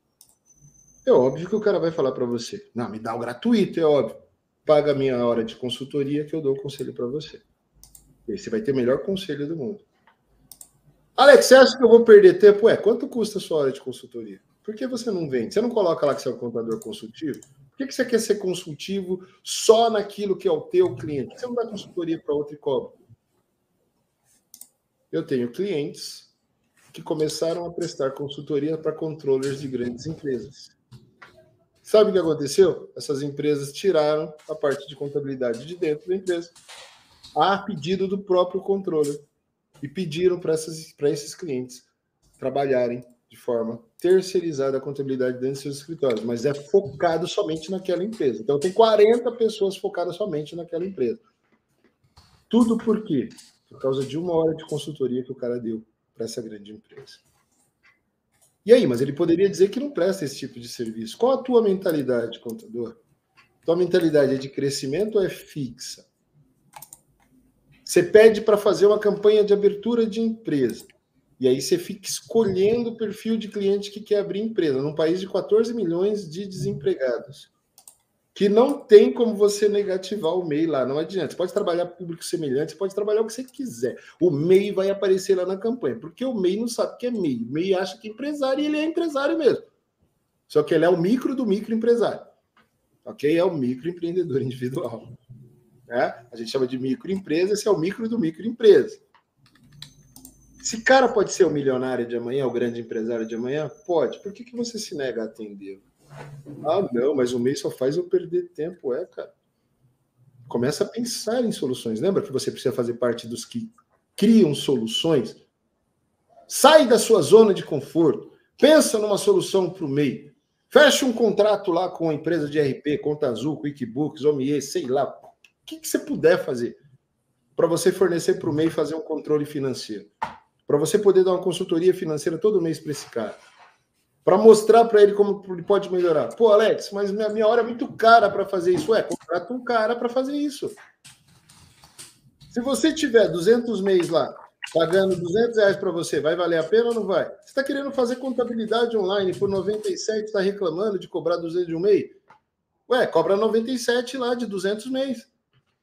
É óbvio que o cara vai falar para você: não, me dá o gratuito, é óbvio. Paga a minha hora de consultoria que eu dou o conselho para você. E você vai ter o melhor conselho do mundo. Alex, você acha que eu vou perder tempo? Ué, quanto custa a sua hora de consultoria? Por que você não vende? Você não coloca lá que você é um contador consultivo? Por que você quer ser consultivo só naquilo que é o teu cliente? Você não dá consultoria para outro e cobra. Eu tenho clientes que começaram a prestar consultoria para controllers de grandes empresas. Sabe o que aconteceu? Essas empresas tiraram a parte de contabilidade de dentro da empresa a pedido do próprio controller e pediram para esses clientes trabalharem de forma terceirizada a contabilidade dentro dos seus escritórios, mas é focado somente naquela empresa. Então tem 40 pessoas focadas somente naquela empresa. Tudo por quê? Por causa de uma hora de consultoria que o cara deu para essa grande empresa. E aí, mas ele poderia dizer que não presta esse tipo de serviço. Qual a tua mentalidade, contador? Tua mentalidade é de crescimento ou é fixa? Você pede para fazer uma campanha de abertura de empresa. E aí você fica escolhendo o perfil de cliente que quer abrir empresa, num país de 14 milhões de desempregados que não tem como você negativar o MEI lá. Não adianta. Você pode trabalhar público semelhante, você pode trabalhar o que você quiser. O MEI vai aparecer lá na campanha, porque o MEI não sabe o que é MEI. O MEI acha que é empresário e ele é empresário mesmo. Só que ele é o micro do microempresário. Ok? É o microempreendedor individual. Né? A gente chama de microempresa, esse é o micro do microempresa. Esse cara pode ser o milionário de amanhã, o grande empresário de amanhã? Pode. Por que, que você se nega a atendê-lo? Ah, não, mas o mês só faz eu perder tempo. É, cara. Começa a pensar em soluções. Lembra que você precisa fazer parte dos que criam soluções? Sai da sua zona de conforto. Pensa numa solução para o MEI. Fecha um contrato lá com a empresa de RP, Conta Azul, QuickBooks, OMIE, sei lá. O que, que você puder fazer para você fornecer para o MEI fazer um controle financeiro. Para você poder dar uma consultoria financeira todo mês para esse cara para mostrar para ele como ele pode melhorar. Pô, Alex, mas minha, minha hora é muito cara para fazer isso. Ué, contrata um cara para fazer isso. Se você tiver 200 mês lá, pagando 200 reais para você, vai valer a pena ou não vai? Você está querendo fazer contabilidade online por 97, está reclamando de cobrar 200 de um mês? Ué, cobra 97 lá de 200 mês.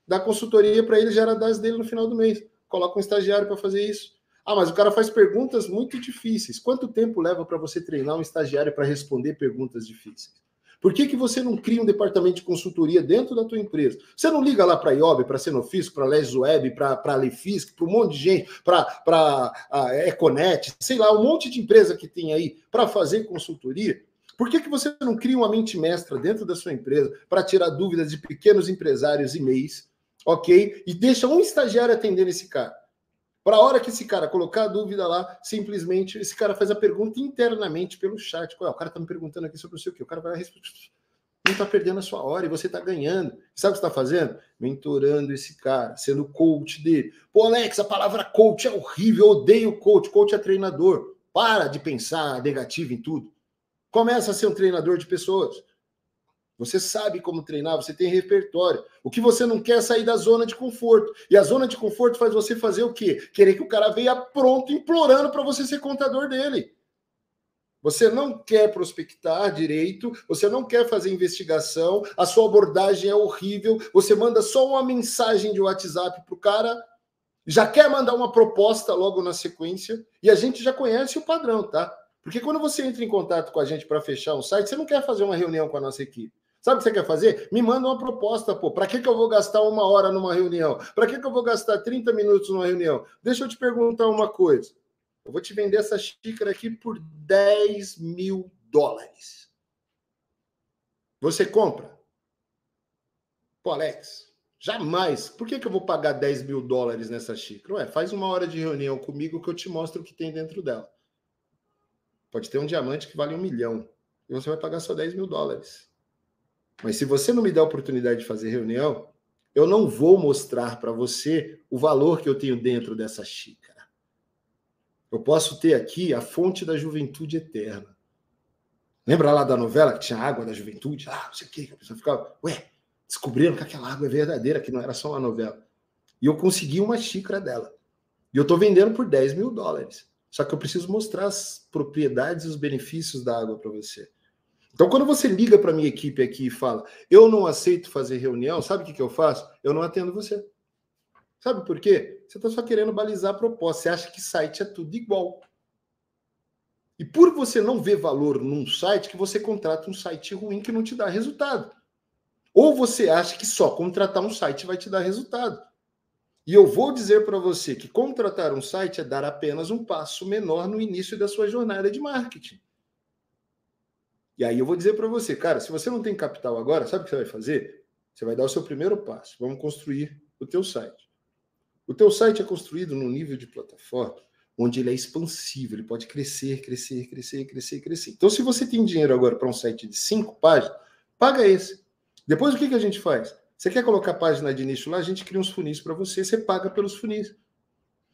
Dá consultoria para ele, gera das dele no final do mês. Coloca um estagiário para fazer isso. Ah, mas o cara faz perguntas muito difíceis. Quanto tempo leva para você treinar um estagiário para responder perguntas difíceis? Por que, que você não cria um departamento de consultoria dentro da tua empresa? Você não liga lá para a IOB, para a Senofisco, para a Web, para a Lefisc, para um monte de gente, para a Econet, sei lá, um monte de empresa que tem aí para fazer consultoria? Por que, que você não cria uma mente mestra dentro da sua empresa para tirar dúvidas de pequenos empresários e MEIs, ok? E deixa um estagiário atendendo esse cara? Para a hora que esse cara colocar a dúvida lá, simplesmente esse cara faz a pergunta internamente pelo chat. o cara está me perguntando aqui sobre o seu o que. O cara vai responder. Não está perdendo a sua hora e você está ganhando. Sabe o que está fazendo? Mentorando esse cara, sendo coach dele. Pô, Alex, a palavra coach é horrível, eu odeio coach. Coach é treinador. Para de pensar negativo em tudo. Começa a ser um treinador de pessoas. Você sabe como treinar, você tem repertório. O que você não quer é sair da zona de conforto. E a zona de conforto faz você fazer o quê? Querer que o cara venha pronto, implorando para você ser contador dele. Você não quer prospectar direito, você não quer fazer investigação, a sua abordagem é horrível, você manda só uma mensagem de WhatsApp para o cara, já quer mandar uma proposta logo na sequência, e a gente já conhece o padrão, tá? Porque quando você entra em contato com a gente para fechar um site, você não quer fazer uma reunião com a nossa equipe. Sabe o que você quer fazer? Me manda uma proposta, pô. Para que, que eu vou gastar uma hora numa reunião? Para que, que eu vou gastar 30 minutos numa reunião? Deixa eu te perguntar uma coisa. Eu vou te vender essa xícara aqui por 10 mil dólares. Você compra? Pô, Alex, jamais. Por que, que eu vou pagar 10 mil dólares nessa xícara? Ué, faz uma hora de reunião comigo que eu te mostro o que tem dentro dela. Pode ter um diamante que vale um milhão. E você vai pagar só 10 mil dólares. Mas se você não me dá a oportunidade de fazer reunião, eu não vou mostrar para você o valor que eu tenho dentro dessa xícara. Eu posso ter aqui a fonte da juventude eterna. Lembra lá da novela que tinha água da juventude? Ah, não sei o que, a pessoa ficava, ué, descobriram que aquela água é verdadeira, que não era só uma novela. E eu consegui uma xícara dela. E eu estou vendendo por 10 mil dólares. Só que eu preciso mostrar as propriedades e os benefícios da água para você. Então, quando você liga para minha equipe aqui e fala, eu não aceito fazer reunião, sabe o que, que eu faço? Eu não atendo você. Sabe por quê? Você está só querendo balizar a proposta. Você acha que site é tudo igual. E por você não ver valor num site, que você contrata um site ruim que não te dá resultado. Ou você acha que só contratar um site vai te dar resultado. E eu vou dizer para você que contratar um site é dar apenas um passo menor no início da sua jornada de marketing. E aí eu vou dizer para você, cara, se você não tem capital agora, sabe o que você vai fazer? Você vai dar o seu primeiro passo. Vamos construir o teu site. O teu site é construído num nível de plataforma onde ele é expansivo, ele pode crescer, crescer, crescer, crescer, crescer. Então, se você tem dinheiro agora para um site de cinco páginas, paga esse. Depois, o que, que a gente faz? Você quer colocar página de início lá? A gente cria uns funis para você, você paga pelos funis.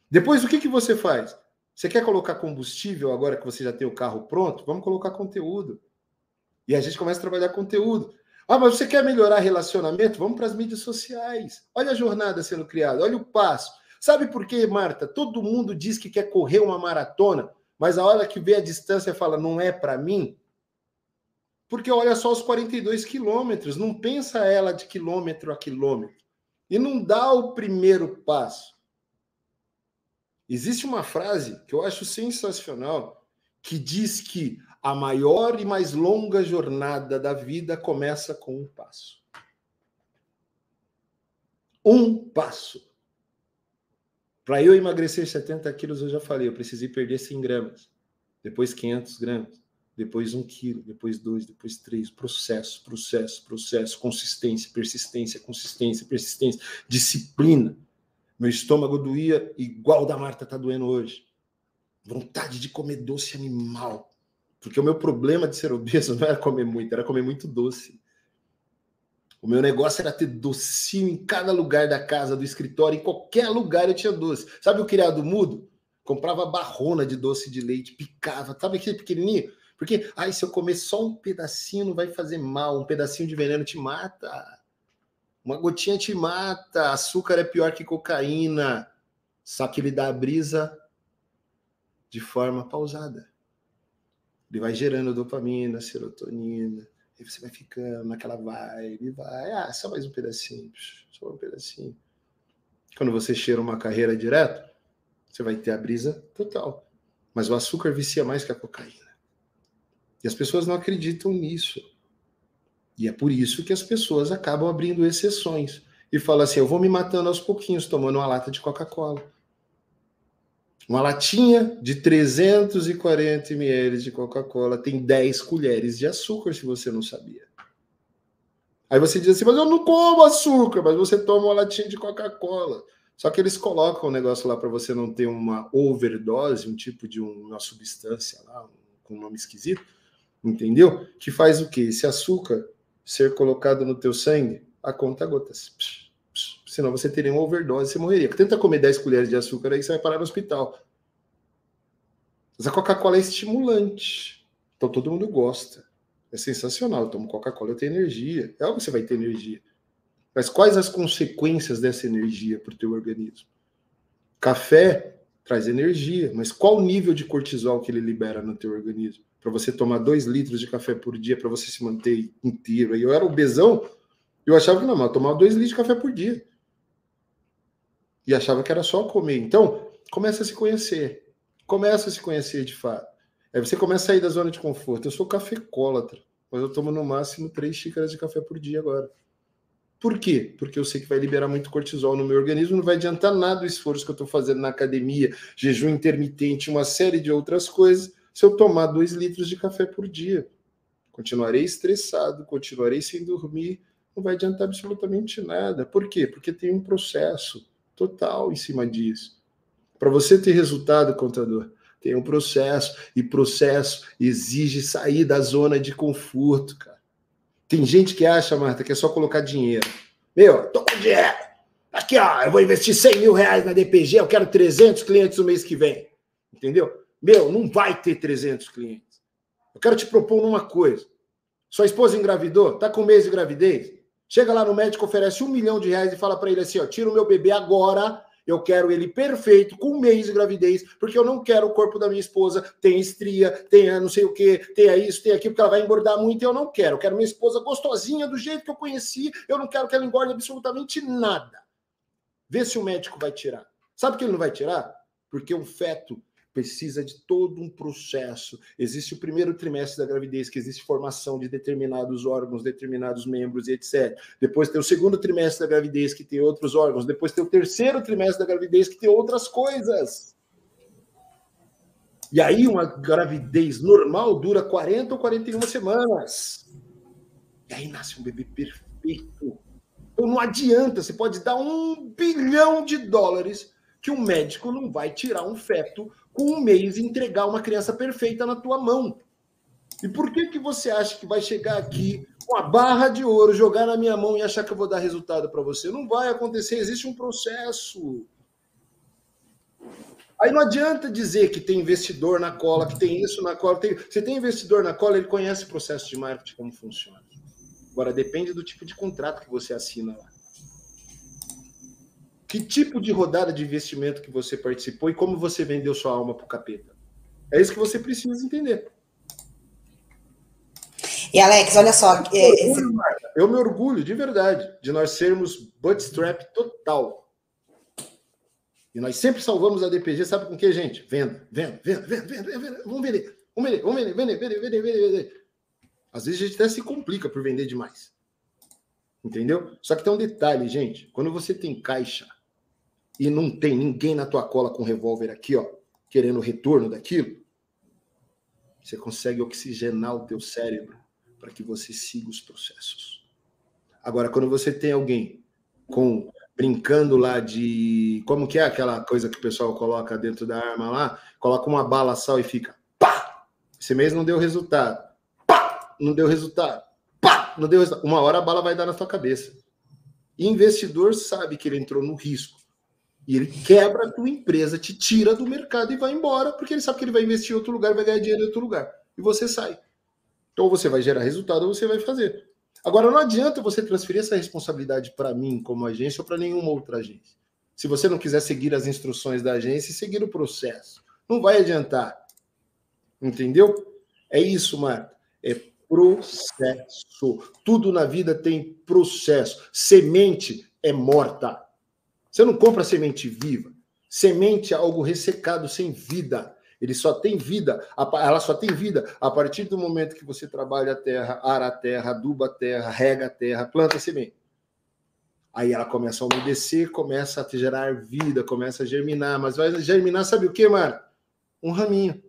Depois, o que, que você faz? Você quer colocar combustível agora que você já tem o carro pronto? Vamos colocar conteúdo. E a gente começa a trabalhar conteúdo. Ah, mas você quer melhorar relacionamento? Vamos para as mídias sociais. Olha a jornada sendo criada, olha o passo. Sabe por quê, Marta? Todo mundo diz que quer correr uma maratona, mas a hora que vê a distância fala, não é para mim. Porque olha só os 42 quilômetros, não pensa ela de quilômetro a quilômetro. E não dá o primeiro passo. Existe uma frase que eu acho sensacional, que diz que a maior e mais longa jornada da vida começa com um passo. Um passo. Para eu emagrecer 70 quilos, eu já falei, eu precisei perder 100 gramas, depois 500 gramas depois um quilo, depois dois, depois três, processo, processo, processo, consistência, persistência, consistência, persistência, disciplina. Meu estômago doía igual da Marta tá doendo hoje. Vontade de comer doce animal. Porque o meu problema de ser obeso não era comer muito, era comer muito doce. O meu negócio era ter docinho em cada lugar da casa, do escritório, em qualquer lugar eu tinha doce. Sabe o criado mudo? Comprava barrona de doce de leite, picava, sabe aquele pequenininho? Porque, ai, se eu comer só um pedacinho não vai fazer mal, um pedacinho de veneno te mata. Uma gotinha te mata, açúcar é pior que cocaína. Só que ele dá a brisa de forma pausada. Ele vai gerando dopamina, serotonina, e você vai ficando naquela vibe, vai, ah, só mais um pedacinho, só um pedacinho. Quando você cheira uma carreira direto, você vai ter a brisa total. Mas o açúcar vicia mais que a cocaína. E as pessoas não acreditam nisso. E é por isso que as pessoas acabam abrindo exceções e falam assim: eu vou me matando aos pouquinhos, tomando uma lata de Coca-Cola. Uma latinha de 340 ml de Coca-Cola tem 10 colheres de açúcar, se você não sabia. Aí você diz assim, mas eu não como açúcar, mas você toma uma latinha de Coca-Cola. Só que eles colocam o um negócio lá para você não ter uma overdose, um tipo de uma substância lá, com um nome esquisito, entendeu? Que faz o quê? Esse açúcar ser colocado no teu sangue a conta gotas. Psh, senão você teria uma overdose, você morreria. Tenta comer 10 colheres de açúcar aí você vai parar no hospital. Mas a Coca-Cola é estimulante. Então todo mundo gosta. É sensacional. Eu tomo Coca-Cola, eu tenho energia. É óbvio que você vai ter energia. Mas quais as consequências dessa energia para o teu organismo? Café traz energia, mas qual o nível de cortisol que ele libera no teu organismo? para você tomar dois litros de café por dia para você se manter inteiro. E eu era obesão, eu achava que não, mas eu tomava dois litros de café por dia. E achava que era só comer. Então, começa a se conhecer. Começa a se conhecer de fato. Aí você começa a sair da zona de conforto. Eu sou cafecólatra, mas eu tomo no máximo três xícaras de café por dia agora. Por quê? Porque eu sei que vai liberar muito cortisol no meu organismo, não vai adiantar nada o esforço que eu estou fazendo na academia, jejum intermitente, uma série de outras coisas, se eu tomar dois litros de café por dia. Continuarei estressado, continuarei sem dormir, não vai adiantar absolutamente nada. Por quê? Porque tem um processo total em cima disso. Para você ter resultado, contador, tem um processo, e processo exige sair da zona de conforto, cara. Tem gente que acha, Marta, que é só colocar dinheiro. Meu, tô com dinheiro. Aqui, ó, eu vou investir 100 mil reais na DPG, eu quero 300 clientes no mês que vem. Entendeu? Meu, não vai ter 300 clientes. Eu quero te propor uma coisa. Sua esposa engravidou? Tá com mês de gravidez? Chega lá no médico, oferece um milhão de reais e fala para ele assim: ó, tira o meu bebê agora Eu quero ele perfeito, com um mês de gravidez, porque eu não quero o corpo da minha esposa tenha estria, tenha não sei o que, tenha isso, tenha aquilo, porque ela vai engordar muito e eu não quero. Eu quero minha esposa gostosinha do jeito que eu conheci, eu não quero que ela engorde absolutamente nada. Vê se o médico vai tirar. Sabe que ele não vai tirar? Porque um feto precisa de todo um processo. Existe o primeiro trimestre da gravidez, que existe formação de determinados órgãos, determinados membros e etc. Depois tem o segundo trimestre da gravidez, que tem outros órgãos. Depois tem o terceiro trimestre da gravidez, que tem outras coisas. E aí, uma gravidez normal dura 40 ou 41 semanas. E aí nasce um bebê perfeito. Então não adianta, você pode dar um bilhão de dólares que um médico não vai tirar um feto com um mês entregar uma criança perfeita na tua mão. E por que, que você acha que vai chegar aqui com a barra de ouro, jogar na minha mão e achar que eu vou dar resultado para você? Não vai acontecer, existe um processo. Aí não adianta dizer que tem investidor na cola, que tem isso na cola. Tem... Você tem investidor na cola, ele conhece o processo de marketing, como funciona. Agora, depende do tipo de contrato que você assina lá. Que tipo de rodada de investimento que você participou e como você vendeu sua alma para o capeta? É isso que você precisa entender. E Alex, olha só. É, esse... Eu me orgulho de verdade de nós sermos bootstrap total. E nós sempre salvamos a DPG, sabe com que, gente? Venda, venda, venda, venda, venda, venda. Vamos vender, vamos vender, vamos vender, vender, vender, vender, vender, vender. Às vezes a gente até se complica por vender demais. Entendeu? Só que tem um detalhe, gente. Quando você tem caixa, e não tem ninguém na tua cola com revólver aqui, ó, querendo o retorno daquilo, você consegue oxigenar o teu cérebro para que você siga os processos. Agora, quando você tem alguém com brincando lá de como que é aquela coisa que o pessoal coloca dentro da arma lá, coloca uma bala sal e fica pá, esse mês não deu resultado, pá, não deu resultado, pá, não deu resultado. Uma hora a bala vai dar na tua cabeça. E investidor sabe que ele entrou no risco e ele quebra a tua empresa, te tira do mercado e vai embora, porque ele sabe que ele vai investir em outro lugar, vai ganhar dinheiro em outro lugar. E você sai. Então você vai gerar resultado ou você vai fazer. Agora, não adianta você transferir essa responsabilidade para mim como agência ou para nenhuma outra agência. Se você não quiser seguir as instruções da agência e seguir o processo, não vai adiantar. Entendeu? É isso, Marta. É processo. Tudo na vida tem processo. Semente é morta. Você não compra semente viva. Semente é algo ressecado, sem vida. Ele só tem vida, ela só tem vida a partir do momento que você trabalha a terra, ara a terra, aduba a terra, rega a terra, planta a semente. Aí ela começa a umedecer, começa a gerar vida, começa a germinar. Mas vai germinar, sabe o que, Mara? Um raminho.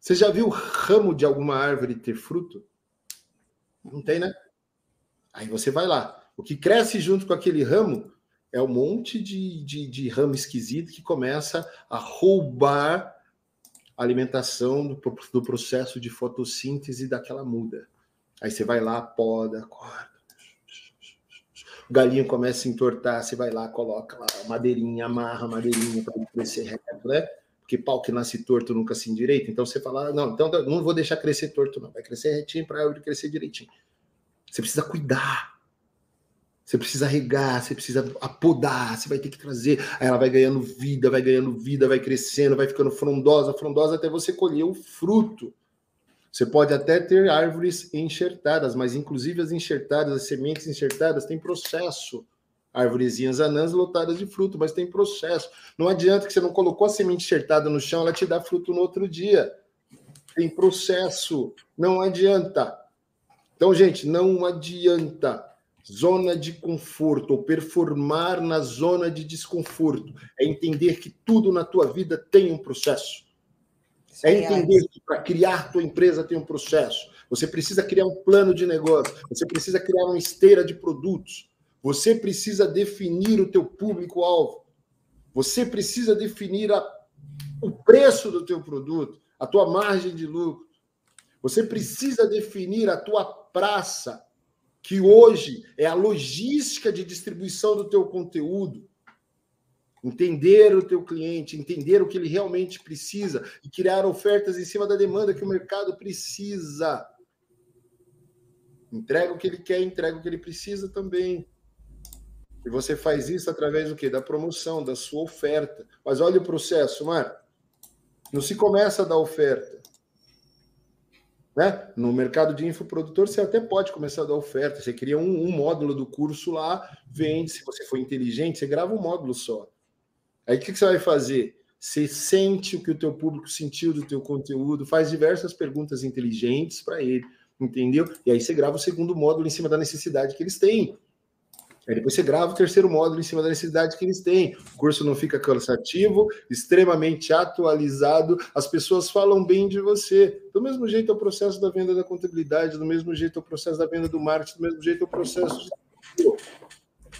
Você já viu o ramo de alguma árvore ter fruto? Não tem, né? Aí você vai lá. O que cresce junto com aquele ramo é um monte de, de, de ramo esquisito que começa a roubar a alimentação do, do processo de fotossíntese daquela muda. Aí você vai lá, poda, corta. O galinho começa a entortar, você vai lá, coloca lá madeirinha, amarra madeirinha para crescer reto, né? Porque pau que nasce torto nunca se endireita. Então você fala, não, então não vou deixar crescer torto, não. Vai crescer retinho para a árvore crescer direitinho. Você precisa cuidar. Você precisa regar, você precisa apodar, você vai ter que trazer. Aí ela vai ganhando vida, vai ganhando vida, vai crescendo, vai ficando frondosa, frondosa até você colher o fruto. Você pode até ter árvores enxertadas, mas inclusive as enxertadas, as sementes enxertadas, tem processo. Árvorezinhas anãs lotadas de fruto, mas tem processo. Não adianta que você não colocou a semente enxertada no chão, ela te dá fruto no outro dia. Tem processo. Não adianta. Então, gente, não adianta. Zona de conforto, ou performar na zona de desconforto. É entender que tudo na tua vida tem um processo. É entender que para criar tua empresa tem um processo. Você precisa criar um plano de negócio, você precisa criar uma esteira de produtos, você precisa definir o teu público-alvo, você precisa definir a, o preço do teu produto, a tua margem de lucro, você precisa definir a tua praça, que hoje é a logística de distribuição do teu conteúdo, entender o teu cliente, entender o que ele realmente precisa e criar ofertas em cima da demanda que o mercado precisa. Entrega o que ele quer, entrega o que ele precisa também. E você faz isso através do quê? Da promoção, da sua oferta. Mas olha o processo, Mar. Não se começa da oferta. Né? No mercado de infoprodutor, você até pode começar a dar oferta. Você cria um, um, módulo do curso lá, vende. Se você for inteligente, você grava um módulo só. Aí o que, que você vai fazer? Você sente o que o teu público sentiu do teu conteúdo, faz diversas perguntas inteligentes para ele, entendeu? E aí você grava o segundo módulo em cima da necessidade que eles têm. Aí depois você grava o terceiro módulo em cima da necessidade que eles têm. O curso não fica cansativo, extremamente atualizado, as pessoas falam bem de você. Do mesmo jeito é o processo da venda da contabilidade, do mesmo jeito é o processo da venda do marketing, do mesmo jeito é o processo de.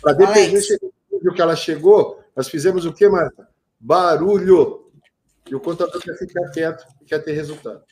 Para depender do que ela chegou, nós fizemos o que, Marta? Barulho. E o contador quer ficar quieto quer ter resultado.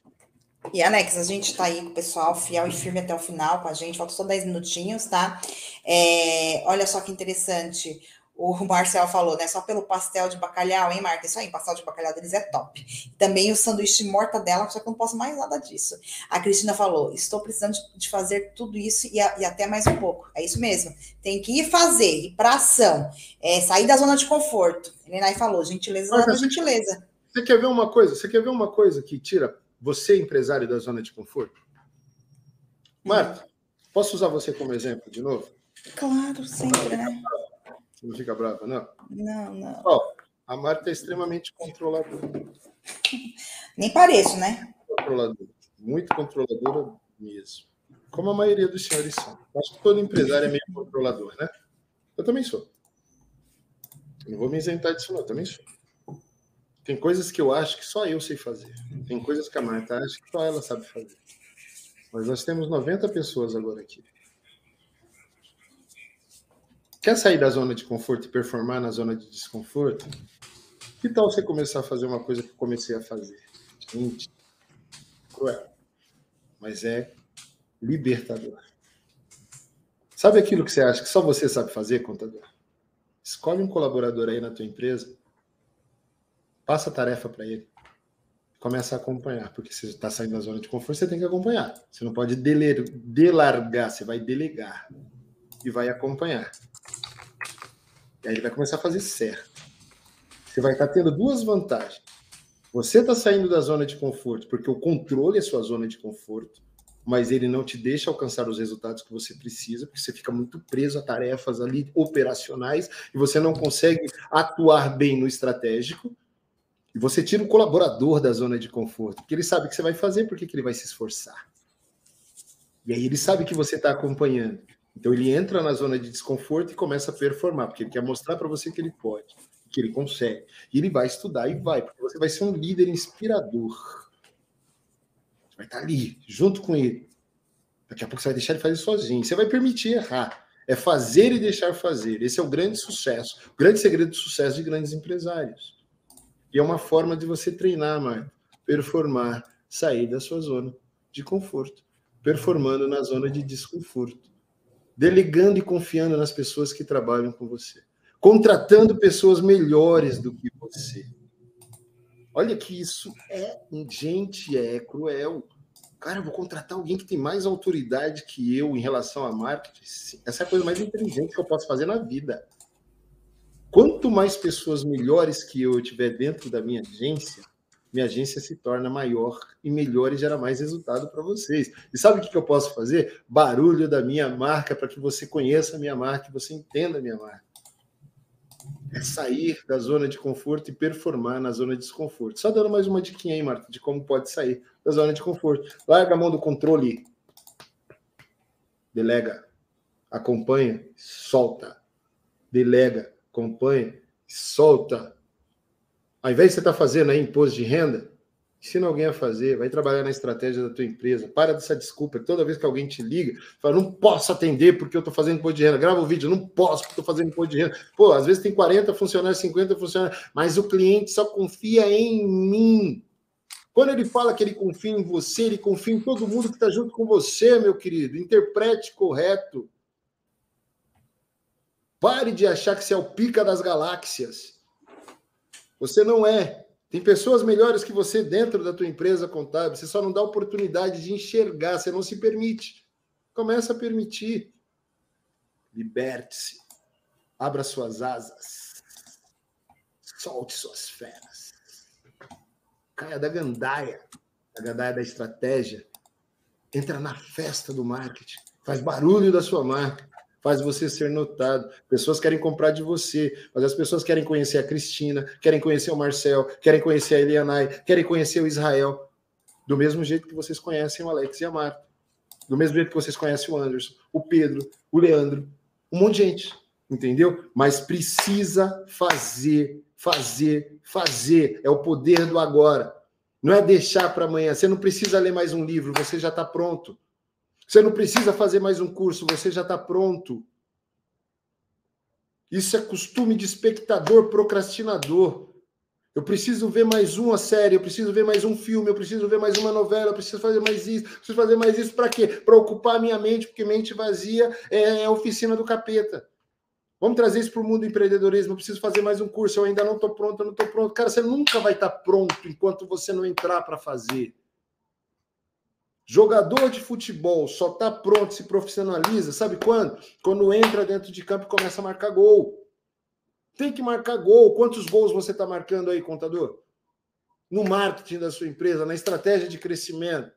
E Alex, a gente está aí com o pessoal fiel e firme até o final com a gente, falta só 10 minutinhos, tá? É, olha só que interessante. O Marcel falou, né? Só pelo pastel de bacalhau, hein, Marta? Isso aí, pastel de bacalhau deles é top. Também o sanduíche de mortadela, só que eu não posso mais nada disso. A Cristina falou: estou precisando de fazer tudo isso e, a, e até mais um pouco. É isso mesmo. Tem que ir fazer, ir para ação. É, sair da zona de conforto. Ele falou: gentileza, Marta, gentileza. Você quer ver uma coisa? Você quer ver uma coisa que tira você, empresário da zona de conforto? Marta, posso usar você como exemplo de novo? Claro, sempre, né? Não fica brava, não? Não, não. Ó, a Marta é extremamente controladora. Nem pareço, né? Controladora. Muito controladora mesmo. Como a maioria dos senhores são. Acho que todo empresário é meio controlador, né? Eu também sou. não vou me isentar disso, não. Eu também sou. Tem coisas que eu acho que só eu sei fazer. Tem coisas que a Marta acha que só ela sabe fazer. Mas nós temos 90 pessoas agora aqui. Quer sair da zona de conforto e performar na zona de desconforto? Que tal você começar a fazer uma coisa que eu comecei a fazer? Gente, cruel. Mas é libertador. Sabe aquilo que você acha que só você sabe fazer, contador? Escolhe um colaborador aí na tua empresa Passa a tarefa para ele. Começa a acompanhar, porque você está saindo da zona de conforto, você tem que acompanhar. Você não pode deler, delargar, você vai delegar e vai acompanhar. E aí ele vai começar a fazer certo. Você vai estar tá tendo duas vantagens. Você está saindo da zona de conforto, porque o controle é sua zona de conforto, mas ele não te deixa alcançar os resultados que você precisa, porque você fica muito preso a tarefas ali operacionais e você não consegue atuar bem no estratégico. E você tira o colaborador da zona de conforto, porque ele sabe o que você vai fazer, porque que ele vai se esforçar. E aí ele sabe que você está acompanhando. Então ele entra na zona de desconforto e começa a performar, porque ele quer mostrar para você que ele pode, que ele consegue. E ele vai estudar e vai, porque você vai ser um líder inspirador. Você vai estar tá ali, junto com ele. Daqui a pouco você vai deixar ele fazer sozinho. Você vai permitir errar. É fazer e deixar fazer. Esse é o grande sucesso, o grande segredo do sucesso de grandes empresários. E é uma forma de você treinar, Marco, performar, sair da sua zona de conforto, performando na zona de desconforto, delegando e confiando nas pessoas que trabalham com você, contratando pessoas melhores do que você. Olha que isso é gente, é cruel. Cara, eu vou contratar alguém que tem mais autoridade que eu em relação a marketing. Essa é a coisa mais inteligente que eu posso fazer na vida. Quanto mais pessoas melhores que eu tiver dentro da minha agência, minha agência se torna maior e melhor e gera mais resultado para vocês. E sabe o que, eu posso fazer? Barulho da minha marca para que você conheça a minha marca e você entenda a minha marca. É sair da zona de conforto e performar na zona de desconforto. Só dando mais uma diquinha aí, Marta, de como pode sair da zona de conforto. Larga a mão do controle. Delega. Acompanha. Solta. Delega acompanha, solta. Ao invés de você estar tá fazendo aí imposto de renda, ensina alguém a fazer, vai trabalhar na estratégia da tua empresa. Para dessa desculpa. Toda vez que alguém te liga, fala, não posso atender porque eu estou fazendo imposto de renda. Grava o vídeo, não posso porque estou fazendo imposto de renda. Pô, às vezes tem 40 funcionários, 50 funcionários, mas o cliente só confia em mim. Quando ele fala que ele confia em você, ele confia em todo mundo que está junto com você, meu querido. Interprete correto. Pare de achar que você é o pica das galáxias. Você não é. Tem pessoas melhores que você dentro da tua empresa contábil. Você só não dá oportunidade de enxergar, você não se permite. Começa a permitir. Liberte-se. Abra suas asas. Solte suas feras. Caia da gandaia. A gandaia da estratégia. Entra na festa do marketing. Faz barulho da sua marca faz você ser notado. Pessoas querem comprar de você, mas as pessoas querem conhecer a Cristina, querem conhecer o Marcel, querem conhecer a Elianai, querem conhecer o Israel. Do mesmo jeito que vocês conhecem o Alex e a Marta. Do mesmo jeito que vocês conhecem o Anderson, o Pedro, o Leandro, um monte de gente, entendeu? Mas precisa fazer, fazer, fazer. É o poder do agora. Não é deixar para amanhã. Você não precisa ler mais um livro, você já está pronto. Você não precisa fazer mais um curso, você já está pronto. Isso é costume de espectador procrastinador. Eu preciso ver mais uma série, eu preciso ver mais um filme, eu preciso ver mais uma novela, eu preciso fazer mais isso, preciso fazer mais isso para quê? Para ocupar a minha mente, porque mente vazia é a oficina do capeta. Vamos trazer isso para o mundo do empreendedorismo. Eu preciso fazer mais um curso, eu ainda não estou pronto, eu não estou pronto. Cara, você nunca vai estar tá pronto enquanto você não entrar para fazer. Jogador de futebol só está pronto, se profissionaliza, sabe quando? Quando entra dentro de campo e começa a marcar gol. Tem que marcar gol. Quantos gols você está marcando aí, contador? No marketing da sua empresa, na estratégia de crescimento.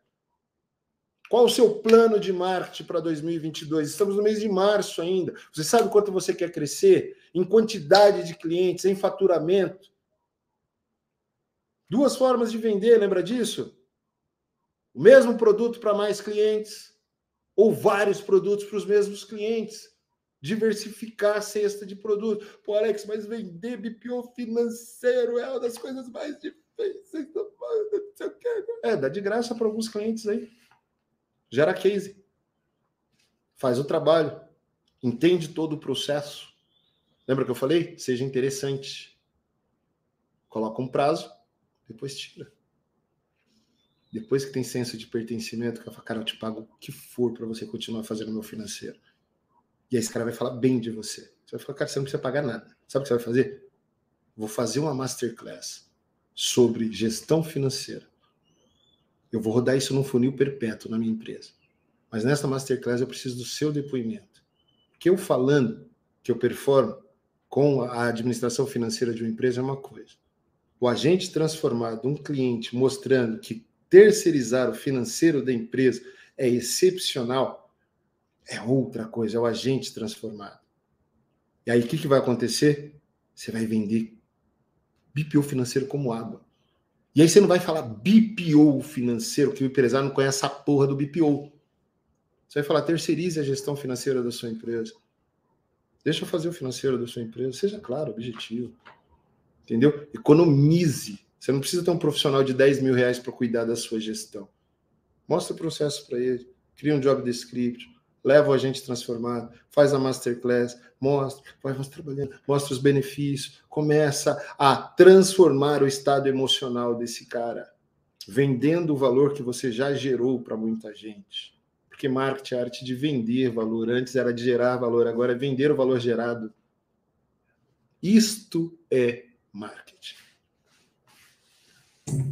Qual o seu plano de marketing para 2022? Estamos no mês de março ainda. Você sabe quanto você quer crescer? Em quantidade de clientes, em faturamento? Duas formas de vender, lembra disso? O mesmo produto para mais clientes ou vários produtos para os mesmos clientes. Diversificar a cesta de produtos. Pô, Alex, mas vender BPO financeiro é uma das coisas mais difíceis do mundo. É, dá de graça para alguns clientes aí. Gera case. Faz o trabalho. Entende todo o processo. Lembra que eu falei? Seja interessante. Coloca um prazo, depois tira. Depois que tem senso de pertencimento, que eu falo, cara, eu te pago o que for para você continuar fazendo meu financeiro. E aí esse cara vai falar bem de você. Você vai falar, cara, você não precisa pagar nada. Sabe o que você vai fazer? Vou fazer uma masterclass sobre gestão financeira. Eu vou rodar isso num funil perpétuo na minha empresa. Mas nessa masterclass eu preciso do seu depoimento. Porque eu falando que eu performo com a administração financeira de uma empresa é uma coisa. O agente transformado, um cliente mostrando que terceirizar o financeiro da empresa é excepcional, é outra coisa, é o agente transformado. E aí o que, vai acontecer? Você vai vender BPO financeiro como água. E aí você não vai falar BPO financeiro, que o empresário não conhece a porra do BPO. Você vai falar terceirize a gestão financeira da sua empresa. Deixa eu fazer o financeiro da sua empresa. Seja claro, objetivo. Entendeu? Economize você não precisa ter um profissional de 10 mil reais para cuidar da sua gestão. Mostra o processo para ele, cria um job description, leva o agente transformado, faz a masterclass, mostra, vai trabalhando, mostra os benefícios, começa a transformar o estado emocional desse cara, vendendo o valor que você já gerou para muita gente. Porque marketing é a arte de vender valor. Antes era de gerar valor, agora é vender o valor gerado. Isto é marketing.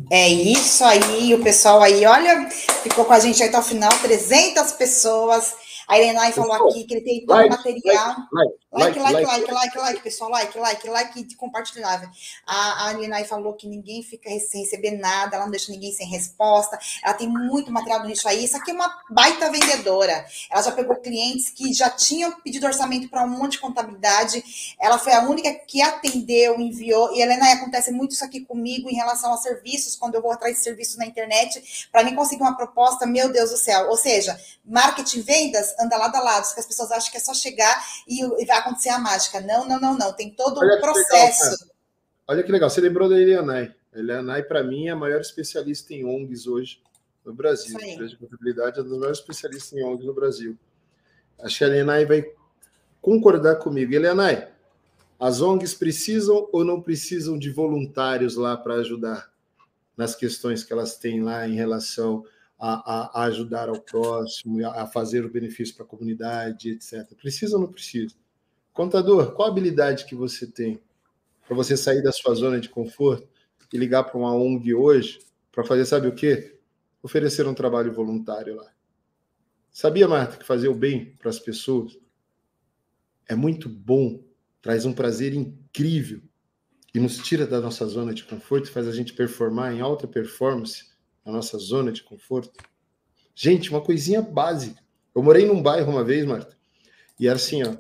É isso aí, o pessoal aí, olha, ficou com a gente até o final, 300 pessoas. A Irenai falou aqui que ele tem todo o material. Like, like, like, like, like, pessoal, like, like, like e compartilhável. A, a Irenai falou que ninguém fica sem receber nada, ela não deixa ninguém sem resposta. Ela tem muito material nisso aí. Isso aqui é uma baita vendedora. Ela já pegou clientes que já tinham pedido orçamento para um monte de contabilidade. Ela foi a única que atendeu, enviou. E, Helena, acontece muito isso aqui comigo em relação a serviços, quando eu vou atrás de serviços na internet, para mim conseguir uma proposta, meu Deus do céu. Ou seja, marketing, vendas, anda lado a lado, que as pessoas acham que é só chegar e, e vai acontecer a mágica. Não, não, não, não. Tem todo Olha um processo. Legal, Olha que legal. Você lembrou da Elianai. A Elianai, para mim, é a maior especialista em ONGs hoje no Brasil. A empresa de contabilidade é uma das maiores especialistas em ONGs no Brasil. Acho que a Elianai vai concordar comigo. Elianai, as ONGs precisam ou não precisam de voluntários lá para ajudar nas questões que elas têm lá em relação a, a, ajudar ao próximo, a, fazer o benefício para a comunidade, etc. Precisa ou não precisa? Contador, qual habilidade que você tem para você sair da sua zona de conforto e ligar para uma ONG hoje para fazer, sabe o quê? Oferecer um trabalho voluntário lá. Sabia, Marta, que fazer o bem para as pessoas é muito bom traz um prazer incrível e nos tira da nossa zona de conforto, faz a gente performar em alta performance na nossa zona de conforto. Gente, uma coisinha básica. Eu morei num bairro uma vez, Marta, e era assim, ó,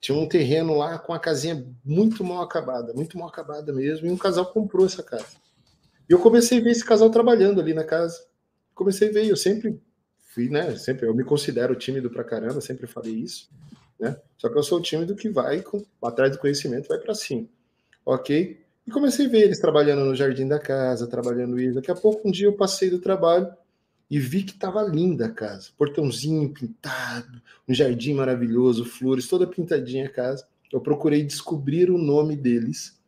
tinha um terreno lá com a casinha muito mal acabada, muito mal acabada mesmo, e um casal comprou essa casa. E eu comecei a ver esse casal trabalhando ali na casa. Comecei a ver, eu sempre fui, né? Sempre eu me considero tímido pra caramba, sempre falei isso, né? Só que eu sou o tímido que vai com, atrás do conhecimento, vai para cima. OK? E comecei a ver eles trabalhando no jardim da casa, trabalhando isso. Daqui a pouco um dia eu passei do trabalho e vi que estava linda a casa, portãozinho pintado, um jardim maravilhoso, flores, toda pintadinha a casa. Eu procurei descobrir o nome deles,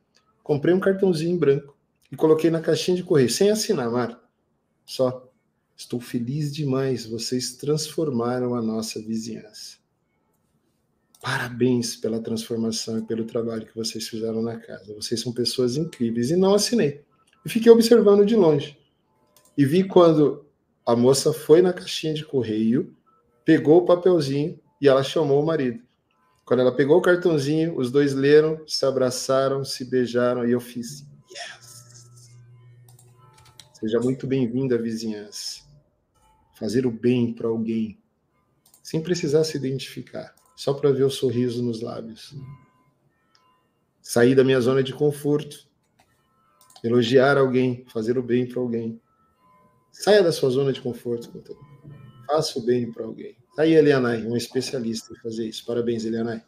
comprei um cartãozinho em branco e coloquei na caixinha de correio, sem assinar, Mar. Só. Estou feliz demais, vocês transformaram a nossa vizinhança. Parabéns pela transformação e pelo trabalho que vocês fizeram na casa. Vocês são pessoas incríveis. E não assinei. E fiquei observando de longe. E vi quando a moça foi na caixinha de correio, pegou o papelzinho e ela chamou o marido. Quando ela pegou o cartãozinho, os dois leram, se abraçaram, se beijaram e eu fiz yes. Seja muito bem-vindo à vizinhança. Fazer o bem para alguém, sem precisar se identificar, só para ver o sorriso nos lábios. Sair da minha zona de conforto, elogiar alguém, fazer o bem para alguém Saia da sua zona de conforto, Faça o bem para alguém. Tá aí, Elianai, um especialista em fazer isso. Parabéns, Elianai.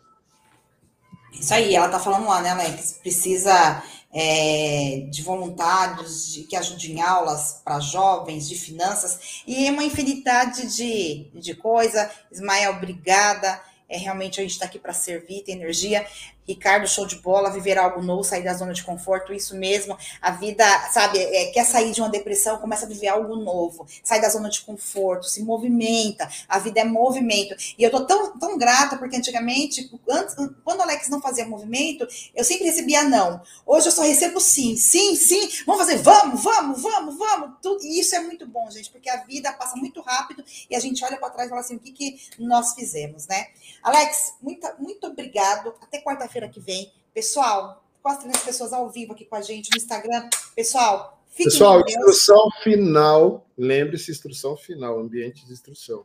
Isso aí, ela tá falando lá, né, Alex? Precisa é, de voluntários de, que ajudem aulas para jovens, de finanças, e uma infinidade de, de coisa. Ismael, obrigada. É, realmente a gente está aqui para servir, ter energia. Ricardo, show de bola, viver algo novo, sair da zona de conforto, isso mesmo. A vida, sabe, é, quer sair de uma depressão, começa a viver algo novo, sai da zona de conforto, se movimenta. A vida é movimento. E eu tô tão, tão grata, porque antigamente, antes, quando o Alex não fazia movimento, eu sempre recebia não. Hoje eu só recebo sim, sim, sim. Vamos fazer, vamos, vamos, vamos, vamos. Tudo, e isso é muito bom, gente, porque a vida passa muito rápido e a gente olha para trás e fala assim: o que, que nós fizemos, né? Alex, muito, muito obrigado. Até quarta-feira quarta-feira que vem. Pessoal, quase as pessoas ao vivo aqui com a gente no Instagram. Pessoal, fiquem Pessoal, instrução final. Lembre-se, instrução final, ambiente de instrução.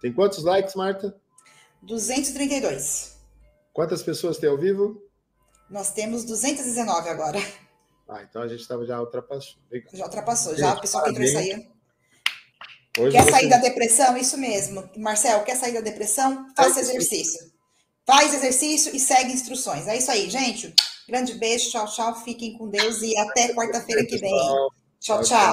Tem quantos likes, Marta? 232. Quantas pessoas tem ao vivo? Nós temos 219 agora. Ah, então a gente tava, já ultrapassou. Legal. Já ultrapassou, já o pessoal entrou e saiu. Hoje quer sair da depressão? Isso mesmo. Marcel, quer sair da depressão? Faça exercício. Faz exercício e segue instruções. É isso aí, gente. Grande beijo, tchau, tchau. Fiquem com Deus e até quarta-feira que vem. Tchau, tchau.